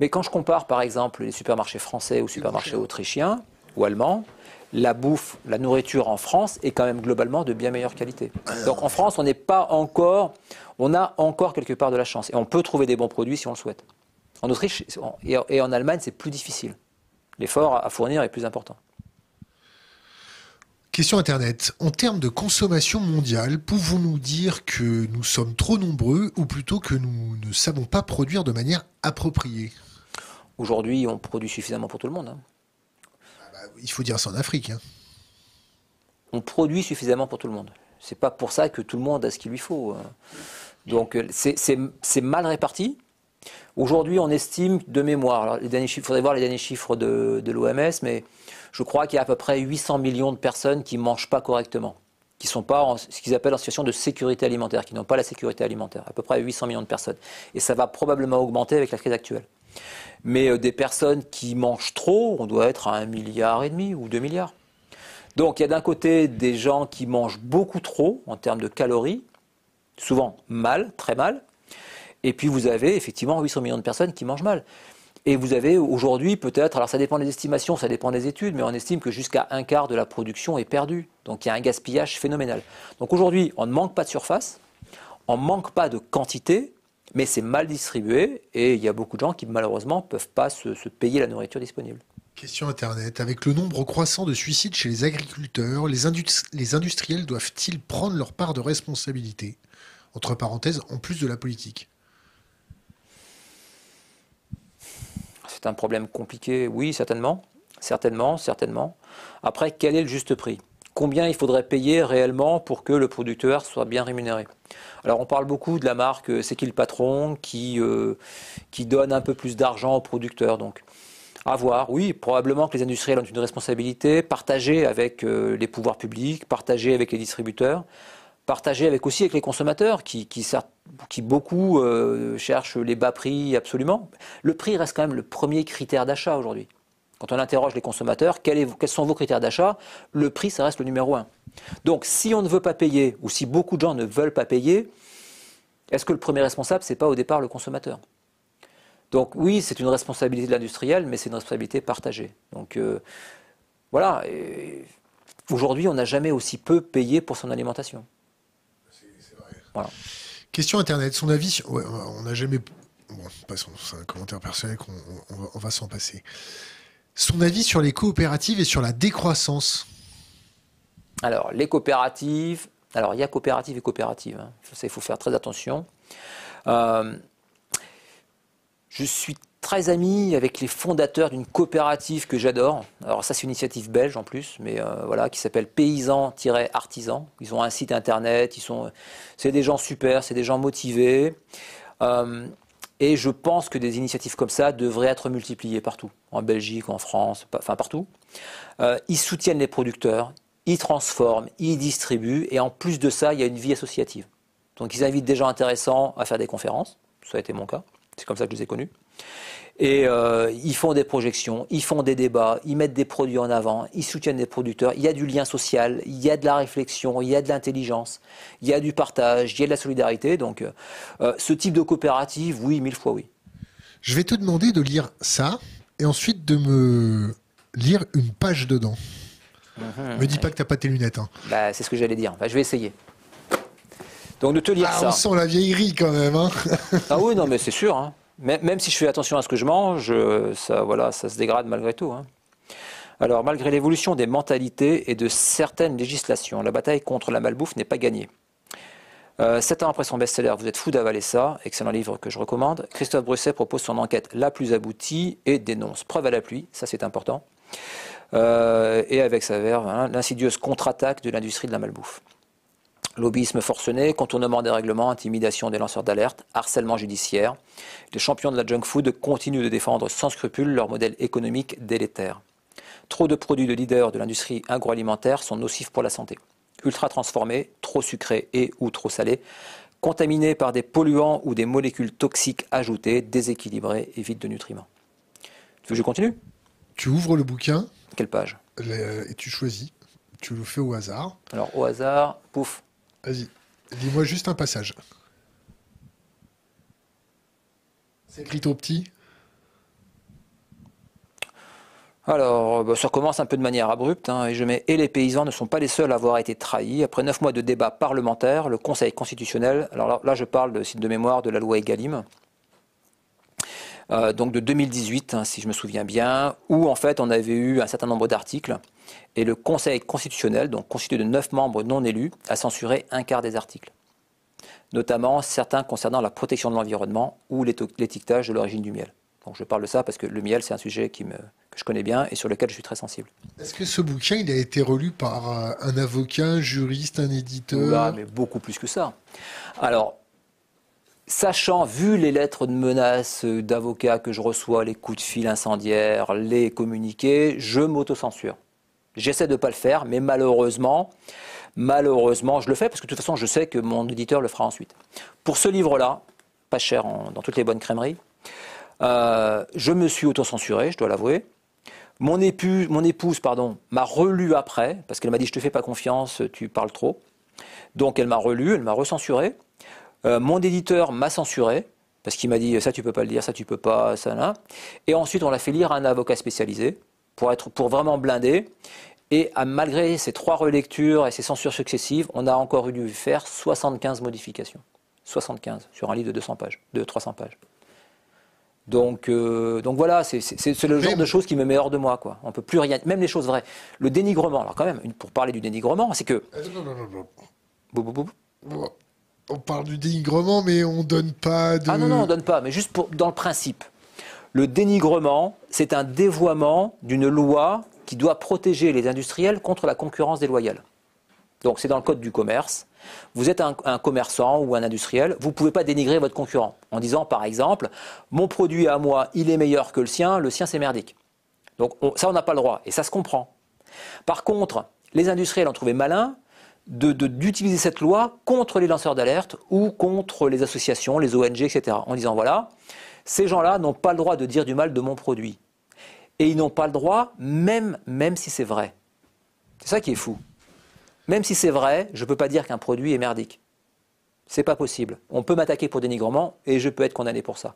Mais quand je compare par exemple les supermarchés français aux supermarchés autrichiens ou allemands, la bouffe, la nourriture en France est quand même globalement de bien meilleure qualité. Donc en France, on n'est pas encore, on a encore quelque part de la chance et on peut trouver des bons produits si on le souhaite. En Autriche et en Allemagne, c'est plus difficile. L'effort à fournir est plus important. Question Internet. En termes de consommation mondiale, pouvons-nous dire que nous sommes trop nombreux ou plutôt que nous ne savons pas produire de manière appropriée? Aujourd'hui, on produit suffisamment pour tout le monde. Hein. Ah bah, il faut dire ça en Afrique. Hein. On produit suffisamment pour tout le monde. C'est pas pour ça que tout le monde a ce qu'il lui faut. Hein. Donc c'est mal réparti. Aujourd'hui, on estime de mémoire. il faudrait voir les derniers chiffres de, l'OMS, mais je crois qu'il y a à peu près 800 millions de personnes qui ne mangent pas correctement, qui sont pas en, ce qu'ils appellent en situation de sécurité alimentaire, qui n'ont pas la sécurité alimentaire. À peu près 800 millions de personnes. Et ça va probablement augmenter avec la crise actuelle. Mais euh, des personnes qui mangent trop, on doit être à un milliard et demi ou deux milliards. Donc il y a d'un côté des gens qui mangent beaucoup trop en termes de calories, souvent mal, très mal. Et puis vous avez effectivement 800 millions de personnes qui mangent mal. Et vous avez aujourd'hui peut-être, alors ça dépend des estimations, ça dépend des études, mais on estime que jusqu'à un quart de la production est perdue. Donc il y a un gaspillage phénoménal. Donc aujourd'hui, on ne manque pas de surface, on ne manque pas de quantité, mais c'est mal distribué et il y a beaucoup de gens qui malheureusement ne peuvent pas se, payer la nourriture disponible. Question Internet. Avec le nombre croissant de suicides chez les agriculteurs, les, industriels doivent-ils prendre leur part de responsabilité? Entre parenthèses, en plus de la politique. C'est un problème compliqué Oui, certainement. Certainement, certainement. Après, quel est le juste prix? Combien il faudrait payer réellement pour que le producteur soit bien rémunéré? Alors, on parle beaucoup de la marque euh, C'est qui le patron qui, euh, qui donne un peu plus d'argent au producteur. Donc, à voir. Oui, probablement que les industriels ont une responsabilité partagée avec euh, les pouvoirs publics, partagée avec les distributeurs partager avec aussi avec les consommateurs qui, qui, qui beaucoup euh, cherchent les bas prix absolument. Le prix reste quand même le premier critère d'achat aujourd'hui. Quand on interroge les consommateurs, quels, quels sont vos critères d'achat Le prix, ça reste le numéro un. Donc, si on ne veut pas payer, ou si beaucoup de gens ne veulent pas payer, est-ce que le premier responsable, c'est pas au départ le consommateur? Donc, oui, c'est une responsabilité de l'industriel, mais c'est une responsabilité partagée. Donc, euh, voilà. Aujourd'hui, on n'a jamais aussi peu payé pour son alimentation. Question Internet, son avis, on n'a jamais... Bon, c'est un commentaire personnel qu'on on va, s'en passer. Son avis sur les coopératives et sur la décroissance Alors, les coopératives, alors il y a coopératives et coopératives, hein. il faut faire très attention. Euh, je suis très ami avec les fondateurs d'une coopérative que j'adore. Alors ça c'est une initiative belge en plus, mais euh, voilà, qui s'appelle Paysans-Artisans. Ils ont un site internet, ils sont, c'est des gens super, c'est des gens motivés. Euh, et je pense que des initiatives comme ça devraient être multipliées partout, en Belgique, en France, enfin partout. Euh, ils soutiennent les producteurs, ils transforment, ils distribuent, et en plus de ça, il y a une vie associative. Donc ils invitent des gens intéressants à faire des conférences, ça a été mon cas, c'est comme ça que je les ai connus. Et euh, ils font des projections, ils font des débats, ils mettent des produits en avant, ils soutiennent des producteurs. Il y a du lien social, il y a de la réflexion, il y a de l'intelligence, il y a du partage, il y a de la solidarité. Donc, euh, euh, ce type de coopérative, oui, mille fois oui. Je vais te demander de lire ça et ensuite de me lire une page dedans. Mhm. me dis pas que tu n'as pas tes lunettes. Hein. Bah, c'est ce que j'allais dire. je vais essayer. Donc de te lire ah, ça. On sent la vieillerie quand même. Hein. ah oui, non, mais c'est sûr. Hein. Même, si je fais attention à ce que je mange, ça, se dégrade malgré tout. Hein. Alors, malgré l'évolution des mentalités et de certaines législations, la bataille contre la malbouffe n'est pas gagnée. Euh, sept ans après son best-seller, Vous êtes fou d'avaler ça, excellent livre que je recommande, Christophe Brusset propose son enquête la plus aboutie et dénonce, preuve à la pluie, ça c'est important, euh, et avec sa verve, hein, l'insidieuse contre-attaque de l'industrie de la malbouffe. Lobbyisme forcené, contournement des règlements, intimidation des lanceurs d'alerte, harcèlement judiciaire. Les champions de la junk food continuent de défendre sans scrupule leur modèle économique délétère. Trop de produits de leaders de l'industrie agroalimentaire sont nocifs pour la santé ultra transformés, trop sucrés et ou trop salés, contaminés par des polluants ou des molécules toxiques ajoutées, déséquilibrés et vides de nutriments. Tu veux que je continue? Tu ouvres le bouquin. Quelle page? Et tu choisis. Tu le fais au hasard. Alors au hasard, pouf. Vas-y, dis-moi juste un passage. C'est écrit au petit alors, euh, bah, ça commence un peu de manière abrupte, hein, et je mets et les paysans ne sont pas les seuls à avoir été trahis. Après neuf mois de débat parlementaire, le Conseil constitutionnel, alors là, je parle de site de mémoire de la loi Egalim, euh, donc de 2018, hein, si je me souviens bien, où en fait on avait eu un certain nombre d'articles, et le Conseil constitutionnel, donc constitué de neuf membres non élus, a censuré un quart des articles, notamment certains concernant la protection de l'environnement ou l'étiquetage de l'origine du miel. Donc je parle de ça parce que le miel, c'est un sujet qui me, que je connais bien et sur lequel je suis très sensible. Est-ce que ce bouquin, il a été relu par euh, un avocat, un juriste, un éditeur? Mais beaucoup plus que ça. Alors, sachant, vu les lettres de menaces d'avocats que je reçois, les coups de fil incendiaires, les communiqués, je m'autocensure. J'essaie de ne pas le faire, mais malheureusement, malheureusement, je le fais parce que de toute façon, je sais que mon éditeur le fera ensuite. Pour ce livre-là, pas cher dans toutes les bonnes crèmeries, euh, je me suis autocensuré, je dois l'avouer. Mon, mon épouse pardon, m'a relu après, parce qu'elle m'a dit Je te fais pas confiance, tu parles trop. Donc elle m'a relu, elle m'a recensuré. Euh, mon éditeur m'a censuré, parce qu'il m'a dit Ça, tu peux pas le dire, ça, tu peux pas, ça, là. Et ensuite, on l'a fait lire à un avocat spécialisé, pour, être, pour vraiment blinder. Et malgré ces trois relectures et ces censures successives, on a encore eu dû faire 75 modifications. 75 sur un livre de 200 pages, de 300 pages. Donc, euh, donc voilà, c'est le genre de choses qui me met hors de moi. Quoi. On peut plus rien. Même les choses vraies. Le dénigrement, alors quand même, pour parler du dénigrement, c'est que. On parle du dénigrement, mais on donne pas de. Ah non, non, on donne pas, mais juste pour, dans le principe. Le dénigrement, c'est un dévoiement d'une loi qui doit protéger les industriels contre la concurrence déloyale. Donc c'est dans le code du commerce. Vous êtes un, commerçant ou un industriel, vous ne pouvez pas dénigrer votre concurrent en disant par exemple mon produit à moi il est meilleur que le sien, le sien c'est merdique. Donc ça on n'a pas le droit et ça se comprend. Par contre, les industriels ont trouvé malin d'utiliser cette loi contre les lanceurs d'alerte ou contre les associations, les ONG, etc. En disant voilà, ces gens-là n'ont pas le droit de dire du mal de mon produit. Et ils n'ont pas le droit, même, même si c'est vrai. C'est ça qui est fou. Même si c'est vrai, je ne peux pas dire qu'un produit est merdique. C'est pas possible. On peut m'attaquer pour dénigrement et je peux être condamné pour ça.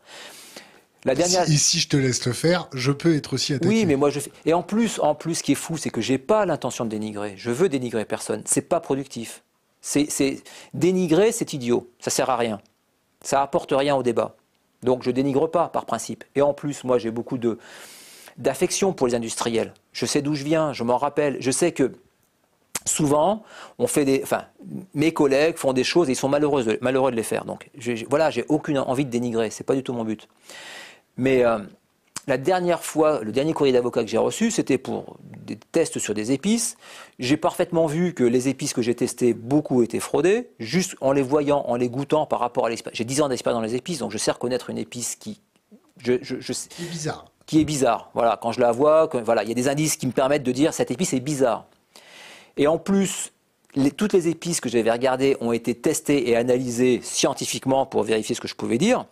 La dernière... Et si je te laisse le faire, je peux être aussi attaqué. Oui, mais moi je fais. Et en plus, en plus, ce qui est fou, c'est que j'ai pas l'intention de dénigrer. Je veux dénigrer personne. C'est pas productif. C'est dénigrer, c'est idiot. Ça sert à rien. Ça apporte rien au débat. Donc je dénigre pas par principe. Et en plus, moi j'ai beaucoup d'affection pour les industriels. Je sais d'où je viens. Je m'en rappelle. Je sais que souvent, on fait des, enfin, mes collègues font des choses et ils sont malheureux de, malheureux de les faire. Donc, voilà, j'ai aucune envie de dénigrer, c'est pas du tout mon but. Mais euh, la dernière fois, le dernier courrier d'avocat que j'ai reçu, c'était pour des tests sur des épices. J'ai parfaitement vu que les épices que j'ai testées, beaucoup étaient fraudées, juste en les voyant, en les goûtant par rapport à l'expérience. J'ai 10 ans d'expérience dans les épices, donc je sais reconnaître une épice qui, je, qui est bizarre. Qui est bizarre. Voilà, quand je la vois, voilà, il y a des indices qui me permettent de dire cette épice est bizarre. Et en plus, toutes les épices que j'avais regardées ont été testées et analysées scientifiquement pour vérifier ce que je pouvais dire.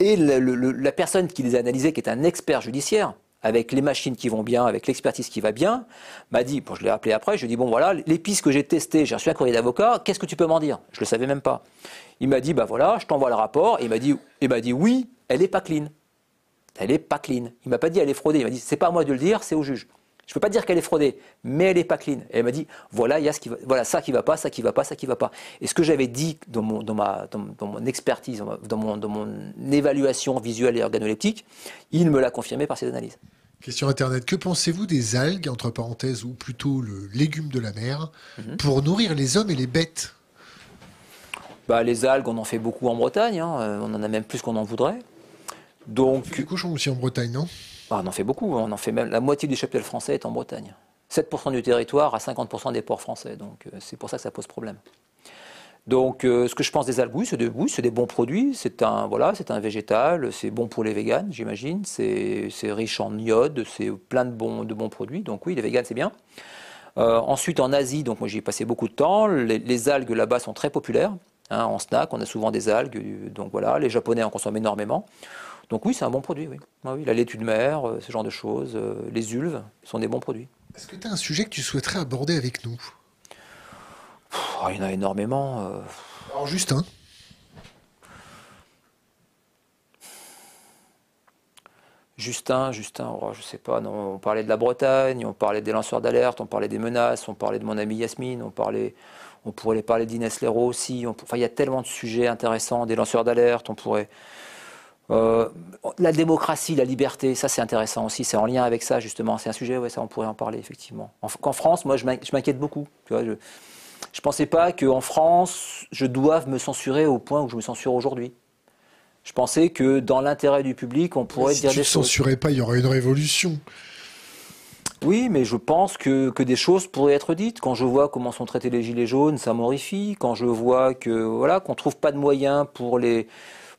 Et la personne qui les a analysées, qui est un expert judiciaire, avec les machines qui vont bien, avec l'expertise qui va bien, m'a dit, bon, je l'ai appelé après, je lui ai dit, bon voilà, l'épice que j'ai testée, j'ai reçu un courrier d'avocat, qu'est-ce que tu peux m'en dire? Je ne le savais même pas. Il m'a dit, bah voilà, je t'envoie le rapport, et il m'a dit, il m'a dit, oui, elle n'est pas clean. Elle n'est pas clean. Il m'a pas dit, elle est fraudée. Il m'a dit, c'est pas à moi de le dire, c'est au juge. Je ne peux pas dire qu'elle est fraudée, mais elle n'est pas clean. Et elle m'a dit, voilà, il y a ce qui va, voilà, ça qui va pas, ça qui va pas, ça qui va pas. Et ce que j'avais dit dans mon, dans, ma, dans, mon expertise, dans mon, dans mon évaluation visuelle et organoleptique, il me l'a confirmé par ses analyses. Question Internet. Que pensez-vous des algues, entre parenthèses, ou plutôt le légume de la mer, mhm. pour nourrir les hommes et les bêtes? Bah, Les algues, on en fait beaucoup en Bretagne. Hein. On en a même plus qu'on en voudrait. Donc, on fait cochons aussi en Bretagne, non? Ah, On en fait beaucoup. On en fait même la moitié du cheptel français est en Bretagne. 7% du territoire à 50% des ports français. Donc euh, c'est pour ça que ça pose problème. Donc euh, ce que je pense des algues, c'est des, bons produits. C'est un, voilà, un végétal. C'est bon pour les véganes, j'imagine. C'est riche en iode. C'est plein de bons, de bons produits. Donc oui, les véganes, c'est bien. Euh, ensuite, en Asie, donc moi j'y ai passé beaucoup de temps. Les, algues là-bas sont très populaires. Hein, en snack, on a souvent des algues. Donc voilà, les Japonais en consomment énormément. Donc oui, c'est un bon produit, oui. Ah oui la laitue de mer, euh, ce genre de choses, euh, les ulves sont des bons produits. Est-ce que tu as un sujet que tu souhaiterais aborder avec nous? Oh, Il y en a énormément. Euh... Alors juste un. Justin, Justin, oh, je sais pas, non, on parlait de la Bretagne, on parlait des lanceurs d'alerte, on parlait des menaces, on parlait de mon ami Yasmine, on parlait, on pourrait parler d'Inès Leroux aussi. enfin, il y a tellement de sujets intéressants, des lanceurs d'alerte, on pourrait, euh, la démocratie, la liberté, ça c'est intéressant aussi, c'est en lien avec ça justement, c'est un sujet, ouais, ça on pourrait en parler effectivement. En, France, moi je m'inquiète beaucoup. je ne pensais pas qu'en France, je doive me censurer au point où je me censure aujourd'hui. Je pensais que dans l'intérêt du public, on pourrait dire des choses. Si censurais pas, il y aurait une révolution. Oui, mais je pense que, que, des choses pourraient être dites. Quand je vois comment sont traités les gilets jaunes, ça m'horrifie. Quand je vois que voilà qu'on trouve pas de moyens pour les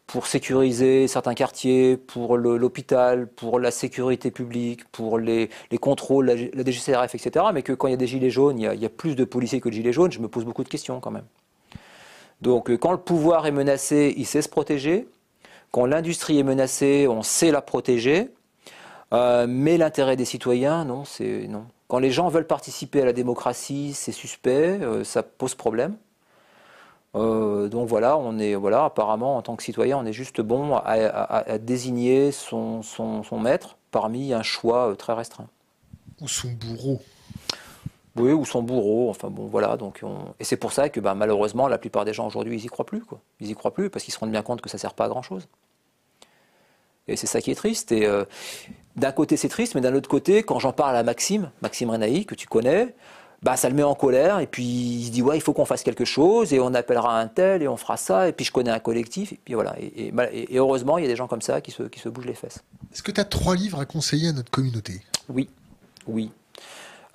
pour sécuriser certains quartiers, pour l'hôpital, pour la sécurité publique, pour les, contrôles, la, DGCRF, etc. Mais que quand il y a des gilets jaunes, il y a, plus de policiers que de gilets jaunes, je me pose beaucoup de questions quand même. Donc euh, quand le pouvoir est menacé, il sait se protéger. Quand l'industrie est menacée, on sait la protéger. Euh, mais l'intérêt des citoyens, non, c'est non. Quand les gens veulent participer à la démocratie, c'est suspect, euh, ça pose problème. Euh, donc voilà, on est voilà, apparemment en tant que citoyen, on est juste bon à, désigner son, maître parmi un choix euh, très restreint. Ou son bourreau. Oui, ou son bourreau. Enfin bon, voilà. Donc et c'est pour ça que bah, malheureusement, la plupart des gens aujourd'hui, ils y croient plus. Quoi. Ils y croient plus parce qu'ils se rendent bien compte que ça sert pas à grand chose. Et c'est ça qui est triste. Et euh, d'un côté, c'est triste, mais d'un autre côté, quand j'en parle à Maxime, Maxime Renaï, que tu connais, bah, ça le met en colère et puis il se dit ouais il faut qu'on fasse quelque chose et on appellera un tel et on fera ça et puis je connais un collectif et puis voilà et, heureusement il y a des gens comme ça qui se, qui se bougent les fesses. Est-ce que tu as trois livres à conseiller à notre communauté? Oui, oui.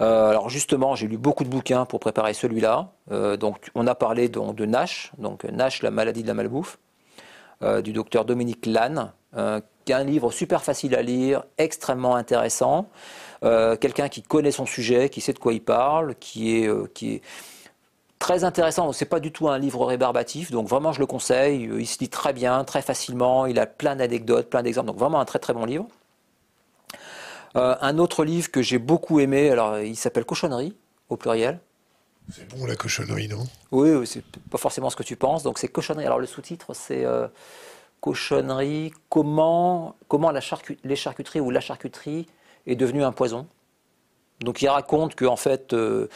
Euh, alors justement, j'ai lu beaucoup de bouquins pour préparer celui-là. Euh, donc, on a parlé donc, de Nash, donc Nash, la maladie de la malbouffe, euh, du docteur Dominique Lannes, qui est un livre super facile à lire, extrêmement intéressant. Euh, quelqu'un qui connaît son sujet, qui sait de quoi il parle, qui est, euh, qui est très intéressant. C'est pas du tout un livre rébarbatif, donc vraiment je le conseille. Il se lit très bien, très facilement. Il a plein d'anecdotes, plein d'exemples, donc vraiment un très très bon livre. Euh, un autre livre que j'ai beaucoup aimé, alors il s'appelle Cochonnerie au pluriel. C'est bon la cochonnerie, non? Oui, oui c'est pas forcément ce que tu penses. Donc c'est cochonnerie. Alors le sous-titre c'est cochonnerie. Comment comment la les charcuteries ou la charcuterie est devenu un poison. Donc il raconte que en fait, euh,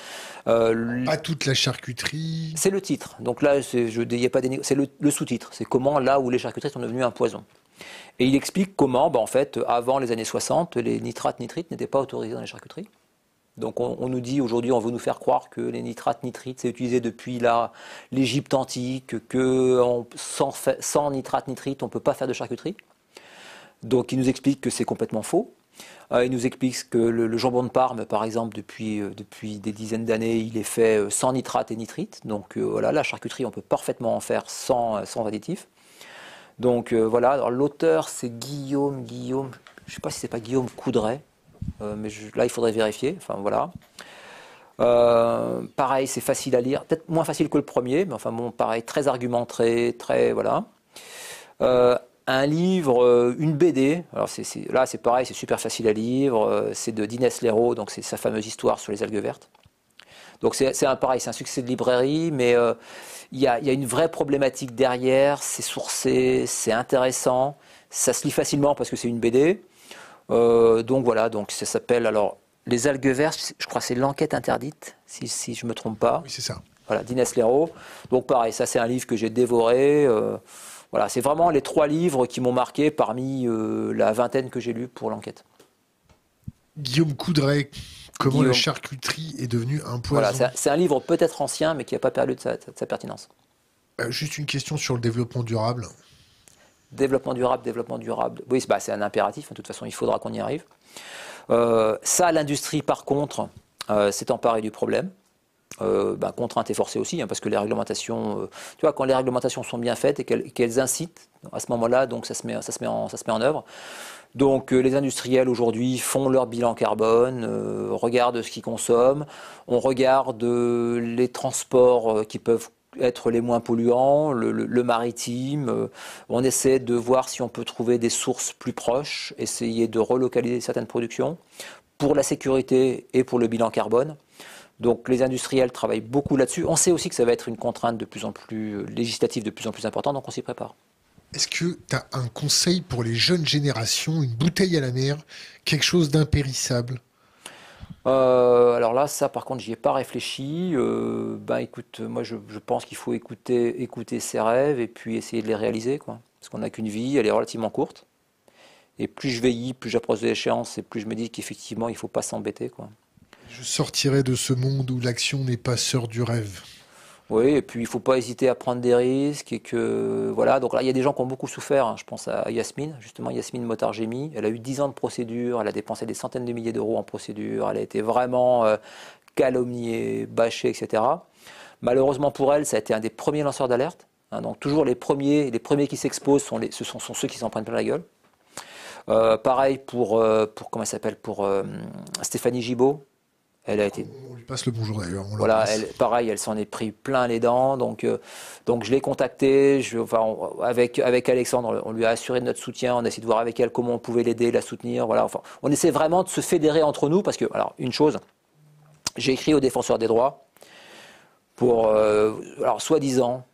euh pas toute la charcuterie. C'est le titre. Donc là, je a pas c'est le, sous-titre. C'est comment là où les charcuteries sont devenues un poison. Et il explique comment, bah, en fait, avant les années 60, les nitrates nitrites n'étaient pas autorisés dans les charcuteries. Donc on, nous dit aujourd'hui, on veut nous faire croire que les nitrates nitrites c'est utilisé depuis l'Égypte antique, que sans, sans nitrates nitrites on peut pas faire de charcuterie. Donc il nous explique que c'est complètement faux. Euh, il nous explique que le, jambon de Parme, par exemple, depuis, euh, depuis des dizaines d'années, il est fait euh, sans nitrate et nitrite. Donc voilà, la charcuterie, on peut parfaitement en faire sans, sans additifs. Donc voilà, l'auteur c'est Guillaume, Guillaume, je ne sais pas si c'est pas Guillaume Coudray, mais là il faudrait vérifier. Enfin voilà. pareil, c'est facile à lire, peut-être moins facile que le premier, mais enfin bon, pareil, très argumenté, très voilà un livre, euh, une BD. Alors là, c'est pareil, c'est super facile à lire. Euh, c'est de Dinès Leroux, donc c'est sa fameuse histoire sur les algues vertes. Donc c'est un pareil, c'est un succès de librairie, mais euh, il y, a, une vraie problématique derrière. C'est sourcé, c'est intéressant, ça se lit facilement parce que c'est une BD. Donc voilà, donc ça s'appelle alors Les algues vertes, je crois que c'est l'enquête interdite, si, si je ne me trompe pas. Oui, c'est ça. Voilà, d'Inès Leroux. Donc pareil, ça c'est un livre que j'ai dévoré. Euh, voilà, c'est vraiment les trois livres qui m'ont marqué parmi euh, la vingtaine que j'ai lus pour l'enquête. Guillaume Coudray, comment la charcuterie est devenue un poison? Voilà, c'est un livre peut-être ancien, mais qui n'a pas perdu de sa, pertinence. Euh, juste une question sur le développement durable. Développement durable, développement durable. Oui, bah, c'est un impératif. De toute façon, il faudra qu'on y arrive. ça, l'industrie, par contre, s'est emparée du problème. Euh, bah, contrainte et forcée aussi, hein, parce que les réglementations, euh, tu vois, quand les réglementations sont bien faites et qu'elles incitent, à ce moment-là, donc ça se met, ça se met en, œuvre. Donc euh, les industriels aujourd'hui font leur bilan carbone, regardent ce qu'ils consomment, on regarde les transports qui peuvent être les moins polluants, le, maritime. on essaie de voir si on peut trouver des sources plus proches, essayer de relocaliser certaines productions pour la sécurité et pour le bilan carbone. Donc les industriels travaillent beaucoup là-dessus. On sait aussi que ça va être une contrainte de plus en plus euh, législative, de plus en plus importante, donc on s'y prépare. Est-ce que tu as un conseil pour les jeunes générations, une bouteille à la mer, quelque chose d'impérissable? Euh, alors là, ça par contre, j'y ai pas réfléchi. Euh, ben écoute, moi je, pense qu'il faut écouter, écouter ses rêves et puis essayer de les réaliser, quoi. Parce qu'on n'a qu'une vie, elle est relativement courte. Et plus je veillis, plus j'approche de l'échéance, et plus je me dis qu'effectivement, il faut pas s'embêter, quoi. Je sortirai de ce monde où l'action n'est pas sœur du rêve. Oui, et puis il ne faut pas hésiter à prendre des risques et que voilà. Donc là, il y a des gens qui ont beaucoup souffert. Hein. Je pense à Yasmine, justement Yasmine Motargemi. Elle a eu 10 ans de procédure, elle a dépensé des centaines de milliers d'euros en procédure, elle a été vraiment euh, calomniée, bâchée, etc. Malheureusement pour elle, ça a été un des premiers lanceurs d'alerte. Hein. donc toujours les premiers, les premiers qui s'exposent sont ce sont, ceux qui s'en prennent plein la gueule. Euh, pareil pour, euh, pour comment pour Stéphanie Gibault, elle a été. On lui passe le bonjour d'ailleurs. Voilà, elle, pareil, elle s'en est pris plein les dents. Donc, euh, donc je l'ai contactée. Je, enfin, avec, avec Alexandre, on lui a assuré de notre soutien. On a essayé de voir avec elle comment on pouvait l'aider, la soutenir. Voilà, enfin, on essaie vraiment de se fédérer entre nous parce que, alors, une chose, j'ai écrit aux défenseurs des droits pour, euh, alors, soi-disant,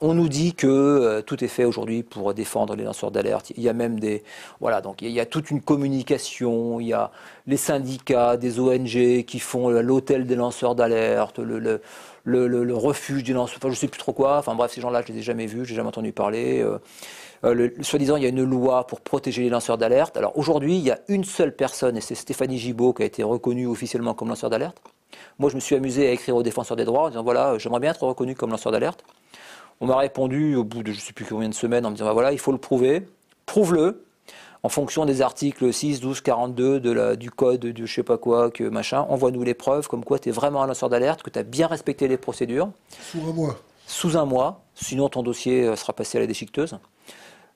On nous dit que euh, tout est fait aujourd'hui pour défendre les lanceurs d'alerte. Il y a même des, voilà, donc il y a toute une communication. Il y a les syndicats, des ONG qui font l'hôtel des lanceurs d'alerte, le, refuge des lanceurs. Enfin, je sais plus trop quoi. Enfin bref, ces gens-là, je les ai jamais vus, j'ai jamais entendu parler. Euh, euh Soi-disant, il y a une loi pour protéger les lanceurs d'alerte. Alors aujourd'hui, il y a une seule personne, et c'est Stéphanie Gibault qui a été reconnue officiellement comme lanceur d'alerte. Moi, je me suis amusé à écrire aux défenseurs des droits en disant voilà, j'aimerais bien être reconnu comme lanceur d'alerte. On m'a répondu au bout de je ne sais plus combien de semaines en me disant bah voilà, il faut le prouver, prouve-le en fonction des articles 6, 12, 42 de la, du code de je ne sais pas quoi, que machin, envoie-nous les preuves comme quoi tu es vraiment un lanceur d'alerte, que tu as bien respecté les procédures. Sous un mois. Sous un mois, sinon ton dossier euh, sera passé à la déchiqueteuse.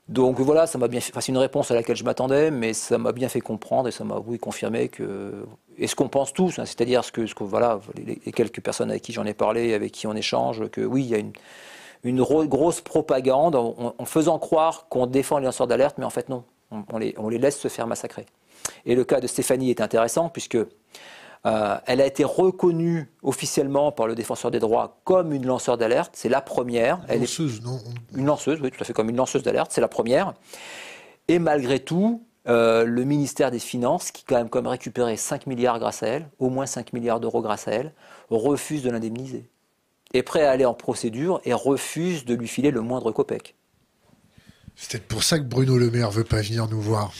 Donc voilà, ça m'a bien fait. Enfin, c'est une réponse à laquelle je m'attendais, mais ça m'a bien fait comprendre et ça m'a oui confirmé que et ce qu'on pense tous, hein, c'est-à-dire ce que, ce que voilà, les, quelques personnes avec qui j'en ai parlé, avec qui on échange, que oui, il y a une une grosse propagande en, faisant croire qu'on défend les lanceurs d'alerte, mais en fait non, on, les, laisse se faire massacrer. Et le cas de Stéphanie est intéressant puisque euh, elle a été reconnue officiellement par le défenseur des droits comme une lanceur d'alerte. C'est la première. Une lanceuse, non Une lanceuse, oui, tout à fait comme une lanceuse d'alerte. C'est la première. Et malgré tout, euh, le ministère des Finances, qui quand même comme récupéré 5 milliards grâce à elle, au moins 5 milliards d'euros grâce à elle, refuse de l'indemniser est prêt à aller en procédure et refuse de lui filer le moindre copec. C'est peut-être pour ça que Bruno Le Maire veut pas venir nous voir.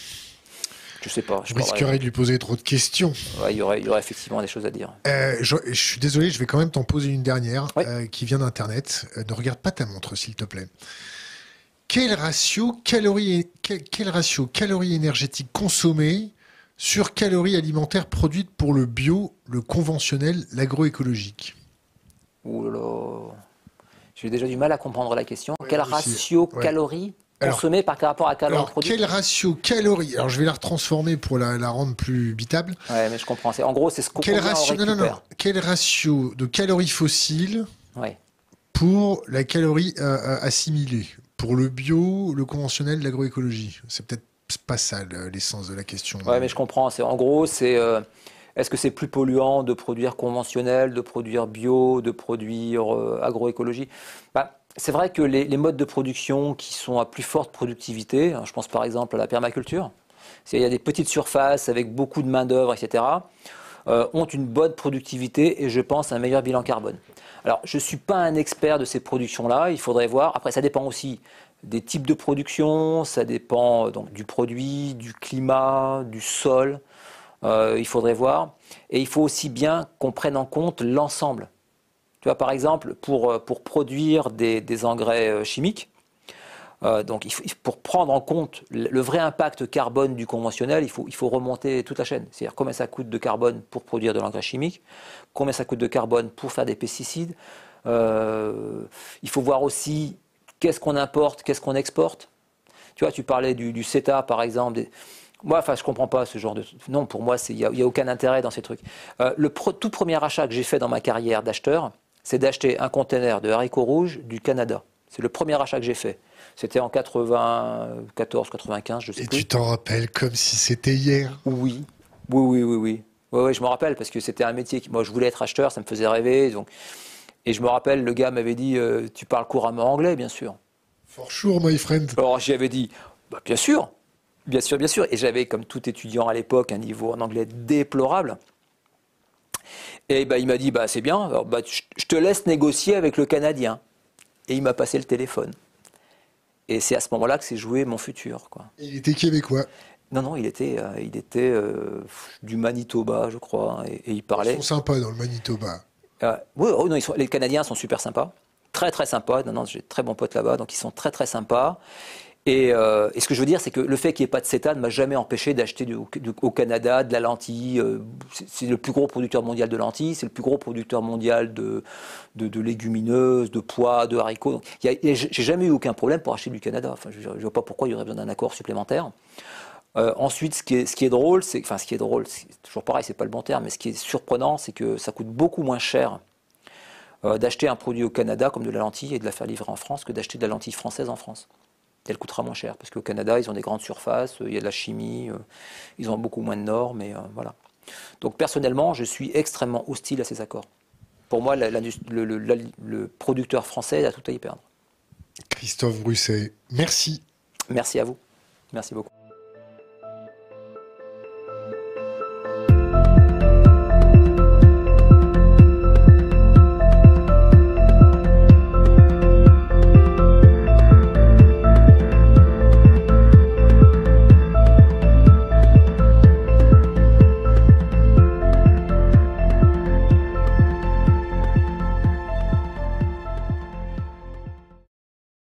Je sais pas. Je risquerais de lui poser trop de questions. il, y aurait, y aurait effectivement des choses à dire. Euh, je, suis désolé, je vais quand même t'en poser une dernière euh, qui vient d'Internet. Euh, ne regarde pas ta montre, s'il te plaît. Quel ratio calories, quel, ratio calories énergétiques consommées sur calories alimentaires produites pour le bio, le conventionnel, l'agroécologique? Ouh J'ai déjà du mal à comprendre la question. quel ratio calories consommé par rapport à calories alors, Quel ratio calories Alors je vais la retransformer pour la, rendre plus bitable. Ouais, mais je comprends. En gros, c'est ce qu'on quel ratio, non, non, non. Quel ratio de calories fossiles pour la calorie euh, euh, assimilée Pour le bio, le conventionnel, l'agroécologie? C'est peut-être pas ça l'essence de la question. Ouais, mais je comprends. En gros, c'est. Euh, est-ce que c'est plus polluant de produire conventionnel, de produire bio, de produire euh, agroécologie? Bah, C'est vrai que les, modes de production qui sont à plus forte productivité, hein, je pense par exemple à la permaculture, il y a des petites surfaces avec beaucoup de main-d'œuvre, etc., euh, ont une bonne productivité et je pense un meilleur bilan carbone. Alors, je ne suis pas un expert de ces productions-là, il faudrait voir. Après, ça dépend aussi des types de production, ça dépend euh, donc, du produit, du climat, du sol. Euh, il faudrait voir. Et il faut aussi bien qu'on prenne en compte l'ensemble. Tu vois, par exemple, pour, pour produire des, des engrais chimiques, euh, donc, pour prendre en compte le, vrai impact carbone du conventionnel, il faut, il faut remonter toute la chaîne. C'est-à-dire combien ça coûte de carbone pour produire de l'engrais chimique, combien ça coûte de carbone pour faire des pesticides. Euh, il faut voir aussi qu'est-ce qu'on importe, qu'est-ce qu'on exporte. Tu vois, tu parlais du, CETA, par exemple. Moi, enfin, je comprends pas ce genre de. Non, pour moi, il n'y a, aucun intérêt dans ces trucs. Euh, le tout premier achat que j'ai fait dans ma carrière d'acheteur, c'est d'acheter un conteneur de haricots rouges du Canada. C'est le premier achat que j'ai fait. C'était en 94, 95, je sais Et tu t'en rappelles comme si c'était hier Oui, oui, oui, oui, oui. Ouais, je me rappelle parce que c'était un métier qui, moi, je voulais être acheteur, ça me faisait rêver. Donc, et je me rappelle, le gars m'avait dit, euh, tu parles couramment anglais, bien sûr. For sure, my friend. Alors j'y avais dit, bah, bien sûr, bien sûr, bien sûr. Et j'avais, comme tout étudiant à l'époque, un niveau en anglais déplorable. Et bah, il m'a dit, bah, c'est bien, bah, je te laisse négocier avec le Canadien. Et il m'a passé le téléphone. Et c'est à ce moment-là que s'est joué mon futur. Quoi. il était québécois Non, non, il était, euh, il était euh, du Manitoba, je crois, et, il parlait. Ils sont sympas dans le Manitoba. Euh, oui, oh, non, ils sont, les Canadiens sont super sympas, très très sympas. Non, non, j'ai très bons potes là-bas, donc ils sont très très sympas. Euh, et, ce que je veux dire, c'est que le fait qu'il n'y ait pas de CETA ne m'a jamais empêché d'acheter au Canada de la lentille. Euh, c'est le plus gros producteur mondial de lentilles, c'est le plus gros producteur mondial de, légumineuses, de pois, de haricots. J'ai jamais eu aucun problème pour acheter du Canada. Je ne vois pas pourquoi il y aurait besoin d'un accord supplémentaire. Euh, ensuite, ce qui est, drôle, c'est, enfin, ce qui est drôle, toujours pareil, c'est pas le bon terme, mais ce qui est surprenant, c'est que ça coûte beaucoup moins cher d'acheter un produit au Canada comme de la lentille et de la faire livrer en France que d'acheter de la lentille française en France elle coûtera moins cher. Parce qu'au Canada, ils ont des grandes surfaces, il y a de la chimie, euh, ils ont beaucoup moins de normes, et euh, voilà. Donc personnellement, je suis extrêmement hostile à ces accords. Pour moi, le, producteur français a tout à y perdre. Christophe Brusset, merci. Merci à vous. Merci beaucoup.